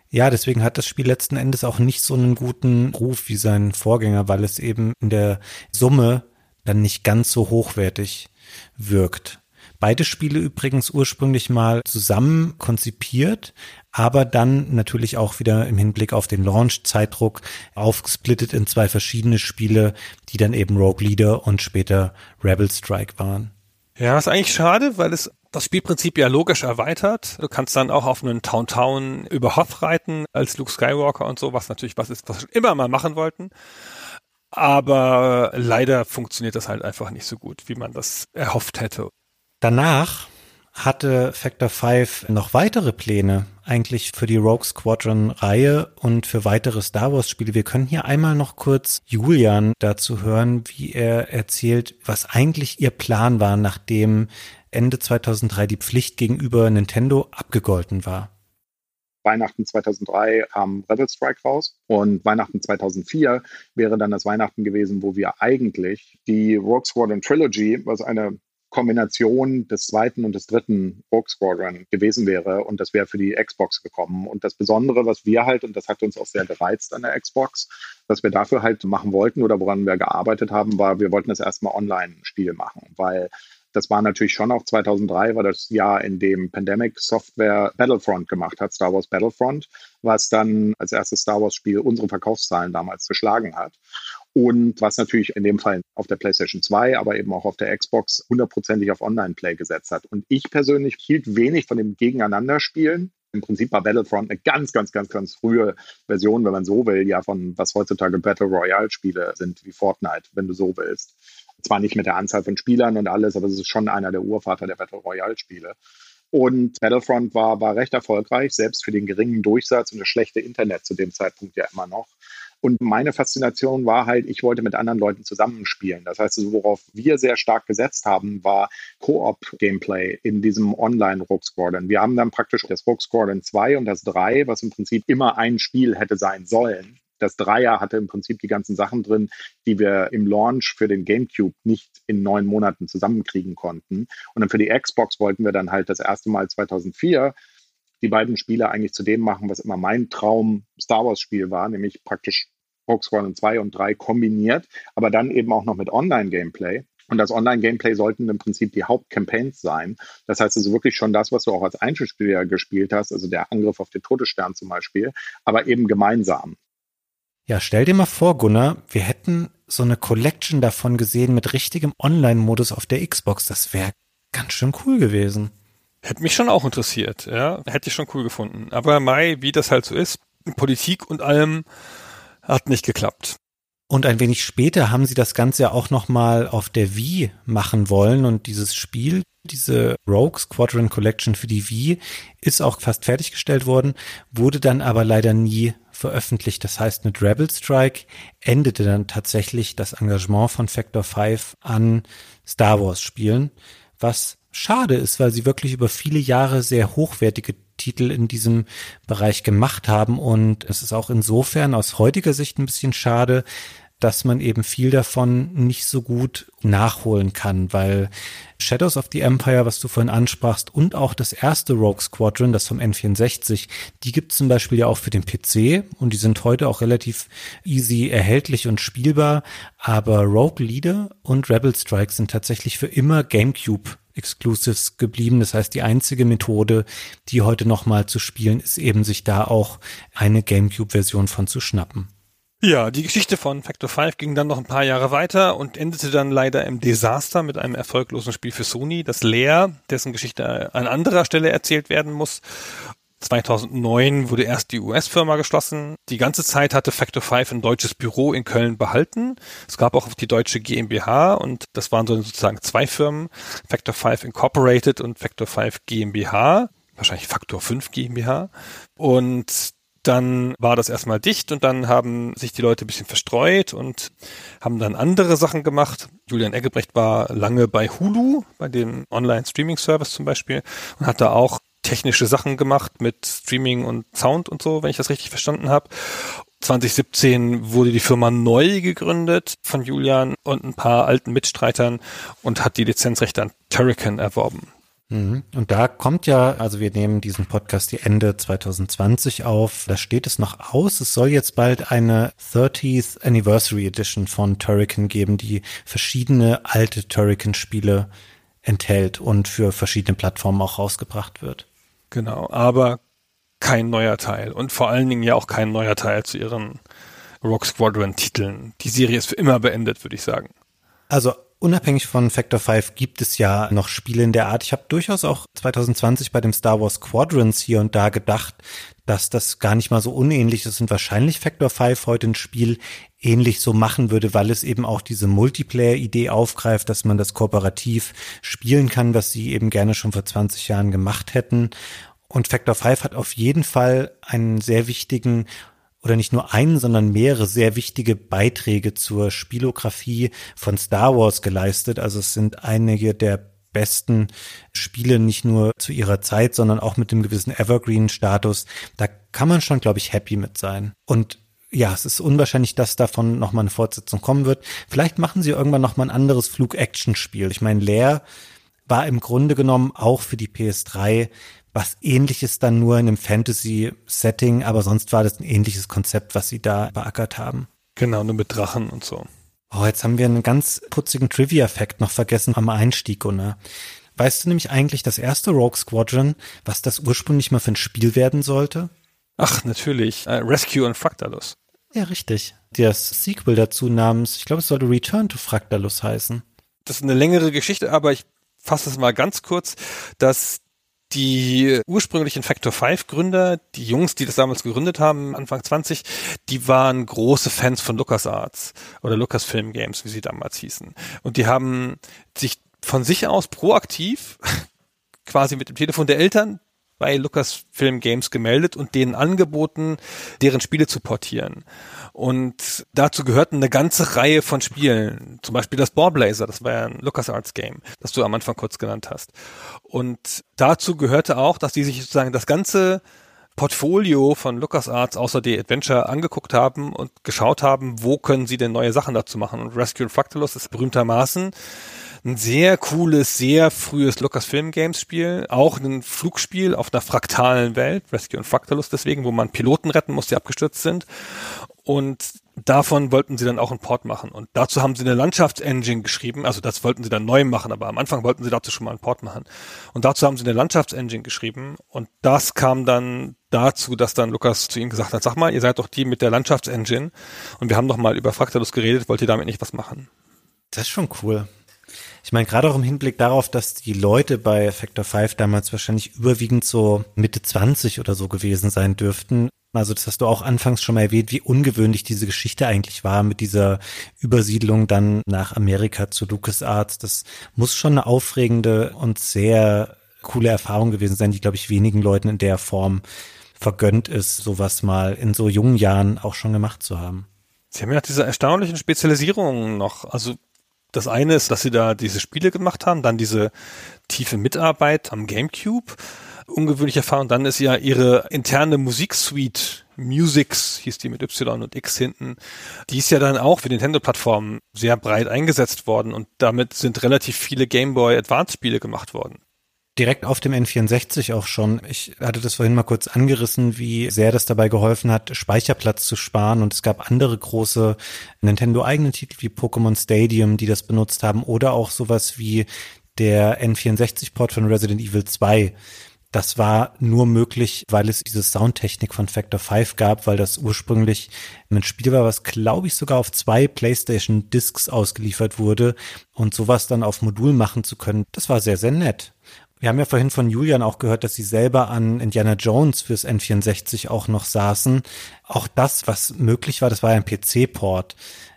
ja, deswegen hat das Spiel letzten Endes auch nicht so einen guten Ruf wie sein Vorgänger, weil es eben in der Summe dann nicht ganz so hochwertig wirkt. Beide Spiele übrigens ursprünglich mal zusammen konzipiert, aber dann natürlich auch wieder im Hinblick auf den Launch-Zeitdruck aufgesplittet in zwei verschiedene Spiele, die dann eben Rogue Leader und später Rebel Strike waren. Ja, ist eigentlich schade, weil es das Spielprinzip ja logisch erweitert. Du kannst dann auch auf einen Town Town über Hoth reiten als Luke Skywalker und so, was natürlich was ist, was wir immer mal machen wollten. Aber leider funktioniert das halt einfach nicht so gut, wie man das erhofft hätte. Danach hatte Factor 5 noch weitere Pläne eigentlich für die Rogue Squadron Reihe und für weitere Star Wars Spiele. Wir können hier einmal noch kurz Julian dazu hören, wie er erzählt, was eigentlich ihr Plan war, nachdem Ende 2003 die Pflicht gegenüber Nintendo abgegolten war. Weihnachten 2003 kam Rebel Strike raus und Weihnachten 2004 wäre dann das Weihnachten gewesen, wo wir eigentlich die Rogue Squadron Trilogy, was eine Kombination des zweiten und des dritten Rogue Squadron gewesen wäre und das wäre für die Xbox gekommen. Und das Besondere, was wir halt, und das hat uns auch sehr gereizt an der Xbox, was wir dafür halt machen wollten oder woran wir gearbeitet haben, war, wir wollten das erstmal Online-Spiel machen, weil das war natürlich schon auch 2003, war das Jahr, in dem Pandemic Software Battlefront gemacht hat, Star Wars Battlefront, was dann als erstes Star Wars Spiel unsere Verkaufszahlen damals geschlagen hat. Und was natürlich in dem Fall auf der PlayStation 2, aber eben auch auf der Xbox hundertprozentig auf Online-Play gesetzt hat. Und ich persönlich hielt wenig von dem Gegeneinanderspielen. Im Prinzip war Battlefront eine ganz, ganz, ganz, ganz frühe Version, wenn man so will, ja, von was heutzutage Battle Royale-Spiele sind, wie Fortnite, wenn du so willst. Zwar nicht mit der Anzahl von Spielern und alles, aber es ist schon einer der Urvater der Battle Royale-Spiele. Und Battlefront war, war recht erfolgreich, selbst für den geringen Durchsatz und das schlechte Internet zu dem Zeitpunkt ja immer noch. Und meine Faszination war halt, ich wollte mit anderen Leuten zusammenspielen. Das heißt, worauf wir sehr stark gesetzt haben, war Koop-Gameplay in diesem Online-Rogue Squadron. Wir haben dann praktisch das Rogue Squadron 2 und das 3, was im Prinzip immer ein Spiel hätte sein sollen, das Dreier hatte im Prinzip die ganzen Sachen drin, die wir im Launch für den GameCube nicht in neun Monaten zusammenkriegen konnten. Und dann für die Xbox wollten wir dann halt das erste Mal 2004 die beiden Spiele eigentlich zu dem machen, was immer mein Traum Star Wars Spiel war, nämlich praktisch Squadron 2 und 3 kombiniert, aber dann eben auch noch mit Online-Gameplay. Und das Online-Gameplay sollten im Prinzip die Hauptcampaigns sein. Das heißt also wirklich schon das, was du auch als Einzelspieler gespielt hast, also der Angriff auf den Todesstern zum Beispiel, aber eben gemeinsam. Ja, stell dir mal vor, Gunnar, wir hätten so eine Collection davon gesehen mit richtigem Online-Modus auf der Xbox. Das wäre ganz schön cool gewesen. Hätte mich schon auch interessiert, ja. Hätte ich schon cool gefunden. Aber Mai, wie das halt so ist, Politik und allem hat nicht geklappt. Und ein wenig später haben sie das Ganze ja auch nochmal auf der Wii machen wollen und dieses Spiel, diese Rogue Squadron Collection für die Wii, ist auch fast fertiggestellt worden, wurde dann aber leider nie veröffentlicht. Das heißt, mit Rebel Strike endete dann tatsächlich das Engagement von Factor 5 an Star Wars Spielen, was schade ist, weil sie wirklich über viele Jahre sehr hochwertige Titel in diesem Bereich gemacht haben. Und es ist auch insofern aus heutiger Sicht ein bisschen schade, dass man eben viel davon nicht so gut nachholen kann, weil Shadows of the Empire, was du vorhin ansprachst, und auch das erste Rogue Squadron, das vom N64, die gibt es zum Beispiel ja auch für den PC und die sind heute auch relativ easy erhältlich und spielbar, aber Rogue Leader und Rebel Strike sind tatsächlich für immer GameCube Exclusives geblieben. Das heißt, die einzige Methode, die heute nochmal zu spielen, ist eben sich da auch eine GameCube-Version von zu schnappen. Ja, die Geschichte von Factor 5 ging dann noch ein paar Jahre weiter und endete dann leider im Desaster mit einem erfolglosen Spiel für Sony, das Leer, dessen Geschichte an anderer Stelle erzählt werden muss. 2009 wurde erst die US-Firma geschlossen. Die ganze Zeit hatte Factor 5 ein deutsches Büro in Köln behalten. Es gab auch die deutsche GmbH und das waren sozusagen zwei Firmen, Factor 5 Incorporated und Factor 5 GmbH, wahrscheinlich Factor 5 GmbH. Und dann war das erstmal dicht und dann haben sich die Leute ein bisschen verstreut und haben dann andere Sachen gemacht. Julian Eggebrecht war lange bei Hulu, bei dem Online-Streaming-Service zum Beispiel und hat da auch technische Sachen gemacht mit Streaming und Sound und so, wenn ich das richtig verstanden habe. 2017 wurde die Firma neu gegründet von Julian und ein paar alten Mitstreitern und hat die Lizenzrechte an Turrican erworben. Mhm. Und da kommt ja, also wir nehmen diesen Podcast die Ende 2020 auf, da steht es noch aus. Es soll jetzt bald eine 30th Anniversary Edition von Turrican geben, die verschiedene alte Turrican-Spiele enthält und für verschiedene Plattformen auch rausgebracht wird. Genau, aber kein neuer Teil und vor allen Dingen ja auch kein neuer Teil zu ihren Rock Squadron Titeln. Die Serie ist für immer beendet, würde ich sagen. Also Unabhängig von Factor 5 gibt es ja noch Spiele in der Art. Ich habe durchaus auch 2020 bei dem Star Wars Quadrants hier und da gedacht, dass das gar nicht mal so unähnlich ist und wahrscheinlich Factor 5 heute ein Spiel ähnlich so machen würde, weil es eben auch diese Multiplayer-Idee aufgreift, dass man das kooperativ spielen kann, was sie eben gerne schon vor 20 Jahren gemacht hätten. Und Factor 5 hat auf jeden Fall einen sehr wichtigen oder nicht nur einen, sondern mehrere sehr wichtige Beiträge zur Spielografie von Star Wars geleistet. Also es sind einige der besten Spiele nicht nur zu ihrer Zeit, sondern auch mit dem gewissen Evergreen-Status. Da kann man schon, glaube ich, happy mit sein. Und ja, es ist unwahrscheinlich, dass davon nochmal eine Fortsetzung kommen wird. Vielleicht machen sie irgendwann nochmal ein anderes Flug-Action-Spiel. Ich meine, Leer war im Grunde genommen auch für die PS3 was ähnliches dann nur in einem Fantasy-Setting, aber sonst war das ein ähnliches Konzept, was sie da beackert haben. Genau, nur mit Drachen und so. Oh, jetzt haben wir einen ganz putzigen Trivia-Fact noch vergessen am Einstieg, Gunnar. Weißt du nämlich eigentlich das erste Rogue Squadron, was das ursprünglich mal für ein Spiel werden sollte? Ach, natürlich. Uh, Rescue und Fractalus. Ja, richtig. Das Sequel dazu namens, ich glaube, es sollte Return to Fractalus heißen. Das ist eine längere Geschichte, aber ich fasse es mal ganz kurz, dass die ursprünglichen Factor 5 Gründer, die Jungs, die das damals gegründet haben, Anfang 20, die waren große Fans von LucasArts oder Lucasfilm Games, wie sie damals hießen. Und die haben sich von sich aus proaktiv quasi mit dem Telefon der Eltern bei Lucasfilm Games gemeldet und denen angeboten, deren Spiele zu portieren. Und dazu gehörten eine ganze Reihe von Spielen. Zum Beispiel das Ballblazer, das war ja ein LucasArts Game, das du am Anfang kurz genannt hast. Und dazu gehörte auch, dass die sich sozusagen das ganze Portfolio von LucasArts außer die Adventure angeguckt haben und geschaut haben, wo können sie denn neue Sachen dazu machen. Und Rescue Fractalus ist berühmtermaßen ein sehr cooles, sehr frühes Lucasfilm Games Spiel, auch ein Flugspiel auf einer fraktalen Welt, Rescue und Fractalus deswegen, wo man Piloten retten muss, die abgestürzt sind. Und davon wollten sie dann auch einen Port machen. Und dazu haben sie eine Landschaftsengine geschrieben. Also das wollten sie dann neu machen, aber am Anfang wollten sie dazu schon mal einen Port machen. Und dazu haben sie eine Landschaftsengine geschrieben. Und das kam dann dazu, dass dann Lukas zu ihnen gesagt hat, sag mal, ihr seid doch die mit der Landschaftsengine. Und wir haben doch mal über Fractalus geredet, wollt ihr damit nicht was machen? Das ist schon cool. Ich meine, gerade auch im Hinblick darauf, dass die Leute bei Factor 5 damals wahrscheinlich überwiegend so Mitte 20 oder so gewesen sein dürften. Also das hast du auch anfangs schon mal erwähnt, wie ungewöhnlich diese Geschichte eigentlich war mit dieser Übersiedlung dann nach Amerika zu LucasArts. Das muss schon eine aufregende und sehr coole Erfahrung gewesen sein, die, glaube ich, wenigen Leuten in der Form vergönnt ist, sowas mal in so jungen Jahren auch schon gemacht zu haben. Sie haben ja diese erstaunlichen Spezialisierungen noch. Also das eine ist, dass sie da diese Spiele gemacht haben, dann diese tiefe Mitarbeit am GameCube, ungewöhnliche Erfahrung. Dann ist ja ihre interne Musiksuite, Musics hieß die mit Y und X hinten, die ist ja dann auch für Nintendo-Plattformen sehr breit eingesetzt worden und damit sind relativ viele Game Boy Advance Spiele gemacht worden direkt auf dem N64 auch schon. Ich hatte das vorhin mal kurz angerissen, wie sehr das dabei geholfen hat, Speicherplatz zu sparen. Und es gab andere große Nintendo-eigene Titel wie Pokémon Stadium, die das benutzt haben. Oder auch sowas wie der N64-Port von Resident Evil 2. Das war nur möglich, weil es diese Soundtechnik von Factor 5 gab, weil das ursprünglich ein Spiel war, was glaube ich sogar auf zwei PlayStation Discs ausgeliefert wurde und sowas dann auf Modul machen zu können. Das war sehr, sehr nett. Wir haben ja vorhin von Julian auch gehört, dass sie selber an Indiana Jones fürs N64 auch noch saßen. Auch das, was möglich war, das war ein PC-Port,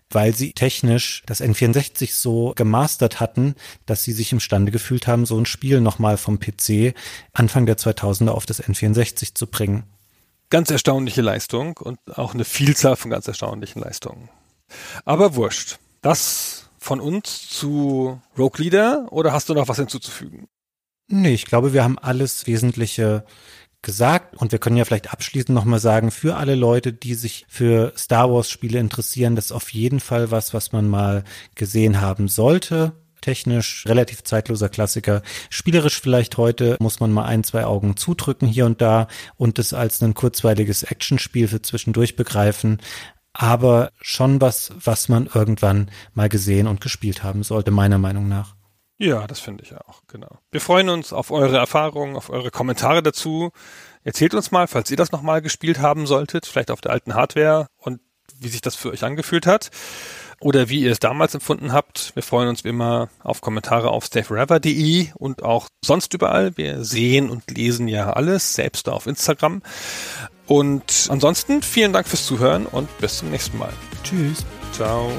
weil sie technisch das N64 so gemastert hatten, dass sie sich imstande gefühlt haben, so ein Spiel nochmal vom PC Anfang der 2000er auf das N64 zu bringen. ganz erstaunliche Leistung und auch eine Vielzahl von ganz erstaunlichen Leistungen. Aber wurscht. Das von uns zu Rogue Leader oder hast du noch was hinzuzufügen? Nee, ich glaube, wir haben alles Wesentliche gesagt und wir können ja vielleicht abschließend nochmal sagen, für alle Leute, die sich für Star Wars Spiele interessieren, das ist auf jeden Fall was, was man mal gesehen haben sollte. Technisch relativ zeitloser Klassiker. Spielerisch vielleicht heute muss man mal ein, zwei Augen zudrücken hier und da und es als ein kurzweiliges Actionspiel für zwischendurch begreifen. Aber schon was, was man irgendwann mal gesehen und gespielt haben sollte, meiner Meinung nach. Ja, das finde ich auch, genau. Wir freuen uns auf eure Erfahrungen, auf eure Kommentare dazu. Erzählt uns mal, falls ihr das nochmal gespielt haben solltet, vielleicht auf der alten Hardware und wie sich das für euch angefühlt hat oder wie ihr es damals empfunden habt. Wir freuen uns wie immer auf Kommentare auf stayforever.de und auch sonst überall. Wir sehen und lesen ja alles, selbst auf Instagram. Und ansonsten vielen Dank fürs Zuhören und bis zum nächsten Mal. Tschüss. Ciao.